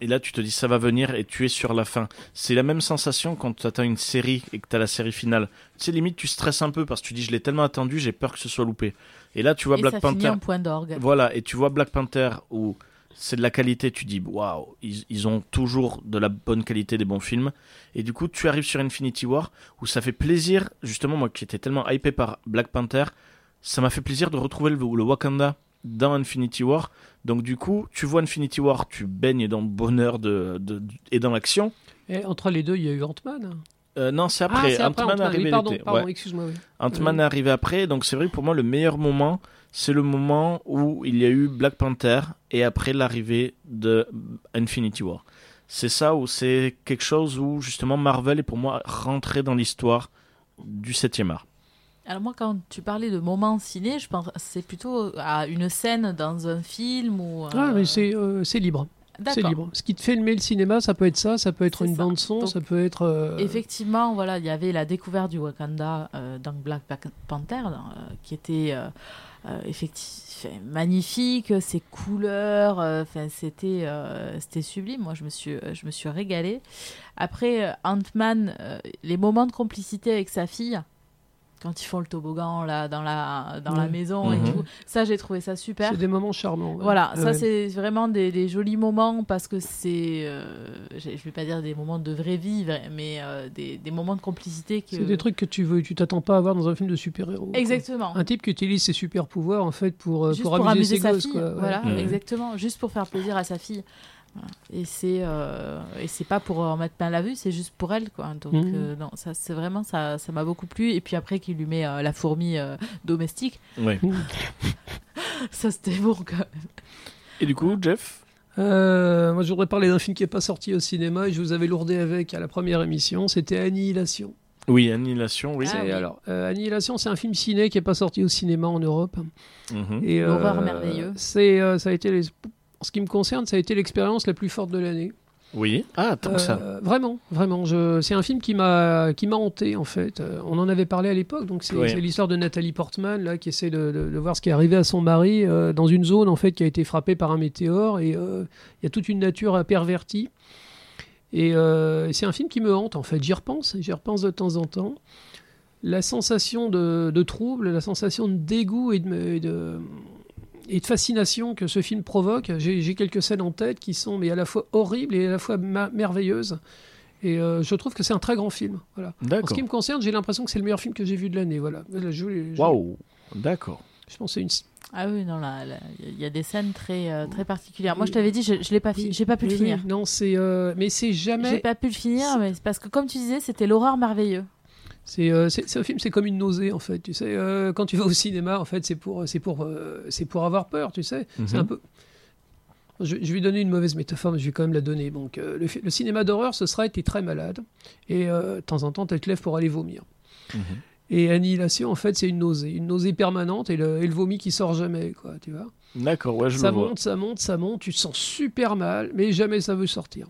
S1: Et là, tu te dis ça va venir et tu es sur la fin. C'est la même sensation quand tu attends une série et que tu as la série finale. Tu sais, limite, tu stresses un peu parce que tu dis je l'ai tellement attendu, j'ai peur que ce soit loupé. Et là, tu vois
S3: Et
S1: Black
S3: ça finit
S1: Panther.
S3: en point d'orgue.
S1: Voilà, et tu vois Black Panther où c'est de la qualité, tu dis waouh, ils, ils ont toujours de la bonne qualité, des bons films. Et du coup, tu arrives sur Infinity War où ça fait plaisir, justement, moi qui étais tellement hypé par Black Panther, ça m'a fait plaisir de retrouver le, le Wakanda dans Infinity War. Donc, du coup, tu vois Infinity War, tu baignes dans le bonheur de, de- et dans l'action.
S2: Et entre les deux, il y a eu Ant-Man.
S1: Euh, non, c'est
S2: ah,
S1: après.
S2: c'est après
S1: Ant-Man est
S2: Ant-Man.
S1: arrivé
S2: Oui, pardon,
S1: l'été.
S2: pardon
S1: Ouais.
S2: excuse-moi. oui.
S1: Ant-Man
S2: Oui.
S1: est arrivé après, donc c'est vrai que pour moi le meilleur moment, c'est le moment où il y a eu Black Panther et après l'arrivée de Infinity War. C'est ça où c'est quelque chose où justement Marvel est pour moi rentré dans l'histoire du 7 art.
S3: Alors moi, quand tu parlais de moment ciné, je pense c'est plutôt à une scène dans un film ou... euh,
S2: Ah, mais c'est c'est libre. C'est libre. Ce qui te fait aimer le cinéma, ça peut être ça, ça peut être une
S3: ça.
S2: bande son,
S3: Donc,
S2: ça peut être. euh,
S3: Effectivement, voilà, il y avait la découverte du Wakanda euh, dans Black Panther, euh, qui était euh, euh, effecti- enfin, magnifique, ses couleurs, euh, enfin c'était euh, c'était sublime. Moi, je me suis euh, je me suis régalée. Après euh, Ant-Man, euh, les moments de complicité avec sa fille. Quand ils font le toboggan là dans la dans la maison et
S1: Mhm.
S3: tout, ça j'ai trouvé ça super.
S2: C'est des moments charmants. ouais.
S3: Voilà,
S2: Ouais,
S3: ça c'est vraiment des, des jolis moments parce que c'est, euh, je vais pas dire des moments de vraie vie, mais euh, des, des moments de complicité que.
S2: C'est des trucs que tu veux, tu t'attends pas à voir dans un film de super-héros. quoi.
S3: Exactement.
S2: Un type qui utilise ses super pouvoirs en fait pour, euh,
S3: Juste
S2: pour
S3: pour,
S2: amuser,
S3: amuser
S2: ses
S3: sa
S2: gosses.
S3: fille,
S2: quoi, ouais.
S3: voilà, exactement, juste pour faire plaisir à sa fille. Et c'est euh, et c'est pas pour en mettre plein la vue, c'est juste pour elle quoi. Donc
S2: Mhm.
S3: euh, non, ça c'est vraiment ça ça m'a beaucoup plu. Et puis après qu'il lui met euh, la fourmi euh, domestique,
S1: Ouais. *laughs*
S3: ça c'était bon quand même.
S1: Et du coup, Jeff?
S2: Euh, moi, je voudrais parler d'un film qui n'est pas sorti au cinéma et je vous avais lourdé avec à la première émission. C'était Annihilation.
S1: Oui, Annihilation, oui.
S3: Ah oui.
S2: Alors, euh, Annihilation, c'est un film ciné qui n'est pas sorti au cinéma en Europe.
S1: Mhm.
S2: Et,
S3: L'horreur merveilleux.
S2: C'est, euh, ça a été, les- en ce qui me concerne, ça a été l'expérience la plus forte de l'année.
S1: Oui. Ah, tant que ça.
S2: Euh, Vraiment, vraiment. Je... C'est un film qui m'a qui m'a hanté en fait. Euh, on en avait parlé à l'époque, donc c'est
S1: Oui.
S2: c'est l'histoire de Nathalie Portman là qui essaie de, de- de voir ce qui est arrivé à son mari euh, dans une zone en fait qui a été frappée par un météore et euh, il y a toute une nature pervertie. Et euh, c'est un film qui me hante en fait. J'y repense, j'y repense de temps en temps. La sensation de, de trouble, la sensation de dégoût et de, et de, fascination que ce film provoque. J'ai j'ai quelques scènes en tête qui sont mais à la fois horribles et à la fois merveilleuses. Et euh, je trouve que c'est un très grand film. Voilà. En ce qui me concerne, j'ai l'impression que c'est le meilleur film que j'ai vu de l'année. Voilà.
S1: Waouh. D'accord.
S2: je c'est une.
S3: Ah oui, non, là, il y a des scènes très, euh, très particulières. Moi, je t'avais dit, je, je l'ai pas, fi- j'ai pas pu le finir.
S2: oui. Non, c'est. euh, mais c'est
S3: J'ai
S2: jamais.
S3: pas pu le finir, mais parce que, comme tu disais, c'était l'horreur merveilleux.
S2: C'est euh, film, c'est comme une nausée en fait. Tu sais, euh, quand tu vas au cinéma, en fait, c'est pour, c'est pour, euh, c'est pour avoir peur. Tu sais, c'est
S1: Mhm.
S2: un peu. Je, je vais donner une mauvaise métaphore, mais je vais quand même la donner. Donc, euh, le, cinéma d'horreur, ce sera été très malade et euh, de temps en temps, tu te lèves pour aller vomir.
S1: Mhm.
S2: Et Annihilation, en fait, c'est une nausée, une nausée permanente et le, et le vomi qui sort jamais, quoi. Tu vois.
S1: D'accord, ouais, je
S2: ça
S1: le vois.
S2: monte, ça monte, ça monte, tu te sens super mal, mais jamais ça veut sortir.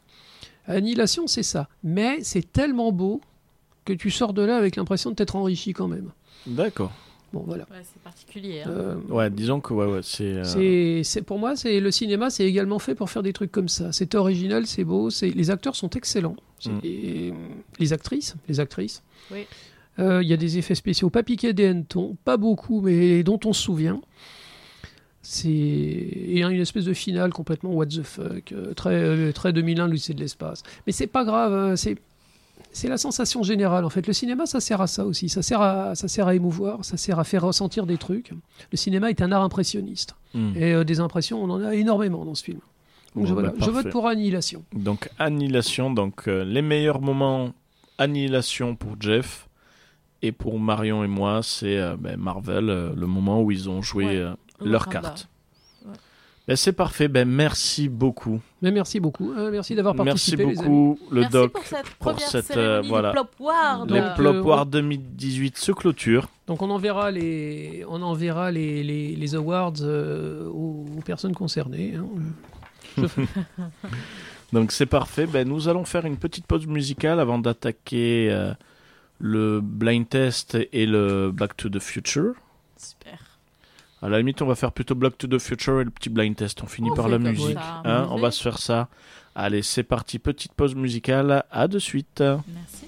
S2: Annihilation, c'est ça. Mais c'est tellement beau que tu sors de là avec l'impression de t'être enrichi quand même.
S1: D'accord.
S2: Bon, voilà.
S3: Ouais, c'est particulier. hein.
S2: Euh,
S1: Ouais, disons que ouais, ouais, c'est. euh,
S2: c'est, c'est- pour moi, c'est le cinéma, c'est également fait pour faire des trucs comme ça. C'est original, c'est beau, c'est, les acteurs sont excellents. C'est-
S1: Mm.
S2: et, les actrices, les actrices.
S3: Oui.
S2: Euh, Il y a des effets spéciaux, pas piqués des hannetons, pas beaucoup, mais dont on se souvient. C'est et une espèce de finale complètement what the fuck, euh, très très 2001, lycée de l'espace. Mais c'est pas grave, hein, c'est c'est la sensation générale en fait. Le cinéma, ça sert à ça aussi. Ça sert à ça sert à émouvoir, ça sert à faire ressentir des trucs. Le cinéma est un art impressionniste
S1: hmm.
S2: et euh, des impressions, on en a énormément dans ce film. Donc
S1: Bon,
S2: je, voilà,
S1: bah,
S2: je vote pour Annihilation.
S1: Donc Annihilation, donc euh, les meilleurs moments Annihilation pour Jeff et pour Marion et moi, c'est euh, ben, Marvel, euh, le moment où ils ont joué
S3: Ouais.
S1: euh, leur carte. Ben, c'est parfait, ben merci beaucoup.
S2: Mais merci beaucoup, Euh, merci d'avoir
S1: Merci
S2: participé. les amis.
S1: beaucoup le
S3: Merci
S1: doc
S3: pour cette
S1: pour
S3: première
S1: cette, euh, voilà.
S3: des Plop Ward.
S1: les
S2: Donc,
S1: Plop
S2: euh,
S1: War 2018 se clôture.
S2: Donc on enverra les, on enverra les, les, les awards euh, aux, aux personnes concernées. hein. *laughs*
S1: Donc c'est parfait. Ben, nous allons faire une petite pause musicale avant d'attaquer euh, le blind test et le Back to the Future.
S3: Super.
S1: À la limite, on va faire plutôt Back to the Future et le petit blind test. On finit
S3: On
S1: par la musique. hein,
S3: On fait.
S1: va se faire ça. Allez, c'est parti. Petite pause musicale. À de suite.
S3: Merci.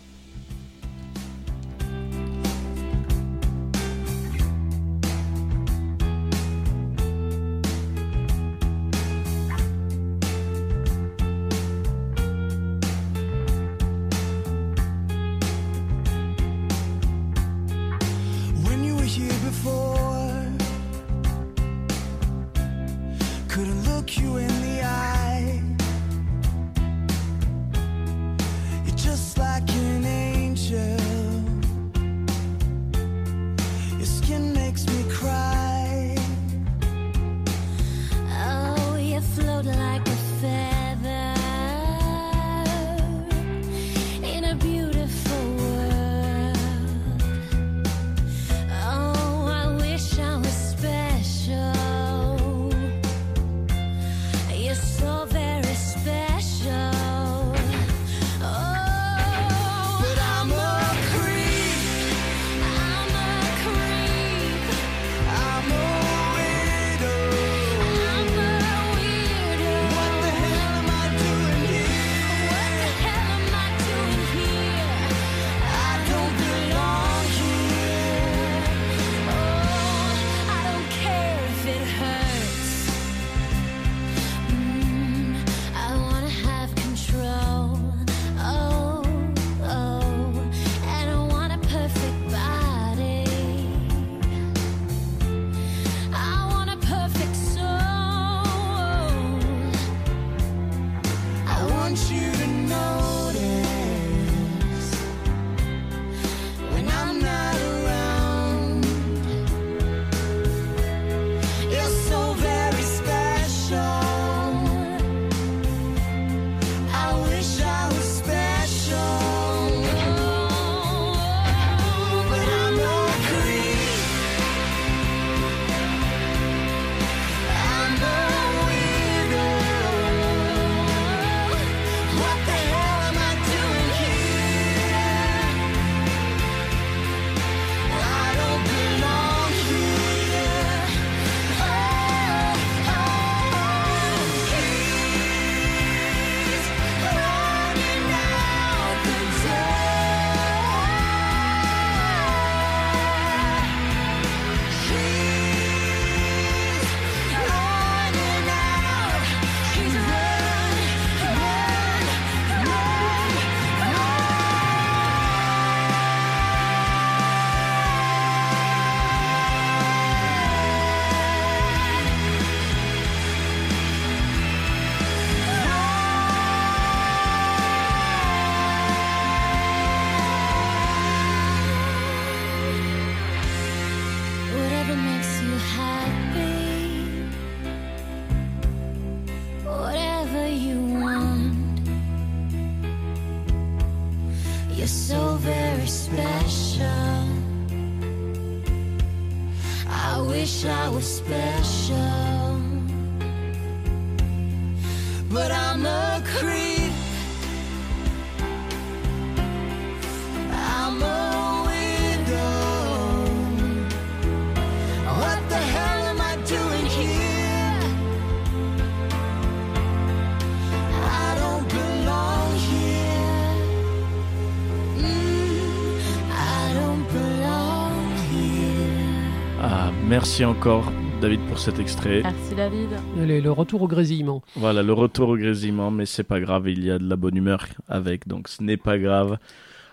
S1: Merci encore, David, pour cet extrait.
S3: Merci David.
S2: Allez, le retour au grésillement.
S1: Voilà, le retour au grésillement, mais c'est pas grave, il y a de la bonne humeur avec, donc ce n'est pas grave.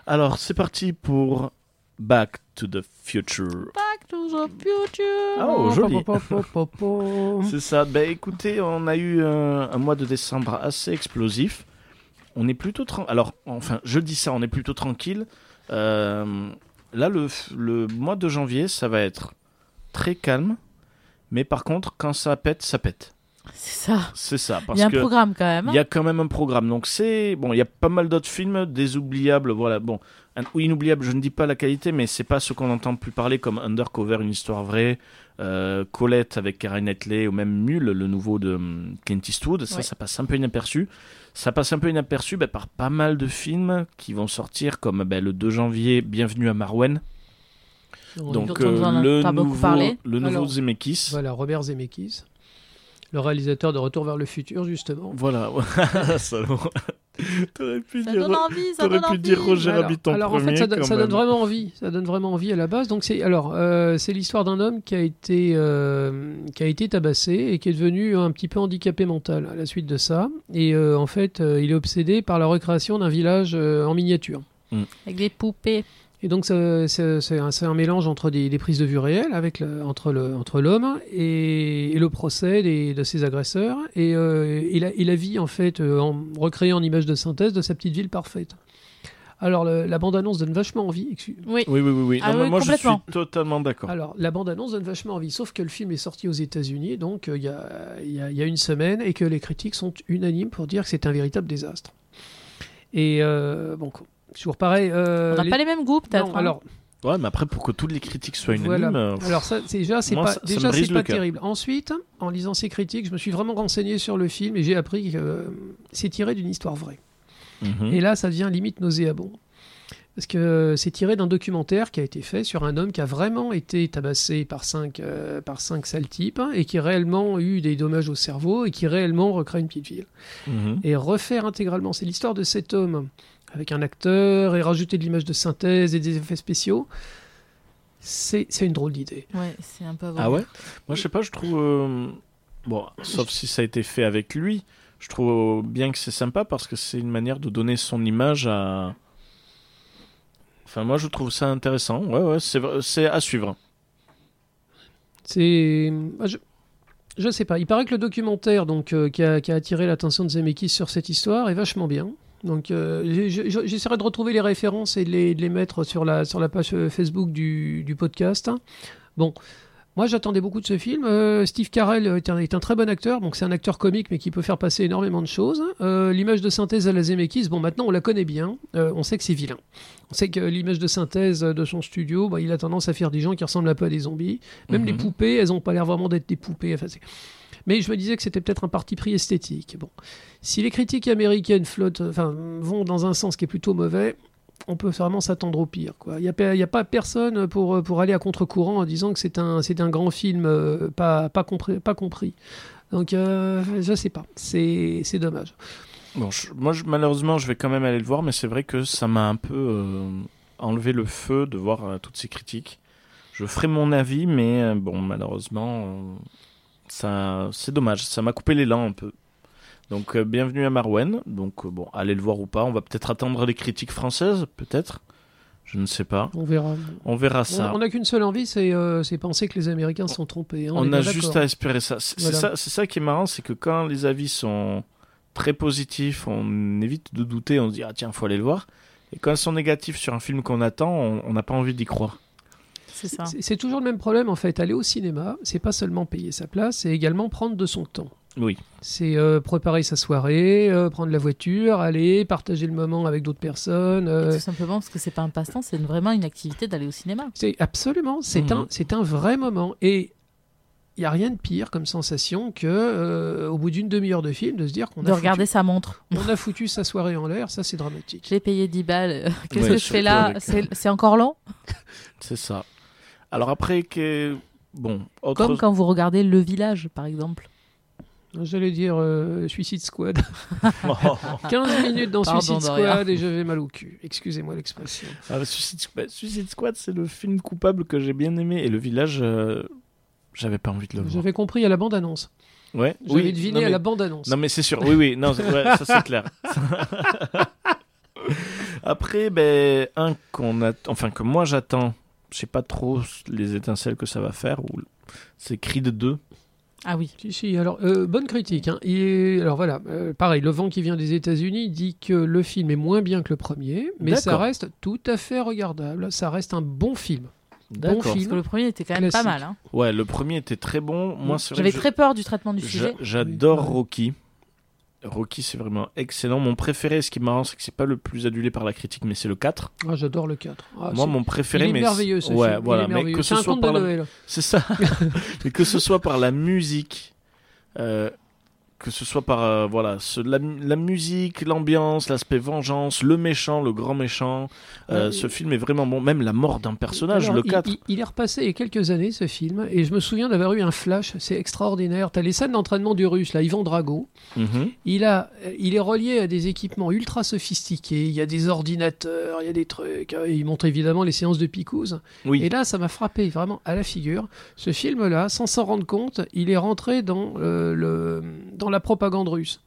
S1: Alors, c'est parti pour Back to the Future.
S3: Back to the future.
S1: Oh, joli. C'est ça. Ben écoutez, on a eu un, un mois de décembre assez explosif. On est plutôt tranquille. Alors, enfin, je dis ça, on est plutôt tranquille. Euh, là, le, le mois de janvier, ça va être très calme. Mais par contre, quand ça pète, ça pète.
S3: C'est ça.
S1: C'est ça.
S3: Il y a un
S1: que
S3: programme quand même. hein.
S1: il y a quand même un programme. Donc c'est bon, il y a pas mal d'autres films, des oubliables. Voilà, bon, un, ou inoubliable. Je ne dis pas la qualité, mais c'est pas ce qu'on entend plus parler comme Undercover, une histoire vraie, euh, Colette avec Karen Knightley ou même Mule, le nouveau de hum, Clint Eastwood. Ça,
S3: Ouais.
S1: ça passe un peu inaperçu. Ça passe un peu inaperçu ben, par pas mal de films qui vont sortir, comme ben, le 2 janvier, Bienvenue à Marwen.
S2: On-
S1: Donc
S3: a
S1: le
S3: pas beaucoup
S1: nouveau,
S3: parlé.
S1: le nouveau
S2: Alors,
S1: Zemeckis.
S2: Voilà, Robert Zemeckis, le réalisateur de Retour vers le futur, justement.
S1: Voilà, *laughs* salaud. T'aurais pu
S3: Ça
S1: dire.
S3: donne envie, ça
S1: T'aurais
S3: donne
S1: pu
S3: envie.
S1: dire Roger
S2: Alors-
S1: Rabbit en
S2: alors, en fait, ça, donne- ça vraiment envie. Ça donne vraiment envie à la base. Donc c'est alors euh, c'est l'histoire d'un homme qui a été euh, qui a été tabassé et qui est devenu un petit peu handicapé mental à la suite de ça. Et euh, en fait, euh, il est obsédé par la recréation d'un village euh, en miniature.
S3: Avec des poupées.
S2: Et donc c'est un, mélange entre des, des prises de vue réelles avec le- entre le entre l'homme et, et le procès des- de ses agresseurs et, euh, et, la, et la vie en fait euh, en recréée en image de synthèse de sa petite ville parfaite. Alors le- la bande annonce donne vachement envie. Excuse-
S3: Oui.
S1: Oui, oui, oui. oui.
S3: Ah
S1: Non, mais
S3: oui,
S1: moi, je suis totalement d'accord.
S2: Alors la bande annonce donne vachement envie, sauf que le film est sorti aux États-Unis donc euh, il y, a, il y a- il y a une semaine et que les critiques sont unanimes pour dire que c'est un véritable désastre. Et euh, bon, toujours pareil. euh,
S3: On n'a
S2: les-
S3: pas les mêmes goûts peut-être. Hein.
S2: alors
S1: Ouais, mais après, pour que toutes les critiques soient unanimes.
S2: Voilà.
S1: euh,
S2: Alors ça, c'est- déjà, c'est pas,
S1: ça-
S2: déjà,
S1: brise
S2: c'est
S1: le
S2: pas
S1: cœur.
S2: terrible. Ensuite, en lisant ces critiques, je me suis vraiment renseigné sur le film et j'ai appris que euh, c'est tiré d'une histoire vraie.
S1: mhm.
S2: Et là, ça devient limite nauséabond. Parce que euh, c'est tiré d'un documentaire qui a été fait sur un homme qui a vraiment été tabassé par cinq, euh, par cinq sales types hein, et qui a réellement eu des dommages au cerveau et qui réellement recrée une petite ville.
S1: Mhm.
S2: Et refaire intégralement, c'est l'histoire de cet homme avec un acteur et rajouter de l'image de synthèse et des effets spéciaux. C'est c'est une drôle d'idée.
S3: Ouais, c'est un peu avant.
S1: Ah ouais? Moi, je sais pas, je trouve. euh, Bon, sauf si ça a été fait avec lui. Je trouve bien que c'est sympa parce que c'est une manière de donner son image à. Enfin, moi, je trouve ça intéressant. Ouais, ouais, c'est à suivre.
S2: C'est. Je... je sais pas. Il paraît que le documentaire donc, euh, qui, a, qui a attiré l'attention de Zemeckis sur cette histoire est vachement bien. Donc euh, j'essaierai de retrouver les références et de les, de les mettre sur la, sur la page euh, Facebook du, du podcast. Bon. Moi, j'attendais beaucoup de ce film. Euh, Steve Carell est un, est un très bon acteur, donc c'est un acteur comique, mais qui peut faire passer énormément de choses. Euh, l'image de synthèse à la Zemeckis, bon, maintenant on la connaît bien. On sait que c'est vilain. On sait que l'image de synthèse de son studio, bah, il a tendance à faire des gens qui ressemblent un peu à des zombies. Même
S1: Mhm.
S2: les poupées, elles n'ont pas l'air vraiment d'être des poupées. Enfin, c'est- mais je me disais que c'était peut-être un parti pris esthétique. Bon, si les critiques américaines flottent, enfin, vont dans un sens qui est plutôt mauvais, on peut vraiment s'attendre au pire. Il n'y a, pas- personne pour, pour aller à contre-courant en disant que c'est un, un grand film euh, pas, pas, compris, pas compris. Donc, euh, je sais pas. C'est dommage.
S1: Bon, moi, malheureusement, je vais quand même aller le voir, mais c'est vrai que ça m'a un peu euh, enlevé le feu de voir euh, toutes ces critiques. Je ferai mon avis, mais euh, bon, malheureusement, euh, ça, c'est dommage. Ça m'a coupé l'élan un peu. Donc, euh, bienvenue à Marwen. Donc, euh, bon, allez le voir ou pas. On va peut-être attendre les critiques françaises, peut-être. Je ne sais pas.
S2: On verra.
S1: On verra ça.
S2: On n'a qu'une seule envie, c'est euh, c'est penser que les Américains sont trompés. hein,
S1: On a juste à espérer ça. C'est
S2: Voilà.
S1: ça, ça qui est marrant, c'est que quand les avis sont très positifs, on évite de douter, on se dit ah tiens faut aller le voir. Et quand ils sont négatifs sur un film qu'on attend, on n'a pas envie d'y croire.
S3: C'est
S2: toujours le même problème en fait. Aller au cinéma, c'est pas seulement payer sa place, c'est également prendre de son temps.
S1: Oui.
S2: C'est euh, préparer sa soirée, euh, prendre la voiture, aller partager le moment avec d'autres personnes. euh,
S3: Tout simplement parce que c'est pas un passe-temps, c'est vraiment une activité d'aller au cinéma.
S2: c'est absolument, c'est
S1: Mhm.
S2: un, c'est un vrai moment. Et il y a rien de pire comme sensation que euh, au bout d'une demi-heure de film de se dire qu'on
S3: De
S2: a,
S3: regarder
S2: foutu,
S3: sa montre. *laughs*
S2: on a foutu sa soirée en l'air. Ça, c'est dramatique.
S3: J'ai payé 10 balles. *laughs* Qu'est-ce
S1: Ouais,
S3: que
S1: je
S3: fais là C'est c'est encore long
S1: C'est ça. Alors après, que... bon, autre...
S3: Comme quand vous regardez Le Village, par exemple.
S2: J'allais dire euh, Suicide Squad. *laughs* *laughs* 15 minutes dans
S3: Pardon,
S2: Suicide. Squad et j'avais mal au cul. Excusez-moi l'expression.
S1: Ah, Suicide, Squad, Suicide Squad, c'est le film coupable que j'ai bien aimé. Et le village, euh, j'avais pas envie de le voir.
S2: J'avais compris à la bande-annonce.
S1: Ouais.
S2: J'avais
S1: Oui,
S2: deviné
S1: non,
S2: à
S1: mais-
S2: la bande-annonce.
S1: Non mais c'est sûr, oui oui, non, ouais, ça c'est clair. *laughs* Après, ben un qu'on a, enfin que moi j'attends, je sais pas trop les étincelles que ça va faire. Ou c'est Creed 2.
S3: Ah oui.
S2: Si, si, alors, euh, bonne critique. hein. Et, alors voilà, euh, pareil, le vent qui vient des États-Unis dit que le film est moins bien que le premier, mais ça reste tout à fait regardable. Ça reste un bon film.
S1: D'accord.
S2: film.
S3: Parce que le premier était quand même
S2: Classique.
S3: pas mal. hein.
S1: Ouais, le premier était très bon. Moi, c'est vrai
S3: J'avais
S1: je-
S3: très peur du traitement du sujet.
S1: J'adore
S2: Oui.
S1: Rocky. Rocky, c'est vraiment excellent. Mon préféré, ce qui est marrant, c'est que c'est pas le plus adulé par la critique, mais c'est le 4.
S2: Ah, J'adore le 4. Ah,
S1: Moi,
S2: c'est-
S1: mon préféré,
S2: il est
S1: mais
S2: merveilleux ce
S1: ouais,
S2: film. Il
S1: voilà, mais que ce soit par la. *laughs* C'est ça. *laughs* Mais que ce soit par la musique, euh, que ce soit par euh, voilà, ce- la, la musique, l'ambiance, l'aspect vengeance, le méchant, le grand méchant, euh, ce film est vraiment bon. Même la mort d'un personnage,
S2: Alors,
S1: le
S2: il-
S1: 4.
S2: Il, il est repassé il y a quelques années ce film, et je me souviens d'avoir eu un flash. C'est extraordinaire. T'as les scènes d'entraînement du russe, là, Ivan Drago.
S1: Mhm.
S2: Il, a, il est relié à des équipements ultra sophistiqués. Il y a des ordinateurs, il y a des trucs. hein, Il montre évidemment les séances de picouse.
S1: Oui.
S2: Et là, ça m'a frappé vraiment à la figure. Ce film-là, sans s'en rendre compte, il est rentré dans, euh, le, dans la propagande russe.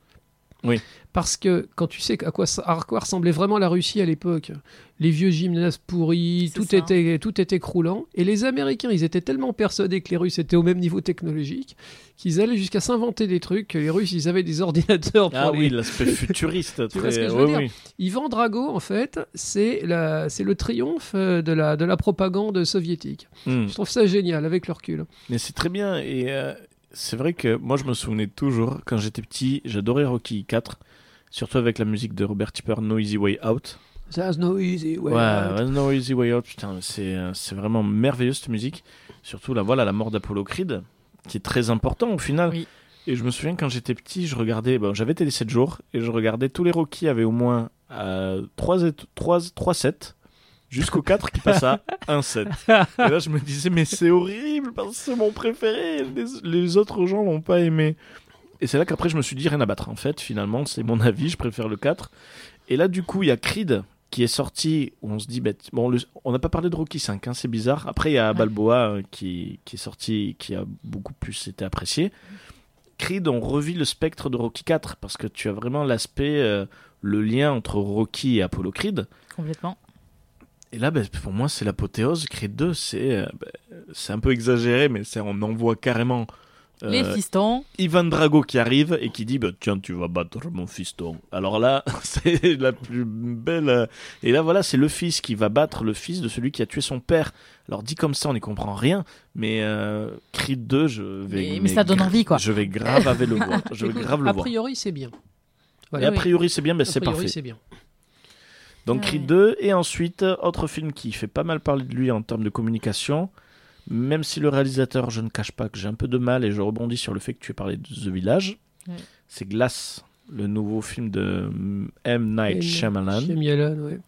S1: Oui.
S2: Parce que quand tu sais à quoi, ça- à quoi ressemblait vraiment la Russie à l'époque, les vieux gymnases pourris, tout
S3: ça.
S2: était, tout était croulant. Et les Américains, ils étaient tellement persuadés que les Russes étaient au même niveau technologique qu'ils allaient jusqu'à s'inventer des trucs. que Les Russes, ils avaient des ordinateurs pour
S1: Ah
S2: les-
S1: oui, l'aspect futuriste. *laughs*
S2: Tu vois ce
S1: très-
S2: que je veux
S1: oui,
S2: dire?
S1: oui.
S2: Ivan Drago, en fait, c'est la- le triomphe euh, de la, de la propagande soviétique.
S1: Hmm.
S2: Je trouve ça génial avec le recul.
S1: Mais c'est très bien et euh, c'est vrai que moi je me souvenais toujours quand j'étais petit, j'adorais Rocky 4, surtout avec la musique de Robert Tipper, No Easy Way Out.
S2: There's no easy way
S1: Ouais,
S2: out.
S1: ouais, No Easy Way Out, putain, c'est euh, c'est vraiment merveilleux cette musique. Surtout la voilà la mort d'Apollo Creed, qui est très important au final.
S3: Oui.
S1: Et je me souviens quand j'étais petit, je regardais, bon, j'avais télé 7 jours et je regardais tous les Rocky avaient au moins euh, 3, 3, 3 sets jusqu'au 4 qui passe à 1 set. Et là je me disais mais c'est horrible parce que c'est mon préféré, les, les autres gens l'ont pas aimé. Et c'est là qu'après je me suis dit rien à battre en fait, finalement c'est mon avis, je préfère le 4. Et là du coup il y a Creed qui est sorti où on se dit t- bon le- on n'a pas parlé de Rocky 5 hein, c'est bizarre après il y a. Balboa euh, qui, qui est sorti qui a beaucoup plus été apprécié Creed on revit le spectre de Rocky 4 parce que tu as vraiment l'aspect euh, le lien entre Rocky et Apollo Creed
S3: Complètement.
S1: Et là ben, pour moi c'est l'apothéose Creed 2 c'est euh, ben, c'est un peu exagéré mais c'est on envoie carrément euh,
S3: Les fistons.
S1: Ivan Drago qui arrive et qui dit bah, tiens tu vas battre mon fiston alors là *laughs* c'est la plus belle euh, et là voilà c'est le fils qui va battre le fils de celui qui a tué son père alors dit comme ça on n'y comprend rien mais euh, Creed 2 je vais
S3: Mais- mais ça donne envie, quoi.
S1: je vais grave avec le voir je vais *laughs* grave le
S2: a
S1: voir
S2: priori, c'est bien.
S1: et a priori c'est bien mais
S2: A
S1: c'est
S2: priori,
S1: parfait
S2: c'est bien.
S1: Donc
S3: Ah
S1: Creed
S3: ouais.
S1: 2 et ensuite autre film qui fait pas mal parler de lui en termes de communication même si le réalisateur je ne cache pas que j'ai un peu de mal et je rebondis sur le fait que tu aies parlé de The Village
S3: Ouais.
S1: c'est Glass le nouveau film de M. Night. Shyamalan
S2: Shyamalan, ouais.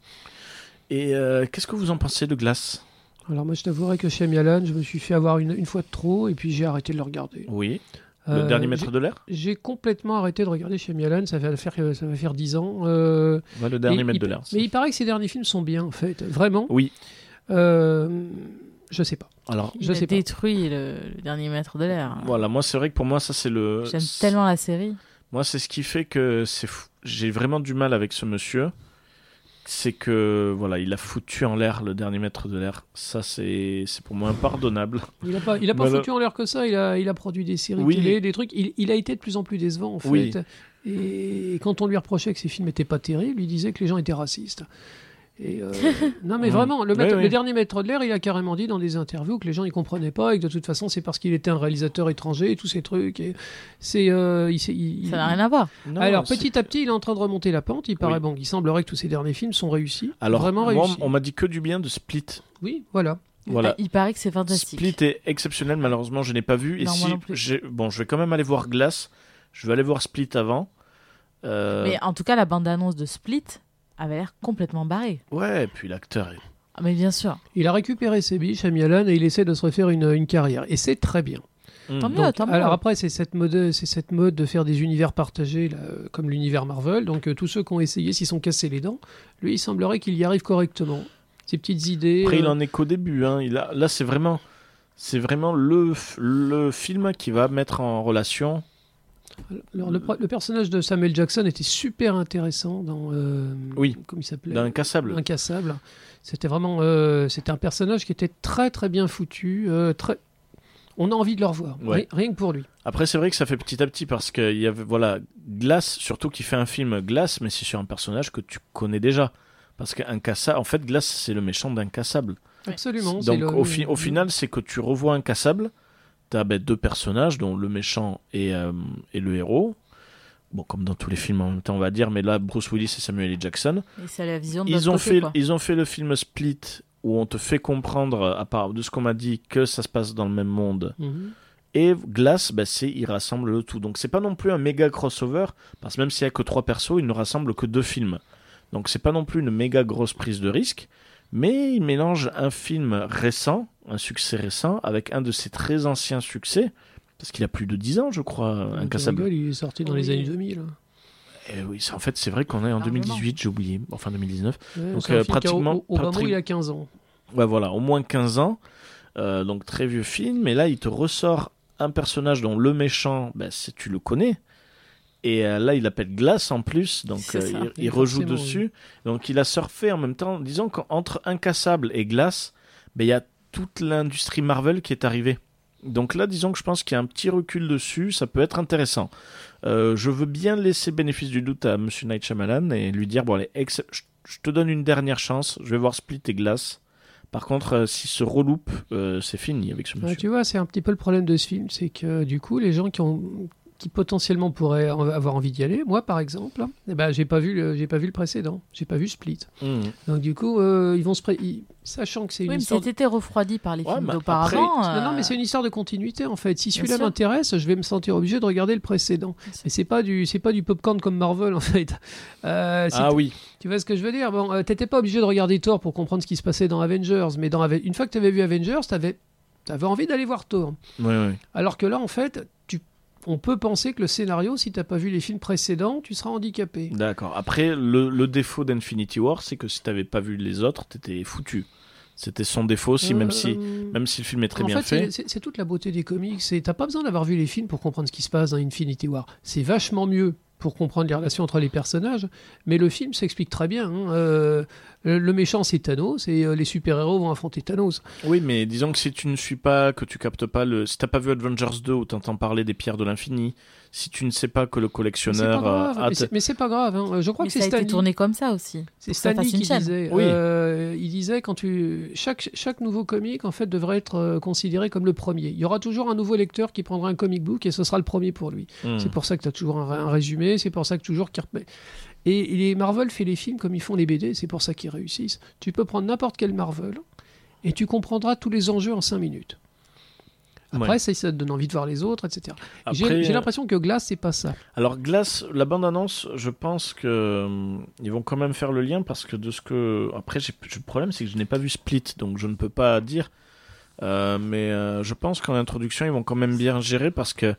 S1: et euh, qu'est-ce que vous en pensez de Glass?
S2: Alors moi, je t'avouerai que Shyamalan, je me suis fait avoir une, une fois de trop, et puis j'ai arrêté de le regarder.
S1: oui le
S2: Euh,
S1: dernier maître de l'air
S2: J'ai complètement arrêté de regarder Shyamalan, ça va faire, ça va faire 10 ans. euh,
S1: Ouais, le dernier maître de l'air
S2: Mais il paraît que ses derniers films sont bien, en fait. Vraiment.
S1: oui
S2: Euh, je sais pas.
S1: alors
S2: Je
S3: Il a
S2: sais pas.
S3: détruit le, le dernier maître de l'air.
S1: voilà moi c'est vrai que pour moi ça c'est le
S3: J'aime tellement la série.
S1: Moi, c'est ce qui fait que c'est fou- j'ai vraiment du mal avec ce monsieur. C'est que voilà, il a foutu en l'air le dernier maître de l'air. Ça, c'est c'est pour moi impardonnable.
S2: Il a pas, il a pas
S1: Voilà.
S2: foutu en l'air que ça. Il a, il a produit des séries
S1: Oui.
S2: télé, des trucs. Il, il a été de plus en plus décevant, en fait.
S1: Oui.
S2: Et quand on lui reprochait que ses films n'étaient pas terribles, il disait que les gens étaient racistes. Et euh, *laughs* non, mais vraiment, le,
S1: Oui,
S2: maître-
S1: oui.
S2: le dernier maître de l'air, il a carrément dit dans des interviews que les gens ne comprenaient pas et que de toute façon, c'est parce qu'il était un réalisateur étranger et tous ces trucs. Et c'est, euh, il, s'est- il-
S3: Ça n'a rien à voir.
S1: Non,
S2: Alors petit à petit, il est en train de remonter la pente. Il paraît
S1: Oui.
S2: bon, il semblerait que tous ces derniers films sont réussis,
S1: Alors,
S2: vraiment
S1: moi,
S2: réussis.
S1: on m'a dit que du bien de Split.
S2: Oui, voilà.
S1: Voilà.
S3: Il paraît que c'est fantastique.
S1: Split est exceptionnel, malheureusement, je n'ai pas vu. Et
S3: Non,
S1: si j'ai- bon, je vais quand même aller voir Glass. Je vais aller voir Split avant. Euh,
S3: Mais en tout cas, la bande-annonce de Split avait l'air complètement barrée.
S1: Ouais, et puis l'acteur est.
S3: Ah, mais bien sûr.
S2: Il a récupéré ses biches, Amialan, et il essaie de se refaire une, une carrière. Et c'est très bien.
S1: Hmm.
S3: Tant mieux,
S2: Donc,
S3: tant mieux.
S2: alors après, c'est cette mode, c'est cette mode de faire des univers partagés, là, comme l'univers Marvel. Donc euh, tous ceux qui ont essayé, s'y sont cassés les dents, lui, il semblerait qu'il y arrive correctement. Ses petites idées.
S1: Après, il
S2: euh,
S1: en est qu'au début. Hein. Il a... Là, c'est vraiment, c'est vraiment le, le film qui va mettre en relation.
S2: Alors, le, personnage de Samuel Jackson était super intéressant dans. euh,
S1: Oui.
S2: Comment il s'appelait?
S1: D'un cassable.
S2: Incassable. C'était vraiment, euh, c'était un personnage qui était très très bien foutu, euh, très. On a envie de le revoir,
S1: Ouais.
S2: Rien que pour lui.
S1: Après, c'est vrai que ça fait petit à petit parce qu'il y avait, voilà, Glass, surtout qui fait un film Glass, mais c'est sur un personnage que tu connais déjà. Parce qu'un cassable, en fait, Glass, c'est le méchant d'incassable.
S2: Absolument.
S1: Donc,
S2: le-
S1: au, fi- au final, c'est que tu revois Incassable, as deux personnages, dont le méchant et, euh, et le héros. Bon, comme dans tous les films en même temps, on va dire, mais là, Bruce Willis et Samuel L. Jackson.
S3: Et c'est la vision de
S1: Ils ont,
S3: côté,
S1: fait,
S3: quoi.
S1: ils ont fait le film Split, où on te fait comprendre, à part de ce qu'on m'a dit, que ça se passe dans le même monde.
S2: Mhm.
S1: Et Glass, bah, c'est, il rassemble le tout. Donc c'est pas non plus un méga crossover, parce que même s'il y a que trois persos, il ne rassemble que deux films. Donc c'est pas non plus une méga grosse prise de risque, mais il mélange un film récent, un succès récent, avec un de ses très anciens succès, parce qu'il a plus de 10 ans, je crois,
S2: Tu
S1: Incassable.
S2: il est sorti dans
S3: Oui.
S2: les années 2000. hein.
S1: Et oui, c'est- en fait, c'est vrai qu'on est en
S3: Largement.
S1: 2018, j'ai oublié, enfin 2019.
S2: Ouais,
S1: Donc, euh, pratiquement-
S2: Au,
S1: patri-
S2: il a 15 ans.
S1: Ouais, voilà, au moins 15 ans. Euh, donc très vieux film. Mais là, il te ressort un personnage dont le méchant, ben, tu le connais. Et euh, là, il appelle Glace en plus. Donc euh,
S3: ça.
S1: il, il rejoue dessus. Donc il a surfé en même temps. Disons qu'entre Incassable et Glace, ben, il y a toute l'industrie Marvel qui est arrivée. Donc là, disons que je pense qu'il y a un petit recul dessus. Ça peut être intéressant. Euh, je veux bien laisser bénéfice du doute à Monsieur Night Shyamalan et lui dire bon, allez, ex- je, te donne une dernière chance. Je vais voir Split et Glace. Par contre, euh, si se reloupe, euh, c'est fini avec ce
S2: Ouais,
S1: monsieur.
S2: tu vois, c'est un petit peu le problème de ce film, c'est que du coup, les gens qui ont qui potentiellement pourraient en- avoir envie d'y aller, moi par exemple, eh ben, j'ai pas vu le, j'ai pas vu le précédent, j'ai pas vu Split.
S1: Mmh.
S2: Donc du coup, euh, ils vont se pré- ils- sachant que c'est une
S3: Oui, mais
S2: histoire de-
S3: c'était refroidi par les
S1: Ouais,
S3: films
S1: mais
S3: d'auparavant.
S2: Non, non,
S3: euh,
S2: mais c'est une histoire de continuité en fait. Si celui-là m'intéresse, je vais me sentir obligé de regarder le précédent. Et c'est pas du, c'est pas du popcorn comme Marvel en fait. Euh,
S1: Ah oui,
S2: Tu vois ce que je veux dire? Bon, euh, t'étais pas obligé de regarder Thor pour comprendre ce qui se passait dans Avengers, mais dans Ave- une fois que t'avais vu Avengers, t'avais avais envie d'aller voir Thor.
S1: oui, oui.
S2: Alors que là, en fait, tu, on peut penser que le scénario, si t'as pas vu les films précédents, tu seras handicapé.
S1: D'accord. Après, le, le défaut d'Infinity War, c'est que si t'avais pas vu les autres, t'étais foutu. C'était son défaut aussi, même si,
S2: Euh,
S1: même si le film est très
S2: en
S1: bien
S2: fait,
S1: fait.
S2: c'est- toute la beauté des comics. C'est t'as pas besoin d'avoir vu les films pour comprendre ce qui se passe dans Infinity War. C'est vachement mieux pour comprendre les relations entre les personnages, mais le film s'explique très bien. hein. Euh, le méchant c'est Thanos et euh, les super-héros vont affronter Thanos.
S1: Oui, mais disons que si tu ne suis pas, que tu captes pas le, si t'as pas vu Avengers 2 où t'entends parler des pierres de l'infini, si tu ne sais pas que le
S2: Mais c'est pas
S1: collectionneur
S2: grave.
S1: euh, a
S2: Mais c'est- pas grave. hein. Je crois
S3: mais
S2: que c'est
S3: ça a été
S2: Stanley.
S3: tourné comme ça aussi.
S2: C'est Stanley qui
S3: chaîne.
S2: disait.
S1: Oui.
S2: euh, il disait quand tu chaque chaque nouveau comic en fait devrait être euh, considéré comme le premier. Il y aura toujours un nouveau lecteur qui prendra un comic book et ce sera le premier pour lui.
S1: Hmm.
S2: C'est pour ça que tu as toujours un, un résumé, c'est pour ça que toujours et les Marvel fait les films comme ils font les BD, c'est pour ça qu'ils réussissent. Tu peux prendre n'importe quel Marvel et tu comprendras tous les enjeux en 5 minutes. Après,
S1: Ouais.
S2: ça, ça te donne envie de voir les autres, etc. J'ai
S1: Après,
S2: j'ai
S1: euh,
S2: l'impression que Glass, c'est pas ça.
S1: Alors Glace, la bande-annonce, je pense que hum, ils vont quand même faire le lien parce que de ce que après le problème c'est que je n'ai pas vu Split donc je ne peux pas dire Euh, mais euh, je pense qu'en introduction ils vont quand même bien gérer parce que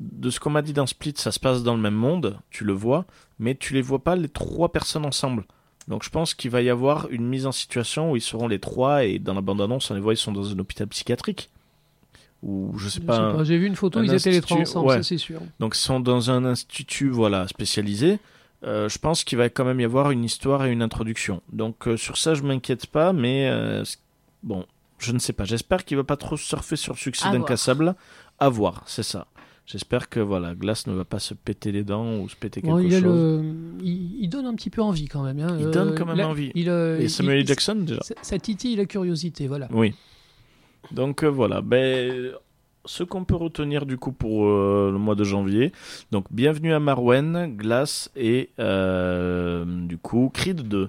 S1: de ce qu'on m'a dit dans Split ça se passe dans le même monde, tu le vois, mais tu les vois pas les trois personnes ensemble. Donc je pense qu'il va y avoir une mise en situation où ils seront les trois et dans la bande-annonce on les voit ils sont dans un hôpital psychiatrique ou je sais
S2: Je
S1: pas.
S2: J'ai vu une photo,
S1: un
S2: ils étaient les trois ensemble,
S1: ouais.
S2: ça c'est sûr.
S1: donc ils sont dans un institut voilà spécialisé. Euh, je pense qu'il va quand même y avoir une histoire et une introduction. Donc euh, sur ça je m'inquiète pas, mais euh, bon, je ne sais pas. J'espère qu'il va pas trop surfer sur le succès d'Incassable. À voir, c'est ça. J'espère que voilà, Glace ne va pas se péter les dents ou se péter quelque
S2: Bon, il
S1: chose.
S2: le, il, il donne un petit peu envie quand même. hein.
S1: Il
S2: Euh,
S1: donne quand même envie.
S2: Il, euh,
S1: Et Samuel
S2: il-
S1: Jackson déjà.
S2: ça, ça titille la curiosité, voilà.
S1: Oui. Donc euh, voilà, ben, ce qu'on peut retenir du coup pour euh, le mois de janvier. Donc bienvenue à Marwen, Glace et euh, du coup Creed 2.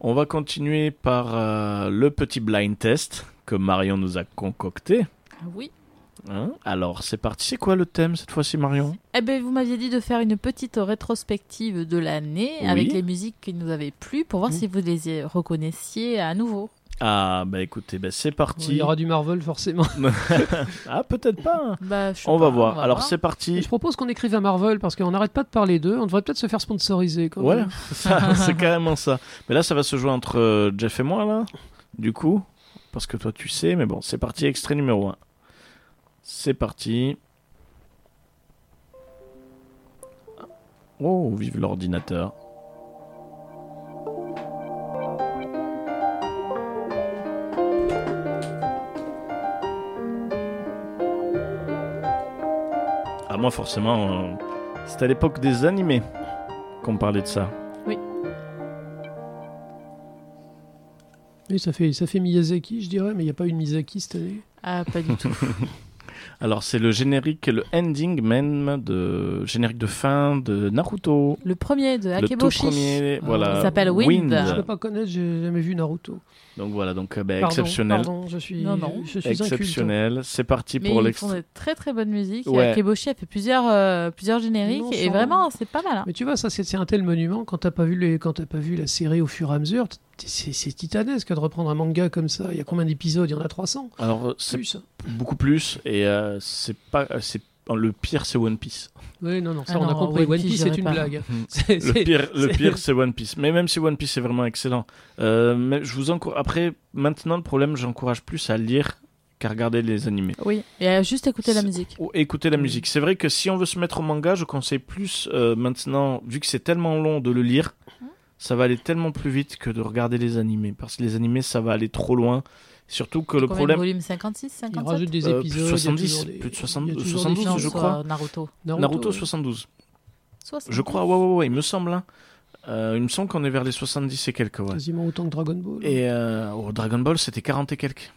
S1: On va continuer par euh, le petit blind test que Marion nous a concocté.
S3: Ah Oui.
S1: Hein? Alors c'est parti, c'est quoi le thème cette fois-ci Marion?
S3: Eh ben, vous m'aviez dit de faire une petite rétrospective de l'année
S1: Oui.
S3: avec les musiques qui nous avaient plu pour voir si vous les reconnaissiez à nouveau.
S1: Ah bah écoutez, ben, c'est
S2: Il
S1: parti.
S2: y aura du Marvel forcément. *laughs*
S1: ah peut-être pas. hein.
S3: Bah, je sais
S1: On
S3: pas,
S1: va voir. Alors c'est parti.
S2: Je propose qu'on écrive à Marvel parce qu'on n'arrête pas de parler d'eux. On devrait peut-être se faire sponsoriser. Quand
S1: Ouais, *laughs* c'est carrément ça. Mais là, ça va se jouer entre euh, Jeff et moi, là, du coup. Parce que toi, tu sais, mais bon, c'est parti, extrait numéro 1. C'est parti. Oh, vive l'ordinateur. Moi, forcément, euh, c'était à l'époque des animés qu'on parlait de ça.
S2: Oui, ça fait, ça fait Miyazaki, je dirais, mais il n'y a pas eu de Miyazaki cette année?
S3: Ah, pas du tout. *laughs*
S1: Alors, c'est le générique, le ending même de générique de fin de Naruto.
S3: Le premier de
S1: Le tout
S3: Akeboshi.
S1: premier, voilà.
S3: Il s'appelle Wind.
S2: Je ne peux pas connaître, j'ai jamais vu Naruto.
S1: Donc voilà, donc euh,
S2: Pardon,
S1: exceptionnel.
S2: Pardon, je suis,
S3: Non, non.
S2: je suis inculte.
S1: Exceptionnel. C'est parti
S3: Mais
S1: pour
S3: ils
S1: l'extrait.
S3: font de très très bonne musique.
S1: Ouais.
S3: Akeboshi a fait plusieurs, euh, plusieurs génériques
S2: Non,
S3: et vraiment c'est pas mal. hein.
S2: Mais tu vois, ça c'est un tel monument. Quand t'as pas vu les, quand t'as pas vu la série au fur et à mesure, c'est c'est titanesque de reprendre un manga comme ça. Il y a combien d'épisodes? Il y en a 300
S1: Alors, euh, c'est
S2: Plus.
S1: beaucoup plus et euh, c'est pas euh, c'est le pire c'est One Piece.
S2: Oui, non, non, ça
S3: Ah
S2: on a compris.
S3: One Piece,
S2: Piece, c'est une
S3: pas.
S2: blague. *laughs* C'est-
S1: Le
S2: c'est-
S1: pire le
S2: c'est-
S1: pire c'est One Piece. Mais même si One Piece est vraiment excellent, euh, mais je vous encourage après maintenant le problème j'encourage plus à lire qu'à regarder les animés.
S3: Oui. Et à juste écouter la musique.
S1: Ou écouter la musique. C'est vrai que si on veut se mettre au manga, je conseille plus euh, maintenant, vu que c'est tellement long de le lire, ça va aller tellement plus vite que de regarder les animés. Parce que les animés, ça va aller trop loin. Surtout que le problème.
S3: volumes 56,
S2: Ils
S3: 57
S2: rajoutent des
S1: Euh,
S2: épisodes. il y a
S1: 70,
S2: toujours des-
S1: plus de
S2: il y a
S1: 72,
S2: toujours des
S1: 72,
S3: Non,
S2: films.
S1: je crois.
S3: Naruto.
S1: Naruto,
S2: ouais.
S1: 72.
S3: 70.
S1: Je crois, ouais, ouais, ouais, il me semble. hein. Euh, il me semble qu'on est vers les 70 et quelques, ouais.
S2: Quasiment autant que Dragon Ball.
S1: Et euh, au Dragon Ball, c'était 40 et quelques.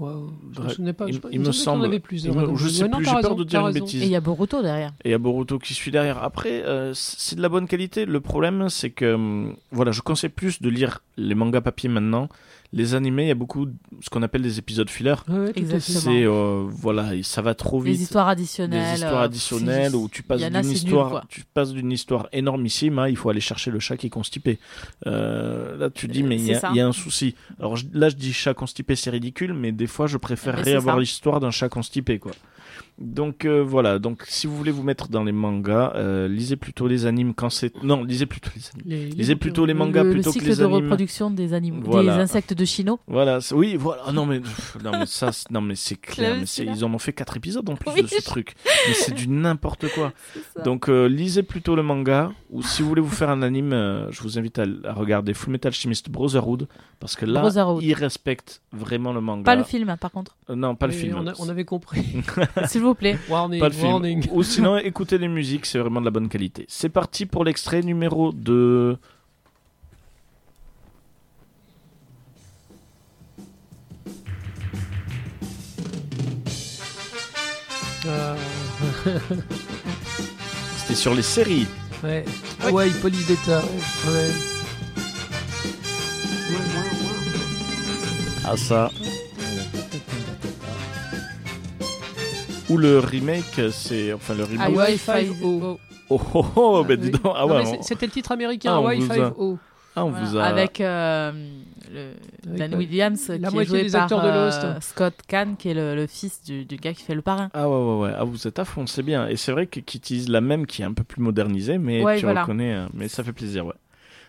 S2: Ouais, je me souvenais pas.
S1: il-
S2: je-
S1: il me semble-
S2: avait plus.
S1: il me- je sais
S2: non,
S1: plus, j'ai peur de dire une bêtise.
S3: Et il y a Boruto derrière.
S1: Et il y a Boruto qui suit derrière. Après, euh, c'est de la bonne qualité. Le problème, c'est que hum, voilà, je conseille plus de lire les mangas papier maintenant. Les animés, il y a beaucoup de- ce qu'on appelle des épisodes filler.
S3: Exactement.
S1: C'est euh, voilà, ça va trop vite.
S3: Des histoires additionnelles.
S1: Des histoires
S3: euh,
S1: additionnelles où tu passes
S3: il y en a,
S1: d'une
S3: nul,
S1: histoire,
S3: quoi.
S1: tu passes d'une histoire énormissime à il faut aller chercher le chat qui est constipé. Euh, là, tu dis mais il y, a- il y a un souci. Alors je- là, je dis chat constipé, c'est ridicule, mais des fois, je préférerais avoir l'histoire d'un chat constipé, quoi. Donc euh, voilà. Donc si vous voulez vous mettre dans les mangas, euh, lisez plutôt les animes quand c'est non, lisez plutôt les animes.
S2: Les-
S1: Lisez plutôt les
S3: Le-
S1: mangas
S3: le,
S1: plutôt que
S3: cycle
S1: les
S3: de
S1: animes.
S3: reproduction des animaux,
S1: Voilà.
S3: des insectes de Chino.
S1: Voilà, oui, voilà. Ah non mais pff, non mais ça, c'est- non mais c'est clair. Mais ils en ont fait quatre épisodes en plus
S3: Oui.
S1: de ce truc. Mais c'est du n'importe quoi. *laughs* Donc euh, lisez plutôt le manga ou si vous voulez vous faire un anime, euh, je vous invite à, à regarder Full Metal Alchemist Brotherhood parce que là,
S3: Brotherhood.
S1: ils respectent vraiment le manga.
S3: Pas le film, hein, par contre.
S1: Euh, non, pas le film.
S2: On, a- on avait compris. *laughs* *laughs*
S3: S'il vous plaît.
S2: warning,
S1: Pas le film.
S2: warning.
S1: Ou sinon, écoutez les musiques, c'est vraiment de la bonne qualité. C'est parti pour l'extrait numéro 2.
S2: Euh, *laughs*
S1: C'était sur les séries.
S2: ouais. Hawaii, police d'État. Ouais.
S1: Ah ça. Ou le remake, c'est enfin le remake.
S2: Hawaii
S3: Hawaii
S2: Five-O.
S1: Oh oh oh, bah dis donc. Ah ouais. on-
S2: C'était le titre américain,
S1: Ah,
S2: Hawaii
S1: a-
S2: 5-0.
S1: ah, on
S3: Voilà,
S1: vous a.
S3: Avec euh, le, Dan
S2: euh,
S3: Williams, qui
S2: la
S3: est
S2: moitié
S3: joué
S2: des
S3: par
S2: acteurs de Lost.
S3: euh, Scott Kahn, qui est le, le fils du, du gars qui fait le parrain.
S1: Ah ouais ouais ouais. Ah vous êtes à fond, c'est bien. Et c'est vrai que- qu'ils utilisent la même qui est un peu plus modernisée, mais
S3: Ouais,
S1: tu
S3: voilà.
S1: reconnais. euh, Mais ça fait plaisir, ouais.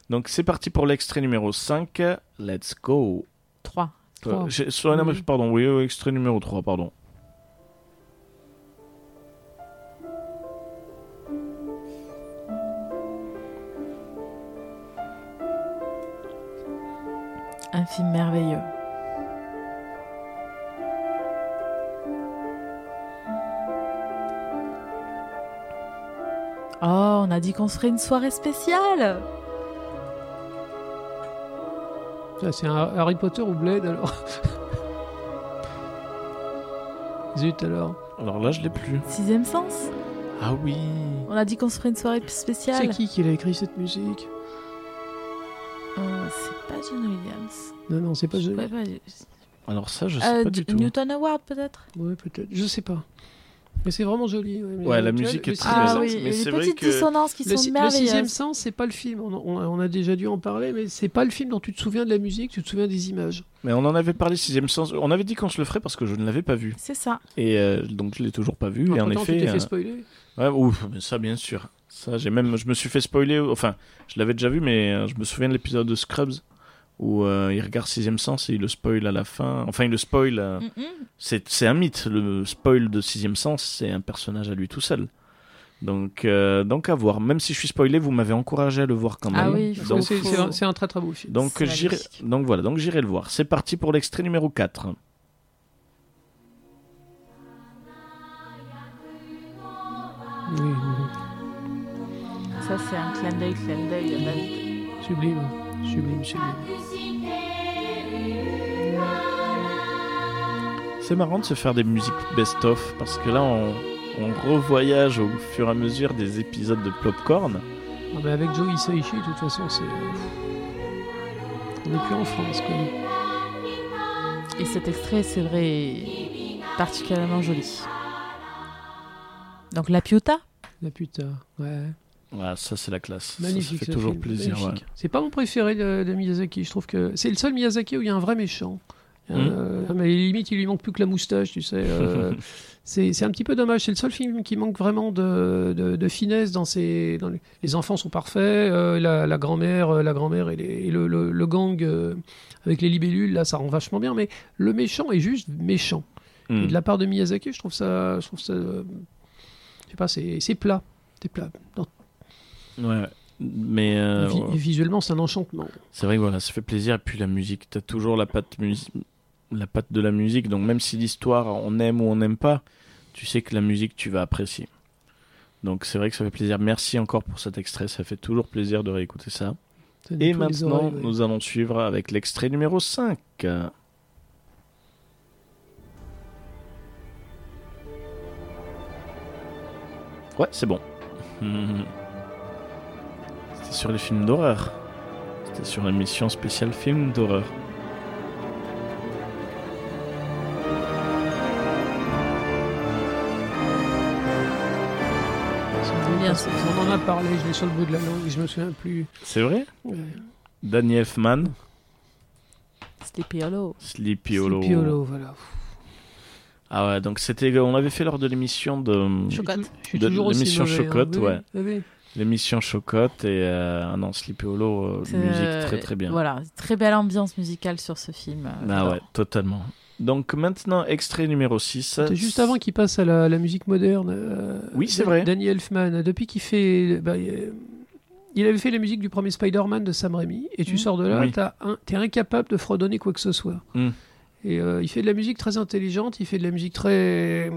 S1: Donc c'est parti pour l'extrait numéro 5. Let's go.
S3: 3.
S2: Trois.
S1: Euh, j'ai- sur- non, mais
S2: Oui.
S1: Pardon, oui, oui, extrait numéro 3, pardon.
S3: Un film merveilleux. Oh, on a dit qu'on se ferait une soirée spéciale.
S2: Ça, c'est un Harry Potter ou Blade alors *laughs* Zut alors.
S1: Alors là, je l'ai plus.
S3: Sixième sens.
S1: Ah oui.
S3: On a dit qu'on se ferait une soirée spéciale.
S2: C'est qui qui a écrit cette musique?
S3: Pas John Williams.
S2: Non, non, c'est pas.
S3: Ouais, pas-
S1: Alors ça, je sais
S3: Euh,
S1: pas du tout.
S3: Newton Award peut-être?
S2: Ouais, peut-être. Je sais pas. Mais c'est vraiment joli. Ouais,
S1: la musique est très
S3: Ah oui,
S1: mais c'est vrai
S3: petites
S1: que-
S3: dissonances qui
S2: Le,
S3: sont
S2: si- le sixième
S3: merveilleuses.
S2: sens, c'est pas le film. On, on- on a déjà dû en parler, mais c'est pas le film dont tu te souviens de la musique, tu te souviens des images.
S1: Mais on en avait parlé sixième sens. On avait dit qu'on se le ferait parce que je ne l'avais pas vu.
S3: C'est ça.
S1: Et euh, donc je l'ai toujours pas vu. et en
S2: Entre-temps,
S1: effet,
S2: tu t'es
S1: euh,
S2: fait spoiler.
S1: ouais, ouf, mais ça bien sûr. Ça, j'ai même, je me suis fait spoiler. Enfin, je l'avais déjà vu, mais euh, je me souviens de l'épisode de Scrubs où euh, il regarde sixième sens et il le spoil à la fin. Enfin, il le spoil. euh, c'est, c'est un mythe. Le spoil de sixième sens, c'est un personnage à lui tout seul. Donc, euh, donc à voir. Même si je suis spoilé, vous m'avez encouragé à le voir quand même.
S3: Ah oui,
S2: c'est-
S3: faut-
S2: c'est un, c'est un très très beau film.
S1: donc. Donc voilà. Donc j'irai le voir. C'est parti pour l'extrait numéro 4.
S2: Oui.
S3: Ça c'est un clin d'œil, clin d'œil.
S2: Sublime, sublime, sublime.
S1: C'est marrant de se faire des musiques best-of parce que là on, on revoyage au fur et à mesure des épisodes de Popcorn.
S2: Ah, mais avec Joe Hisaishi, de toute façon, c'est. euh, On n'est plus en France, quoi.
S3: Et cet extrait, c'est vrai, particulièrement joli. Donc la Piota
S2: La putain, ouais.
S1: Ouais, ça c'est la classe.
S2: Magnifique.
S1: Ça, fait toujours
S2: film,
S1: plaisir.
S2: C'est pas mon préféré de, de Miyazaki. Je trouve que c'est le seul Miyazaki où il y a un vrai méchant.
S1: Hmm.
S2: Euh, mais limite, il lui manque plus que la moustache, tu sais. euh, *laughs* c'est un petit peu dommage. C'est le seul film qui manque vraiment de, de, de finesse dans ses. Dans les... les enfants sont parfaits. euh, la, la grand-mère, euh, la grand-mère et, le, le- le gang euh, avec les libellules, là, ça rend vachement bien. Mais le méchant est juste méchant.
S1: Hmm.
S2: Et de la part de Miyazaki, je trouve ça, je trouve ça, euh, je sais pas, c'est c'est plat, c'est plat. Dans-
S1: Ouais. Mais euh,
S2: vi-
S1: ouais.
S2: visuellement, c'est un enchantement.
S1: c'est vrai que voilà, ça fait plaisir. Et puis la musique, t'as toujours la patte, la patte de la musique. Donc même si l'histoire on aime ou on n'aime pas, tu sais que la musique tu vas apprécier. Donc c'est vrai que ça fait plaisir. Merci encore pour cet extrait. Ça fait toujours plaisir de réécouter ça.
S2: Ça
S1: Et maintenant,
S2: oreilles, ouais.
S1: nous allons suivre avec l'extrait numéro 5. Ouais, c'est bon. *laughs* C'était sur les films d'horreur. C'était sur l'émission spéciale film d'horreur.
S2: C'est
S3: bien,
S2: qu'on en a parlé, je l'ai sur le bout de la langue, je me souviens plus.
S1: C'est vrai
S2: Ouais.
S1: Danny Elfman,
S3: Sleepy Hollow.
S1: Sleepy Hollow.
S2: Sleepy Hollow, voilà.
S1: Ah ouais, donc c'était, on l'avait fait lors de l'émission de
S3: Chocotte.
S2: Je suis
S1: De-
S2: toujours aussi
S1: l'émission
S2: mauvais,
S1: Chocotte,
S2: hein.
S1: Ouais.
S2: oui, oui.
S1: L'émission Chocotte et euh, ah non Sleepy Hollow, euh,
S3: C'est,
S1: musique très très bien.
S3: Voilà, très belle ambiance musicale sur ce film. euh,
S1: Ah ouais, totalement. Donc maintenant, extrait numéro 6.
S2: C'était juste avant qu'il passe à la, la musique moderne. euh,
S1: Oui, c'est vrai.
S2: Danny Elfman, depuis qu'il fait. bah, il avait fait la musique du premier Spider-Man de Sam Raimi, et tu
S3: Mm.
S2: sors de là,
S1: Oui.
S2: t'as un- t'es incapable de fredonner quoi que ce soit.
S1: Mm.
S2: Et euh, il fait de la musique très intelligente, il fait de la musique très.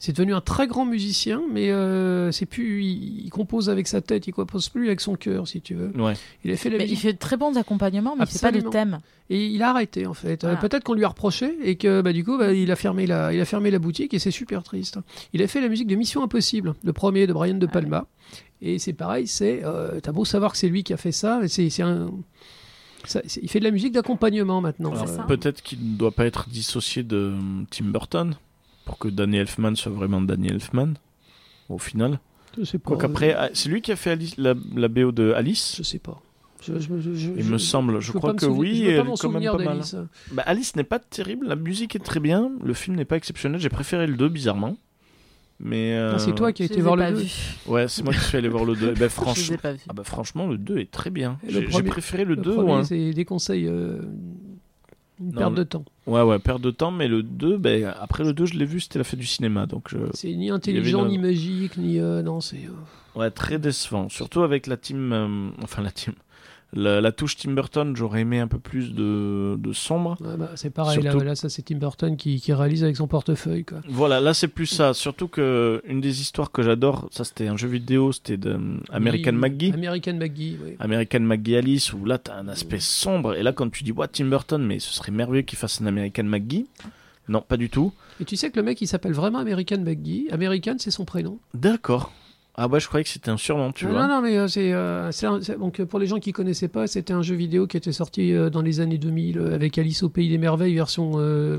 S2: C'est devenu un très grand musicien, mais euh, c'est plus. Il, il compose avec sa tête, il compose plus avec son cœur, si tu veux.
S1: Ouais.
S2: Il a fait la
S3: Mais il
S2: musique
S3: fait de très bons accompagnements, mais fait pas de thème.
S2: et il a arrêté en fait. Euh,
S3: Voilà.
S2: Peut-être qu'on lui a reproché et que bah, du coup bah, il a fermé la, il a fermé la boutique et c'est super triste. Il a fait la musique de Mission Impossible, le premier de Brian de
S3: Ah
S2: Palma. Et c'est pareil, c'est euh, t'as beau savoir que c'est lui qui a fait ça, mais c'est c'est un, ça- c'est- il fait de la musique d'accompagnement maintenant.
S3: C'est
S1: peut-être qu'il ne doit pas être dissocié de euh, Tim Burton pour que Danny Elfman soit vraiment Danny Elfman au final.
S2: Je sais pas.
S1: Quoi qu'après, ah, c'est lui qui a fait Alice- la, la BO de Alice?
S2: je sais pas. Je- je- je- je-
S1: Il me semble, je crois que oui,
S2: Je peux
S1: et
S2: pas m'en
S1: quand même
S2: souvenir
S1: pas mal.
S2: d'Alice.
S1: Bah, Alice n'est pas terrible, la musique est très bien, le film n'est pas exceptionnel, j'ai préféré le 2 bizarrement. Mais euh,
S2: Ah, c'est toi qui as été voir le 2.
S3: vus.
S1: Ouais, c'est moi qui suis allé voir le 2. Et *laughs* ben, franchement, ah bah, franchement, le 2 est très bien. J'ai préféré le,
S2: Le
S1: 2
S2: premier,
S1: ouais.
S2: c'est des conseils, euh, une
S1: Non,
S2: perte de temps.
S1: Ouais, ouais, perte de temps, mais le 2, ben, après le 2, je l'ai vu, c'était la fête du cinéma, donc je...
S2: C'est ni intelligent, ni magique, ni. euh, non, c'est. euh,
S1: Ouais, très décevant, surtout avec la team, euh, enfin la team, La, la touche Tim Burton, j'aurais aimé un peu plus de, de sombre.
S2: Ouais, bah, c'est pareil, là,
S1: Surtout-
S2: là, ça c'est Tim Burton qui, qui réalise avec son portefeuille. Quoi.
S1: Voilà, là c'est plus ça. Surtout que une des histoires que j'adore, ça c'était un jeu vidéo, c'était de euh, American
S2: Oui,
S1: McGee.
S2: American McGee, oui.
S1: American McGee Alice, où là t'as un aspect sombre. Et là, quand tu dis, ouais, Tim Burton, mais ce serait merveilleux qu'il fasse un American McGee. Non, pas du tout.
S2: Et tu sais que le mec il s'appelle vraiment American McGee. American c'est son prénom.
S1: D'accord. Ah bah je croyais que c'était un surnom, tu
S2: Ah,
S1: vois.
S2: non, non, mais euh, c'est, euh, c'est un- c'est- donc euh, pour les gens qui connaissaient pas, c'était un jeu vidéo qui était sorti euh, dans les années 2000 euh, avec Alice au pays des merveilles version euh,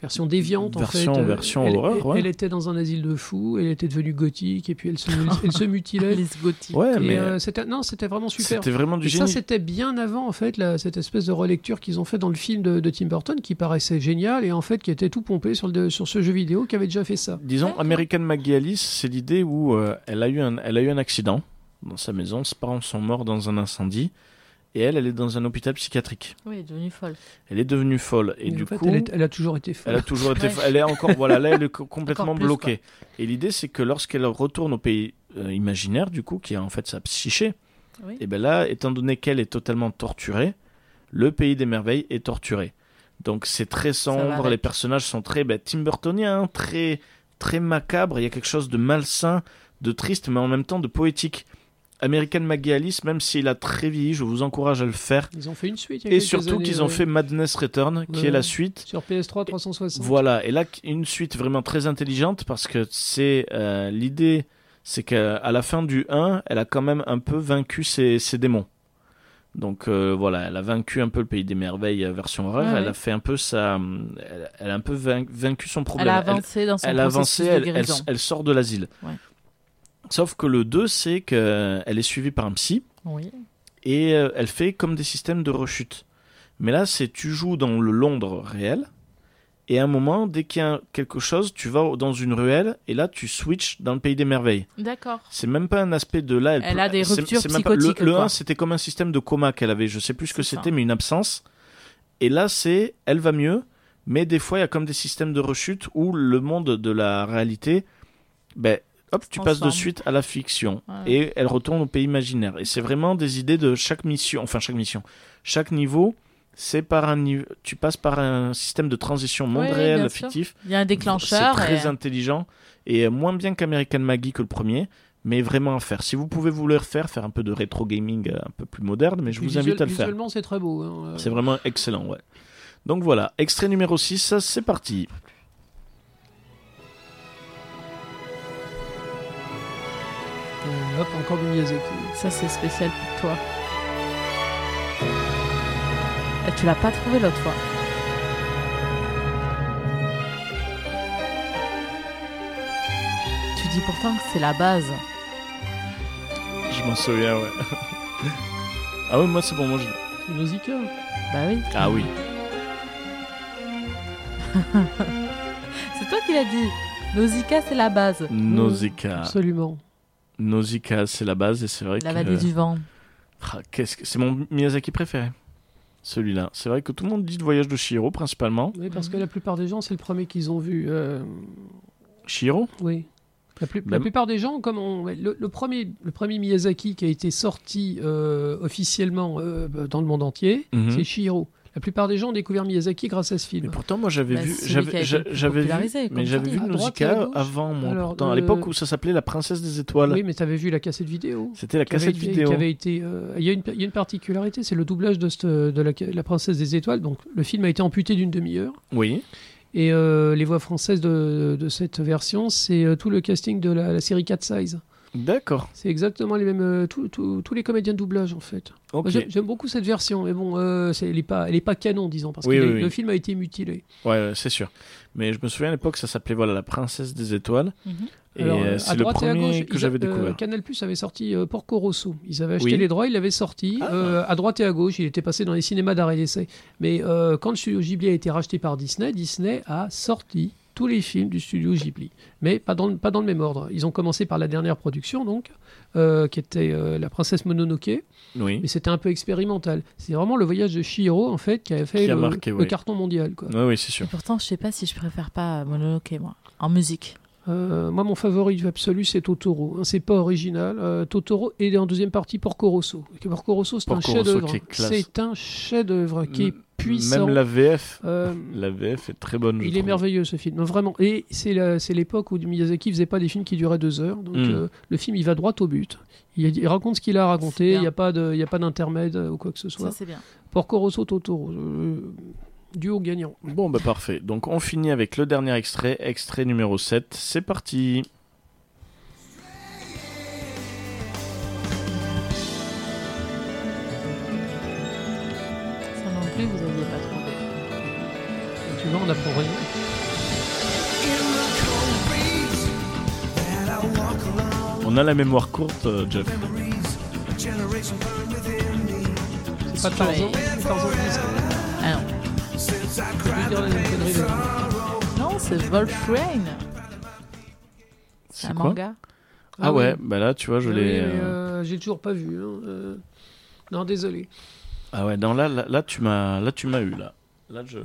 S2: version déviante
S1: Version-
S2: en fait.
S1: Version
S2: elle,
S1: horreur,
S2: elle-
S1: ouais.
S2: elle était dans un asile de fous, elle était devenue gothique et puis elle se, *laughs* elle se mutilait.
S3: Les gothiques.
S1: Ouais, mais
S2: euh, c'était non, c'était vraiment super.
S1: c'était vraiment du
S2: Et ça,
S1: génie.
S2: c'était bien avant, en fait, la- cette espèce de relecture qu'ils ont fait dans le film de, de Tim Burton, qui paraissait génial et en fait qui était tout pompé sur, le, sur ce jeu vidéo qui avait déjà fait ça.
S1: Disons. American McGee Alice, c'est l'idée où euh, elle, a eu un, elle a eu un accident dans sa maison, ses parents sont morts dans un incendie, et elle, elle est dans un hôpital psychiatrique.
S3: Oui, elle est devenue folle.
S1: Elle est devenue folle, et
S2: Mais
S1: du
S2: en fait,
S1: coup,
S2: elle, est- elle a toujours été folle.
S1: elle a toujours été,
S3: Ouais.
S1: elle est encore, voilà, là, elle est co- *laughs* complètement
S3: plus,
S1: bloquée. Et l'idée, c'est que lorsqu'elle retourne au pays euh, imaginaire, du coup, qui est en fait sa psyché,
S3: Oui.
S1: et ben là, étant donné qu'elle est totalement torturée, le pays des merveilles est torturé. Donc c'est très sombre, les personnages sont très ben, Tim Burtoniens, hein, très très macabre. Il y a quelque chose de malsain, de triste, mais en même temps de poétique. American McGee Alice, même s'il a très vieilli, je vous encourage à le faire.
S2: Ils ont fait une suite. il y a
S1: Et surtout qu'ils ont
S2: ouais.
S1: fait Madness Return, qui
S2: Ouais.
S1: est la suite.
S2: sur PS3 360.
S1: Voilà, et là, une suite vraiment très intelligente parce que c'est euh, l'idée, c'est qu'à la fin du 1, elle a quand même un peu vaincu ses, ses démons. Donc euh, voilà, elle a vaincu un peu le pays des merveilles euh, version horreur.
S3: Ouais,
S1: elle
S3: ouais.
S1: a fait un peu sa, elle, elle a un peu vain- vaincu son problème.
S3: Elle a avancé dans son
S1: elle
S3: processus
S1: avancé,
S3: de
S1: elle, elle,
S3: guérison.
S1: elle sort de l'asile.
S3: Ouais.
S1: Sauf que le 2, c'est qu'elle est suivie par un psy
S3: Oui.
S1: et euh, elle fait comme des systèmes de rechute. Mais là, c'est tu joues dans le Londres réel, et à un moment, dès qu'il y a quelque chose, tu vas dans une ruelle, et là, tu switches dans le pays des merveilles.
S3: D'accord.
S1: C'est même pas un aspect de là.
S3: Elle a des ruptures
S1: c'est même pas- le-
S3: psychotiques,
S1: Le,
S3: quoi.
S1: 1, c'était comme un système de coma qu'elle avait. Je sais plus ce que c'était, mais une absence. Et là, c'est elle va mieux, mais des fois, il y a comme des systèmes de rechute où le monde de la réalité, ben, hop, tu passes de suite à la fiction.
S3: Ouais.
S1: Et elle retourne au pays imaginaire. Et c'est vraiment des idées de chaque mission, enfin chaque mission, chaque niveau. C'est par un niveau, tu passes par un système de transition monde
S3: Ouais,
S1: réel fictif.
S3: Il y a un déclencheur.
S1: C'est très
S3: et-
S1: intelligent et moins bien qu'American Maggie que le premier, mais vraiment à faire. Si vous pouvez vous le refaire, faire un peu de rétro gaming euh, un peu plus moderne, mais je vous invite à le faire.
S2: Visuellement, c'est très beau. hein.
S1: C'est vraiment excellent, ouais. Donc voilà, extrait numéro 6, ça, c'est parti.
S2: Hop, encore du Miyazaki.
S3: Ça, c'est spécial pour toi. Et tu l'as pas trouvé l'autre fois. Tu dis pourtant que c'est la base.
S1: Je m'en souviens, ouais. *laughs* ah ouais, moi c'est bon, moi je...
S2: C'est Nausicaa.
S3: Bah oui.
S1: Ah oui. *laughs*
S3: C'est toi qui l'as dit. Nausicaa, c'est la base.
S1: Nausicaa.
S2: Absolument.
S1: Nausicaa, c'est la base et c'est vrai
S3: La
S1: que...
S3: vallée du vent.
S1: Ah, qu'est-ce que... C'est mon Miyazaki préféré. Celui-là. C'est vrai que tout le monde dit le voyage de Shihiro, principalement.
S2: Oui, parce que la plupart des gens, c'est le premier qu'ils ont vu. euh,
S1: Shihiro
S2: Oui. La, plus- la plupart des gens, comme on- le, le premier, le premier Miyazaki qui a été sorti euh, officiellement euh, dans le monde entier,
S1: Mhm.
S2: c'est Shihiro. La plupart des gens ont découvert Miyazaki grâce à ce film.
S1: Mais pourtant, moi, j'avais
S3: Bah,
S1: vu, j'avais, j'avais vu, mais j'avais vu Nausicaa avant, moi.
S2: Alors,
S1: pourtant, à l'époque où ça s'appelait La Princesse des Étoiles.
S2: Oui, mais tu avais vu la cassette vidéo.
S1: C'était la cassette
S2: été-
S1: vidéo.
S2: qui avait été, euh, il, y a une, il y a une particularité, c'est le doublage de, cette- de la, la Princesse des Étoiles. Donc, le film a été amputé d'une demi-heure.
S1: Oui.
S2: Et euh, les voix françaises de, de cette version, c'est euh, tout le casting de la, la série Cat Size.
S1: D'accord.
S2: C'est exactement les mêmes, euh, tous- les comédiens de doublage en fait.
S1: Ok.
S2: Moi, J'aime j'aime beaucoup cette version, mais bon, euh, c'est- elle n'est pas, elle est pas canon, disons, parce
S1: Oui,
S2: que
S1: oui,
S2: les-
S1: oui.
S2: le film a été mutilé.
S1: Ouais, c'est sûr. Mais je me souviens à l'époque, ça s'appelait voilà la Princesse des Étoiles.
S3: Mhm.
S1: Et
S2: Alors,
S1: euh,
S2: à
S1: c'est le
S2: droite et à
S1: premier
S2: gauche,
S1: que
S2: a-
S1: j'avais
S2: euh,
S1: découvert.
S2: Canal Plus avait sorti euh, Porco Rosso. Ils avaient acheté
S1: Oui.
S2: les droits, ils l'avaient sorti.
S1: Ah.
S2: Euh, à droite et à gauche, il était passé dans les cinémas d'arrêt d'essai. Mais euh, quand le studio Ghibli a été racheté par Disney, Disney a sorti tous les films du studio Ghibli. Mais pas dans, le- pas dans le même ordre. Ils ont commencé par la dernière production, donc, euh, qui était euh, La Princesse Mononoke.
S1: Oui.
S2: Mais c'était un peu expérimental. C'est vraiment le voyage de Chihiro, en fait, qui a fait
S1: Qui
S2: le,
S1: marqué,
S2: le
S1: oui.
S2: carton mondial. Quoi.
S1: Oui, oui, c'est sûr.
S3: Et pourtant, je sais pas si je préfère pas Mononoke, moi. En musique.
S2: Euh, moi, mon favori absolu, c'est Totoro. hein, c'est pas original. Euh, Totoro et en deuxième partie Porco Rosso. Porco Rosso, c'est un chef-d'œuvre.
S1: est.
S2: C'est un chef-d'œuvre qui est
S1: M-
S2: puissant.
S1: Même la VF,
S2: Euh, *laughs*
S1: la VF est très bonne. je
S2: il est merveilleux ce film, vraiment. Et c'est la- c'est l'époque où Miyazaki faisait pas des films qui duraient deux heures. Donc
S1: Mm.
S2: euh, le film, il va droit au but. Il, il raconte ce qu'il a à
S3: C'est
S2: raconter.
S3: bien.
S2: Il n'y a pas de- il y a pas d'intermède euh, ou quoi que ce soit.
S3: Ça, c'est bien.
S2: Porco Rosso, Totoro. euh, duo gagnant.
S1: Bon, bah parfait. Donc on finit avec le dernier extrait, extrait numéro 7. C'est parti.
S3: Plus, vous n'aviez pas trouvé.
S2: Et tu vois, on apprend rien.
S1: On a la mémoire courte, euh, Jeff.
S4: a.
S2: C'est pas Tarzan. c'est Tarzan.
S3: Ah non.
S2: Je dire la même connerie, là.
S3: Non, c'est Wolfrain. C'est
S1: C'est
S3: un
S1: quoi
S3: manga.
S1: Ah ouais, bah là, tu vois, je
S2: Oui,
S1: l'ai. euh,
S2: euh, J'ai toujours pas vu. hein, euh, Non, désolé.
S1: Ah ouais, non, là, là, là, tu m'as, là, tu m'as eu là. Là, je,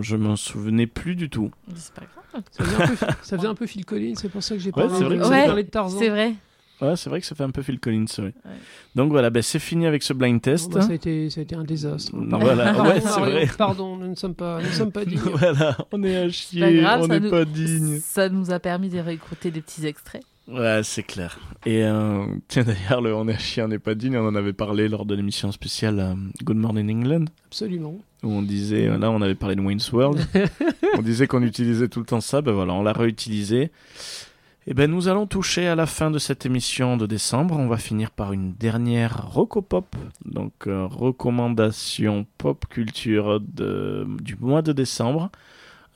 S1: je m'en souvenais plus du tout.
S3: C'est pas grave.
S2: Ça faisait un peu, ça faisait un peu Phil Collins, c'est pour ça que j'ai
S1: Ouais,
S2: parlé,
S1: c'est vrai que
S2: j'ai
S3: c'est-
S2: parlé de Tarzan.
S3: C'est vrai.
S1: Ouais, c'est vrai que ça fait un peu Phil Collins, oui.
S3: Ouais.
S1: Donc voilà, bah, c'est fini avec ce blind
S2: Bon,
S1: test.
S2: bah, ça, a été, ça a été un désastre.
S1: Non, voilà,
S2: Pardon,
S1: ouais, c'est vrai.
S2: Pardon, nous ne sommes pas, nous ne sommes pas dignes. *laughs*
S1: voilà, on est à
S3: Pas
S1: chier,
S3: grave,
S1: on
S3: ça
S1: n'est
S3: nous-
S1: pas digne.
S3: Ça nous a permis de réécouter des petits extraits.
S1: Ouais, c'est clair. Et euh, *laughs* tiens, d'ailleurs, le on est on n'est pas digne, on en avait parlé lors de l'émission spéciale euh, Good Morning England,
S2: Absolument.
S1: où on disait, euh, là, on avait parlé de Wayne's World, *laughs* on disait qu'on utilisait tout le temps ça, ben voilà, on l'a réutilisé. Et ben nous allons toucher à la fin de cette émission de décembre. On va finir par une dernière Rocopop, donc recommandation pop culture de, du mois de décembre.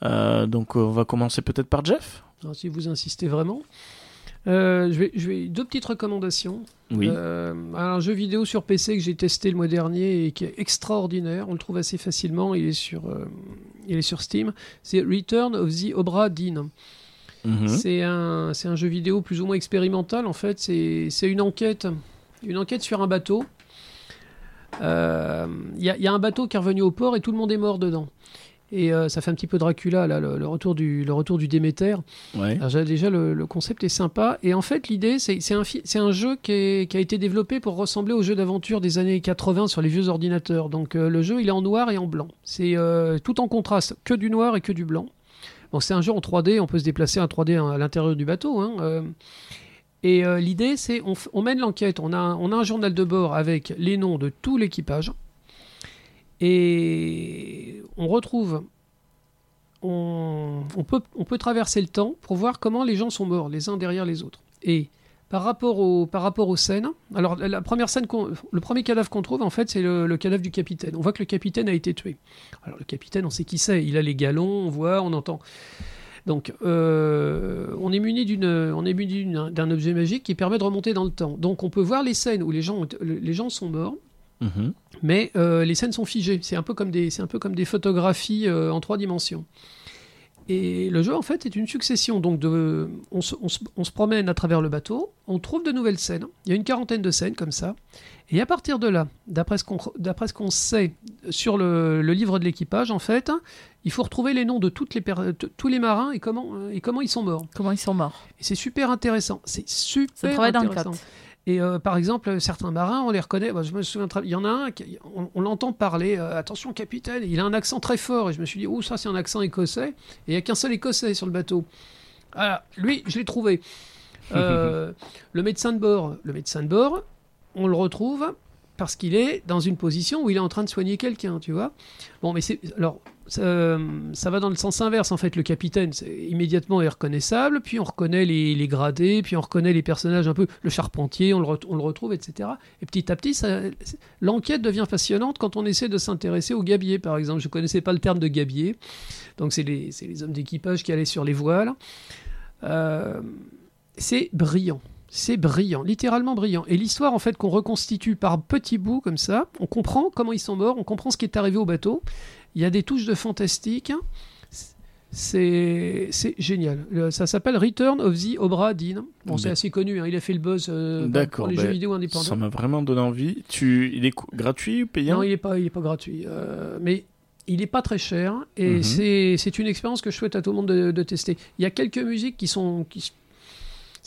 S1: Donc on va commencer peut-être par Jeff.
S2: Alors, si vous insistez vraiment. Euh, je, vais, je vais deux petites recommandations.
S1: Oui.
S2: Euh, un jeu vidéo sur PC que j'ai testé le mois dernier et qui est extraordinaire. On le trouve assez facilement. Il est sur, euh, il est sur Steam. C'est Return of the Obra Dinn.
S1: Mhm.
S2: C'est un, jeu vidéo plus ou moins expérimental. En fait, c'est une enquête, une enquête sur un bateau. Il y, y a un bateau qui est revenu au port et tout le monde est mort dedans. Et euh, ça fait un petit peu Dracula, là, le, le retour du, le retour du Déméter.
S1: Ouais.
S2: Alors, j'ai- déjà, le, le concept est sympa. Et en fait, l'idée, c'est un, un jeu qui, est- qui a été développé pour ressembler au jeu d'aventure des années 80 sur les vieux ordinateurs. Donc, euh, le jeu, il est en noir et en blanc. C'est euh, tout en contraste, que du noir et que du blanc. Bon, c'est un jeu en 3D, on peut se déplacer en 3D à l'intérieur du bateau. hein, et l'idée, c'est on, on mène l'enquête. On a, on a un journal de bord avec les noms de tout l'équipage. Et on retrouve on, peut, on peut traverser le temps pour voir comment les gens sont morts, les uns derrière les autres. Et par rapport, au, par rapport aux scènes, alors la première scène, le premier cadavre qu'on trouve, en fait, c'est le, cadavre du capitaine. On voit que le capitaine a été tué. Alors le capitaine, on sait qui c'est. Il a les galons, on voit, on entend. Donc, euh, on est muni d'un objet magique qui permet de remonter dans le temps. Donc, on peut voir les scènes où les gens, les gens sont morts,
S1: Mhm.
S2: mais euh, les scènes sont figées. C'est un peu comme des, c'est un peu comme des photographies euh, en trois dimensions. Et le jeu, en fait, est une succession. Donc, de, on, se, on se- on se promène à travers le bateau, on trouve de nouvelles scènes. Il y a une quarantaine de scènes comme ça. Et à partir de là, d'après ce qu'on, d'après ce qu'on sait sur le, le livre de l'équipage, en fait, il faut retrouver les noms de toutes les tous les marins et comment, et comment ils sont morts.
S3: Comment ils sont morts
S2: Et c'est super intéressant. C'est super
S3: Ça travaille dans le
S2: intéressant. Et euh, par exemple, certains marins, on les reconnaît. Je me souviens, très- il y en a un, qui- on, on l'entend parler. euh, Attention, capitaine, il a un accent très fort. Et je me suis dit, oh, ça, c'est un accent écossais. Et il n'y a qu'un seul écossais sur le bateau. Voilà, lui, je l'ai trouvé. *laughs* Euh, le médecin de bord, le médecin de bord, on le retrouve parce qu'il est dans une position où il est en train de soigner quelqu'un, tu vois. Bon, mais c'est alors ça, ça va dans le sens inverse en fait. Le capitaine, c'est immédiatement est reconnaissable, puis on reconnaît les, gradés, puis on reconnaît les personnages un peu, le charpentier, on le, retrouve, etc. Et petit à petit, l'enquête devient passionnante quand on essaie de s'intéresser aux gabiers, par exemple. Je connaissais pas le terme de gabier, donc c'est les, c'est les hommes d'équipage qui allaient sur les voiles. Euh, c'est brillant. C'est brillant, littéralement brillant. Et l'histoire, en fait, qu'on reconstitue par petits bouts comme ça, on comprend comment ils sont morts, on comprend ce qui est arrivé au bateau. Il y a des touches de fantastique. C'est génial. Ça s'appelle Return of the Obra Dinn. Bon, c'est assez connu. hein. Il a fait le buzz euh, pour les
S1: ben,
S2: jeux vidéo
S1: Ça
S2: indépendants.
S1: m'a vraiment donné envie. Tu, il est gratuit ou payant?
S2: Non, il est pas, il est pas gratuit. Euh, mais Il n'est pas très cher et
S1: Mhm.
S2: c'est c'est une expérience que je souhaite à tout le monde de, de tester. Il y a quelques musiques qui sont. Qui,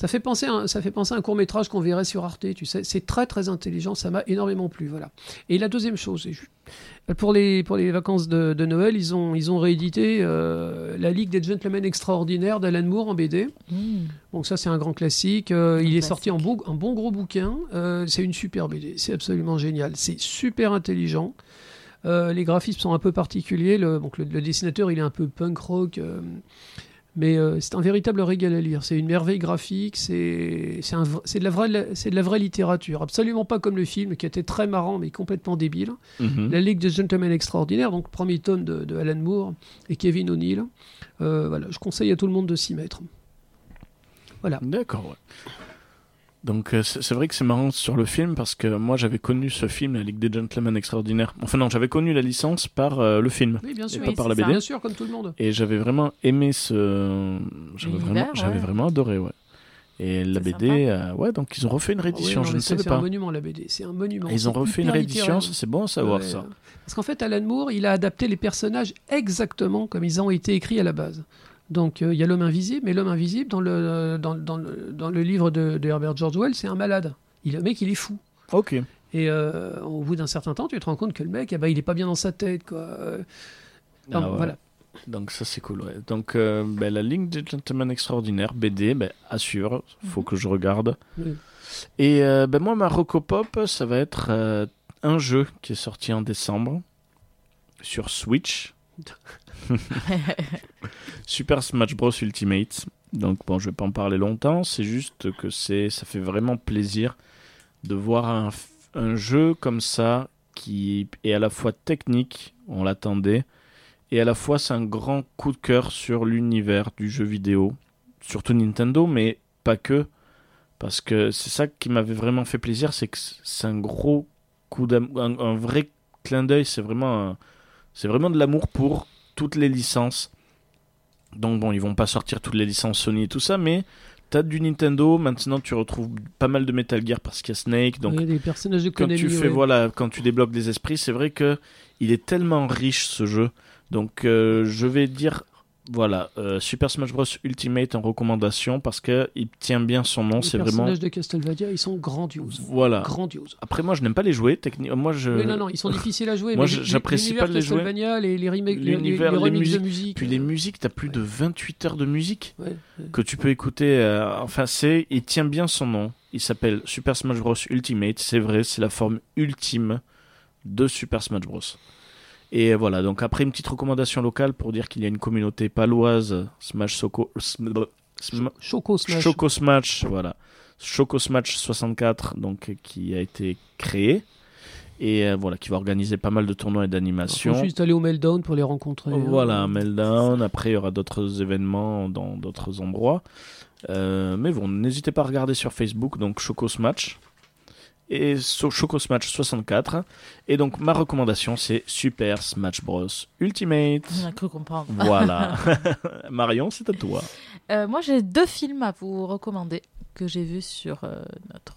S2: ça fait penser à, un- ça fait penser à un court métrage qu'on verrait sur Arte, tu sais. C'est très très intelligent, ça m'a énormément plu, voilà. Et la deuxième chose, pour les pour les vacances de, de Noël, ils ont ils ont réédité euh, la Ligue des Gentlemen Extraordinaires d'Alan Moore en BD.
S3: Mmh.
S2: Donc ça c'est un grand classique. Euh, il est sorti en beau, un bon gros bouquin. Euh, c'est une super BD. C'est absolument génial. C'est super intelligent. Euh, les graphismes sont un peu particuliers. Le, donc le, le dessinateur il est un peu punk rock. euh, mais euh, c'est un véritable régal à lire. C'est une merveille graphique. C'est de la vraie de la vraie littérature. Absolument pas comme le film qui était très marrant mais complètement débile.
S1: Mhm.
S2: La Ligue des Gentlemen Extraordinaires, donc premier tome de, de Alan Moore et Kevin O'Neill. Euh, voilà, je conseille à tout le monde de s'y mettre.
S1: D'accord, ouais. Donc euh, c'est vrai que c'est marrant sur le film parce que moi j'avais connu ce film, La Ligue des Gentlemen Extraordinaires. Enfin non, j'avais connu la licence par euh, le film.
S2: Oui, bien sûr.
S1: pas
S3: Oui,
S1: par la
S3: ça.
S1: BD.
S2: Bien sûr, comme tout le monde.
S1: Et j'avais vraiment aimé ce. J'avais vraiment,
S3: ouais.
S1: vraiment adoré, ouais. Et la BD, euh, ouais, donc ils ont refait une
S2: Ah oui,
S1: réédition,
S2: non,
S1: je ne savais
S2: C'est un
S1: pas.
S2: monument, la BD. C'est un monument.
S1: Et ils ont refait une réédition, c'est bon à savoir
S2: Ouais,
S1: ça.
S2: Parce qu'en fait, Alan Moore, il a adapté les personnages exactement comme ils ont été écrits à la base. Donc, euh, il y a l'homme invisible, mais l'homme invisible, dans le, dans, dans le, dans le livre de, de Herbert George Wells, c'est un malade. Il, le mec, il est fou.
S1: Ok.
S2: Et euh, au bout d'un certain temps, tu te rends compte que le mec, eh ben, il est pas bien dans sa tête. Quoi. Euh,
S1: Ah ouais.
S2: voilà.
S1: Donc ça c'est cool, ouais. Donc euh, ben, la Ligue des Gentlemen Extraordinaires, BD, ben, assure, faut que je regarde.
S2: Oui.
S1: Et euh, moi, ma ça va être un jeu qui est sorti en décembre sur Switch. *laughs* Super Smash Bros Ultimate. Donc bon, je vais pas en parler longtemps, c'est juste que c'est ça fait vraiment plaisir de voir un, jeu comme ça qui est à la fois technique, on l'attendait, et à la fois c'est un grand coup de cœur sur l'univers du jeu vidéo, surtout Nintendo, mais pas que, parce que c'est ça qui m'avait vraiment fait plaisir, c'est que c'est un gros coup d'amour, un, un vrai clin d'œil, c'est vraiment, un- c'est vraiment de l'amour pour toutes les licences. Donc bon, ils vont pas sortir toutes les licences Sony et tout ça, mais t'as du Nintendo. Maintenant, tu retrouves pas mal de Metal Gear parce qu'il y a Snake. Donc
S2: a des personnages de
S1: quand tu fais
S2: ouais.
S1: voilà, quand tu débloques des esprits, c'est vrai que il est tellement riche ce jeu. Donc euh, je vais dire voilà, euh, Super Smash Bros Ultimate en recommandation parce que il tient bien son nom.
S2: Les
S1: C'est vraiment
S2: personnages de Castlevania, ils sont grandioses.
S1: voilà.
S2: Grandioses.
S1: Après moi, je n'aime pas les jouer. Techniquement, moi je
S2: Oui, non, non, ils sont difficiles à jouer.
S1: Euh, Moi,
S2: mais
S1: j'apprécie pas de les jouer.
S2: Castlevania, les, les remakes, les, les, les
S1: les
S2: remixes de musique.
S1: puis les musiques, t'as plus de 28 heures de musique
S2: Ouais, ouais.
S1: que tu peux écouter. euh, enfin, c'est, il tient bien son nom. Il s'appelle Super Smash Bros Ultimate. C'est vrai, c'est la forme ultime de Super Smash Bros. Et voilà, donc après une petite recommandation locale pour dire qu'il y a une communauté paloise Smash Soko, Sm- Sm-
S2: Choco Smash.
S1: Choco Smash, voilà. Choco Smash 64, donc qui a été créé et euh, voilà, qui va organiser pas mal de tournois et d'animations.
S2: faut juste aller au Meltdown pour les rencontrer. hein.
S1: Voilà, Meltdown. Après, il y aura d'autres événements dans d'autres endroits. Euh, mais bon, n'hésitez pas à regarder sur Facebook, donc Choco Smash. Et Choco Smash 64. Et donc, ma recommandation, c'est Super Smash Bros. Ultimate.
S3: On a cru comprendre.
S1: Voilà. *laughs* Marion, c'est à toi.
S3: Euh, moi, j'ai deux films à vous recommander que j'ai vus sur euh, notre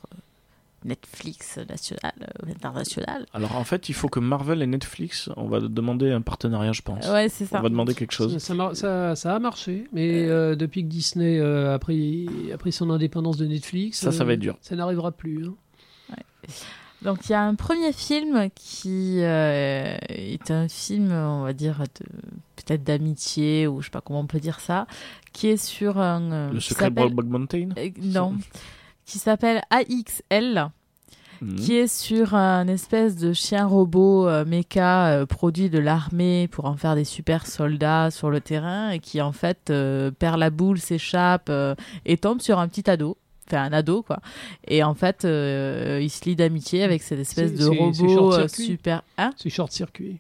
S3: Netflix national, euh, international.
S1: Alors, en fait, il faut que Marvel et Netflix, on va demander un partenariat, je pense.
S3: Ouais, c'est ça.
S1: On va demander quelque chose.
S2: Ça, ça ça- ça a marché, mais euh, depuis que Disney euh, a, pris, a pris son indépendance de Netflix,
S1: Ça, ça va être dur.
S2: Ça n'arrivera plus. hein.
S3: Donc il y a un premier film qui euh, est un film, on va dire, peut-être d'amitié ou je sais pas comment on peut dire ça, qui est sur un... euh,
S1: Le secret de Mountain?
S3: Euh, non, qui s'appelle AXL,
S1: Mhm.
S3: qui est sur un espèce de chien robot méca produit de l'armée pour en faire des super soldats sur le terrain et qui en fait perd la boule, s'échappe et tombe sur un petit ado. Un ado, quoi. Et en fait, euh, il se lie d'amitié avec cette espèce de robot euh, super. Hein
S2: C'est Short Circuit.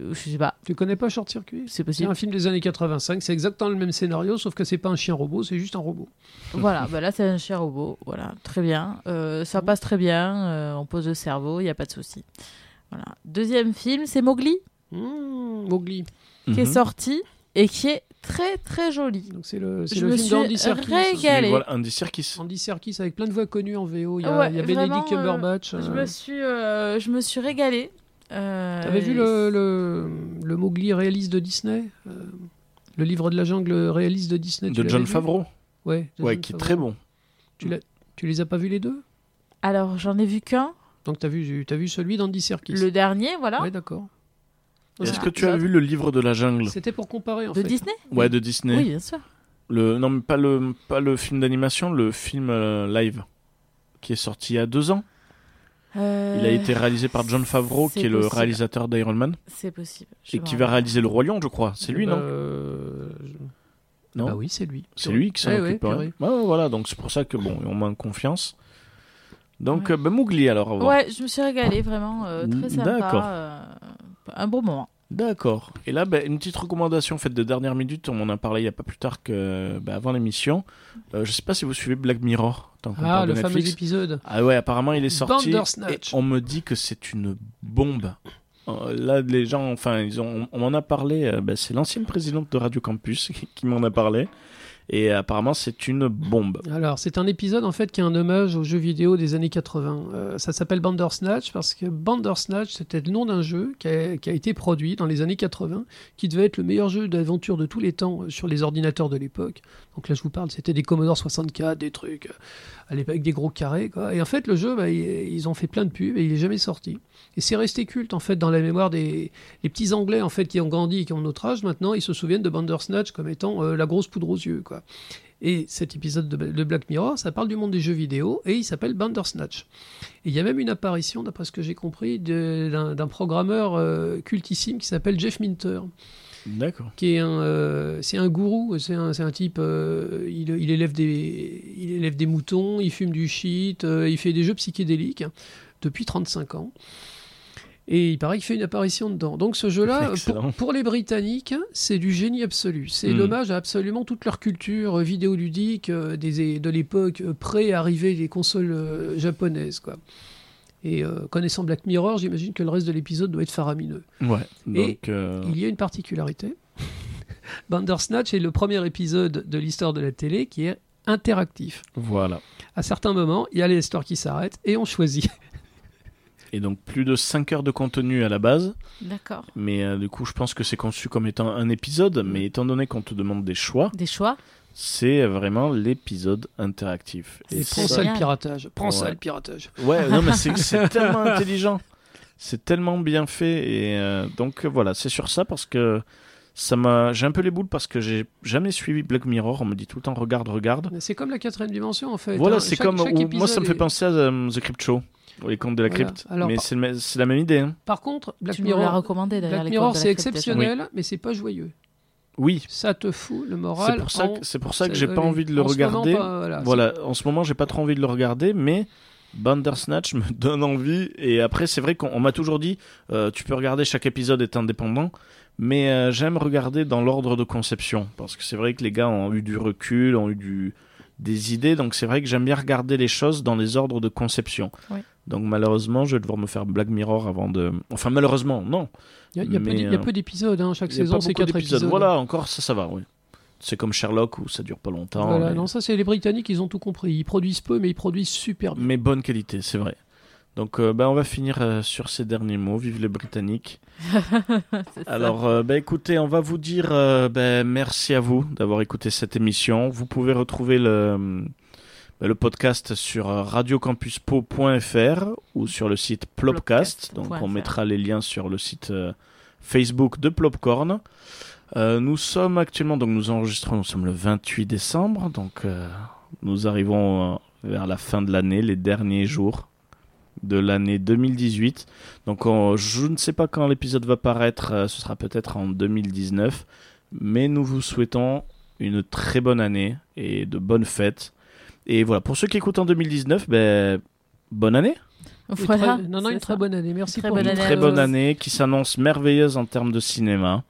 S3: Je sais pas,
S2: Tu connais pas Short Circuit
S3: c'est
S2: C'est
S3: possible.
S2: un film des années 85, c'est exactement le même scénario, sauf que c'est pas un chien robot, c'est juste un robot.
S3: voilà, bah là, c'est un chien robot. Voilà, très bien. Euh, ça passe très bien. euh, on pose le cerveau, il n'y a pas de souci. Voilà. Deuxième film, c'est Mowgli,
S2: Mmh, Mowgli.
S3: qui est
S1: Mhm.
S3: sorti et qui est très très joli.
S2: Donc c'est le, c'est film d'Andy Serkis.
S3: régalée.
S1: Et Voilà, Andy Serkis.
S2: Andy Serkis avec plein de voix connues en VO. Il y a,
S3: Ouais,
S2: il y a
S3: vraiment,
S2: Benedict
S3: euh,
S2: Cumberbatch.
S3: Je
S2: euh,
S3: me suis, euh, je me suis régalée. Euh,
S2: T'avais vu le, le, le Mowgli réaliste de Disney Euh, Le livre de la jungle réaliste de Disney
S1: De John Favreau
S2: Ouais, de
S1: Ouais,
S2: John
S1: qui est très bon.
S2: Tu, l'as- tu les as pas vus les deux?
S3: Alors, j'en ai vu qu'un.
S2: Donc t'as vu, as vu celui d'Andy Serkis
S3: Le dernier, voilà.
S2: Ouais, d'accord.
S1: Est-ce
S3: Ah,
S1: que tu as vu le livre de la jungle
S2: C'était pour comparer en
S3: De
S2: fait.
S3: Disney
S1: Ouais, de Disney.
S3: Oui, bien sûr.
S1: Le, non, mais pas le, pas le film d'animation, le film euh, live qui est sorti il y a deux ans.
S3: Euh,
S1: Il a été réalisé par John Favreau, qui est le réalisateur d'Iron Man,
S3: C'est possible. Je
S1: et qui va réaliser Le Roi Lion, je crois. C'est lui,
S2: Bah,
S1: non
S2: euh,
S1: Non
S2: Bah oui, c'est lui.
S1: C'est lui qui s'en
S2: ouais,
S1: occupe. ouais.
S2: purée.
S1: Ouais, ouais, voilà, donc c'est pour ça que bon, on manque confiance. Donc,
S3: Ouais.
S1: euh, ben, Mowgli alors.
S3: Ouais, je me suis régalée, vraiment. euh, très sympa.
S1: D'accord.
S3: Un bon moment.
S1: D'accord. Et là, ben, une petite recommandation faite de dernière minute. On en a parlé il n'y a pas plus tard que ben, avant l'émission. Euh, je sais pas si vous suivez Black Mirror. tant
S2: Ah,
S1: parle de
S2: le fameux épisode.
S1: Ah ouais, apparemment il est sorti. Et on me dit que c'est une bombe. Euh, Là, les gens, enfin, ils ont, on m'en a parlé. euh, ben, c'est l'ancienne présidente de Radio Campus *laughs* qui m'en a parlé. Et apparemment, c'est une bombe.
S2: Alors, c'est un épisode en fait qui est un hommage aux jeux vidéo des années 80. Euh, ça s'appelle Bandersnatch parce que Bandersnatch, c'était le nom d'un jeu qui a, été produit dans les années 80, qui devait être le meilleur jeu d'aventure de tous les temps euh, sur les ordinateurs de l'époque. Donc là, je vous parle, c'était des Commodore 64, des trucs euh, à avec des gros carrés. Et en fait, le jeu, bah, il- ils ont fait plein de pubs et il est jamais sorti. Et c'est resté culte en fait dans la mémoire des petits Anglais en fait qui ont grandi et qui ont notre âge maintenant. Ils se souviennent de Bandersnatch comme étant la grosse poudre aux yeux, quoi. Et cet épisode de, Black Mirror, ça parle du monde des jeux vidéo et il s'appelle Bandersnatch. Et il y a même une apparition, d'après ce que j'ai compris, d'un programmeur euh, cultissime qui s'appelle Jeff Minter,
S1: D'accord.
S2: qui est un, euh, c'est un gourou, c'est un, un type, euh, il, il élève des, il élève des moutons, il fume du shit, il fait des jeux psychédéliques depuis 35 ans. Et il paraît qu'il fait une apparition dedans. Donc ce jeu-là, pour, pour les Britanniques, c'est du génie absolu. C'est
S1: Mm.
S2: l'hommage à absolument toute leur culture euh, vidéoludique euh, des, de l'époque euh, pré-arrivée des consoles euh, japonaises. Quoi. Et euh, connaissant Black Mirror, j'imagine que le reste de l'épisode doit être faramineux.
S1: Ouais.
S2: Et
S1: Donc,
S2: Il y a une particularité. *laughs* Bandersnatch est le premier épisode de l'histoire de la télé qui est interactif.
S1: voilà.
S2: À certains moments, il y a les histoires qui s'arrêtent et on choisit. *laughs*
S1: Et donc plus de 5 heures de contenu à la base,
S3: D'accord.
S1: mais euh, du coup je pense que c'est conçu comme étant un épisode, mais étant donné qu'on te demande des choix,
S3: Des choix
S1: c'est vraiment l'épisode interactif.
S2: Et prends ça le piratage. Prends ça
S1: Ouais.
S2: le piratage.
S1: Ouais, non mais c'est *laughs* tellement intelligent, c'est tellement bien fait et euh, donc voilà, c'est sur ça parce que ça m'a, j'ai un peu les boules parce que j'ai jamais suivi Black Mirror. On me dit tout le temps regarde, regarde.
S2: C'est comme la quatrième dimension en fait.
S1: Voilà,
S2: hein.
S1: c'est comme
S2: chaque
S1: moi ça me fait penser à euh, The Crypt Show, les contes de la
S2: Voilà.
S1: crypte,
S2: Alors,
S1: mais
S2: par-
S1: c'est le la même idée. hein.
S2: Par contre, Black
S3: Tu
S2: Mirror,
S3: recommandé d'ailleurs.
S2: Black
S3: les
S2: Mirror c'est
S3: la crypte,
S2: exceptionnel, mais c'est pas joyeux.
S1: Oui,
S2: Ça te fout le moral.
S1: c'est pour ça
S2: en-
S1: que c'est pour ça que
S2: c'est-
S1: j'ai pas envie de le
S2: en ce moment,
S1: regarder.
S2: pas, voilà.
S1: Voilà, en ce moment, j'ai pas trop envie de le regarder, mais Bandersnatch *laughs* me donne envie. Et après, c'est vrai qu'on on m'a toujours dit, euh, tu peux regarder chaque épisode est indépendant, mais euh, j'aime regarder dans l'ordre de conception, parce que c'est vrai que les gars ont eu du recul, ont eu du des idées, donc c'est vrai que j'aime bien regarder les choses dans les ordres de conception.
S3: Oui.
S1: Donc malheureusement, je vais devoir me faire Black Mirror avant de. Enfin malheureusement, non.
S2: Il y a, il y a peu d'épisodes, hein. chaque
S1: y a
S2: saison c'est
S1: beaucoup
S2: 4
S1: d'épisodes.
S2: épisodes.
S1: Voilà, encore ça, ça va, oui. C'est comme Sherlock où ça dure pas longtemps.
S2: Voilà,
S1: mais-
S2: non, ça c'est les Britanniques, ils ont tout compris. Ils produisent peu, mais ils produisent super bien.
S1: mais bonne qualité, c'est vrai. Donc, euh, bah, on va finir euh, sur ces derniers mots. Vive les Britanniques. *laughs* Alors, euh, bah, écoutez, on va vous dire euh, bah, merci à vous d'avoir écouté cette émission. Vous pouvez retrouver le, le podcast sur radiocampuspo.fr ou sur le site Plopcast. Donc, on mettra les liens sur le site euh, Facebook de Plopcorn. Euh, nous sommes actuellement, donc nous enregistrons, nous sommes le 28 décembre, donc euh, nous arrivons euh, vers la fin de l'année, les derniers jours de l'année 2018. Donc on- je ne sais pas quand l'épisode va paraître, ce sera peut-être en 2019, mais nous vous souhaitons une très bonne année et de bonnes fêtes. Et voilà, pour ceux qui écoutent en 2019, ben, bonne année,
S3: Voilà,
S2: très- non, non, une très bonne année. Merci
S3: Très
S2: pour
S3: bonne
S1: une
S3: année
S1: très bonne année qui s'annonce merveilleuse en termes de cinéma.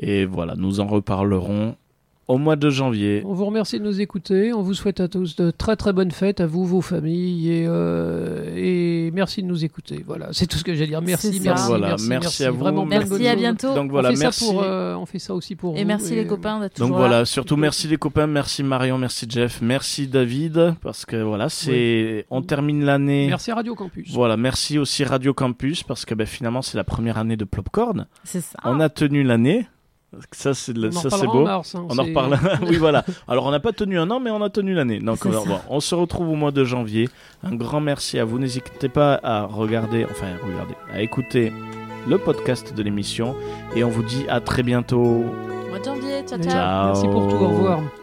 S1: Et voilà, nous en reparlerons au mois de janvier.
S5: On vous remercie de nous écouter. On vous souhaite à tous de très très bonnes fêtes, à vous, vos familles, et, euh, et merci de nous écouter. Voilà, c'est tout ce que j'ai à dire. Merci, merci.
S1: Voilà,
S5: merci,
S1: merci à vous.
S5: Vraiment
S3: Merci, à bientôt.
S1: Donc voilà,
S5: on, fait
S1: merci.
S5: ça pour, euh, on fait ça aussi pour
S3: Et
S5: vous.
S3: merci les copains d'être
S1: Donc voilà,
S3: là.
S1: surtout merci les copains, merci Marion, merci Jeff, merci David, parce que voilà, c'est, on termine l'année.
S5: Merci Radio Campus.
S1: Voilà, merci aussi Radio Campus, parce que ben, finalement c'est la première année de Plopcorn.
S3: C'est ça.
S1: On a tenu l'année. Ça c'est, le- ça beau.
S5: en mars, hein,
S1: On en reparle. *laughs* oui, voilà. Alors, on n'a pas tenu un an, mais on a tenu l'année. Donc, on,
S3: ça.
S1: bon, on se retrouve au mois de janvier. Un grand merci à vous. N'hésitez pas à regarder, enfin, regarder, à écouter le podcast de l'émission. Et on vous dit à très bientôt.
S3: Mois de janvier. Ciao,
S5: Et
S3: ciao.
S1: Ciao.
S5: Merci pour tout. Au revoir.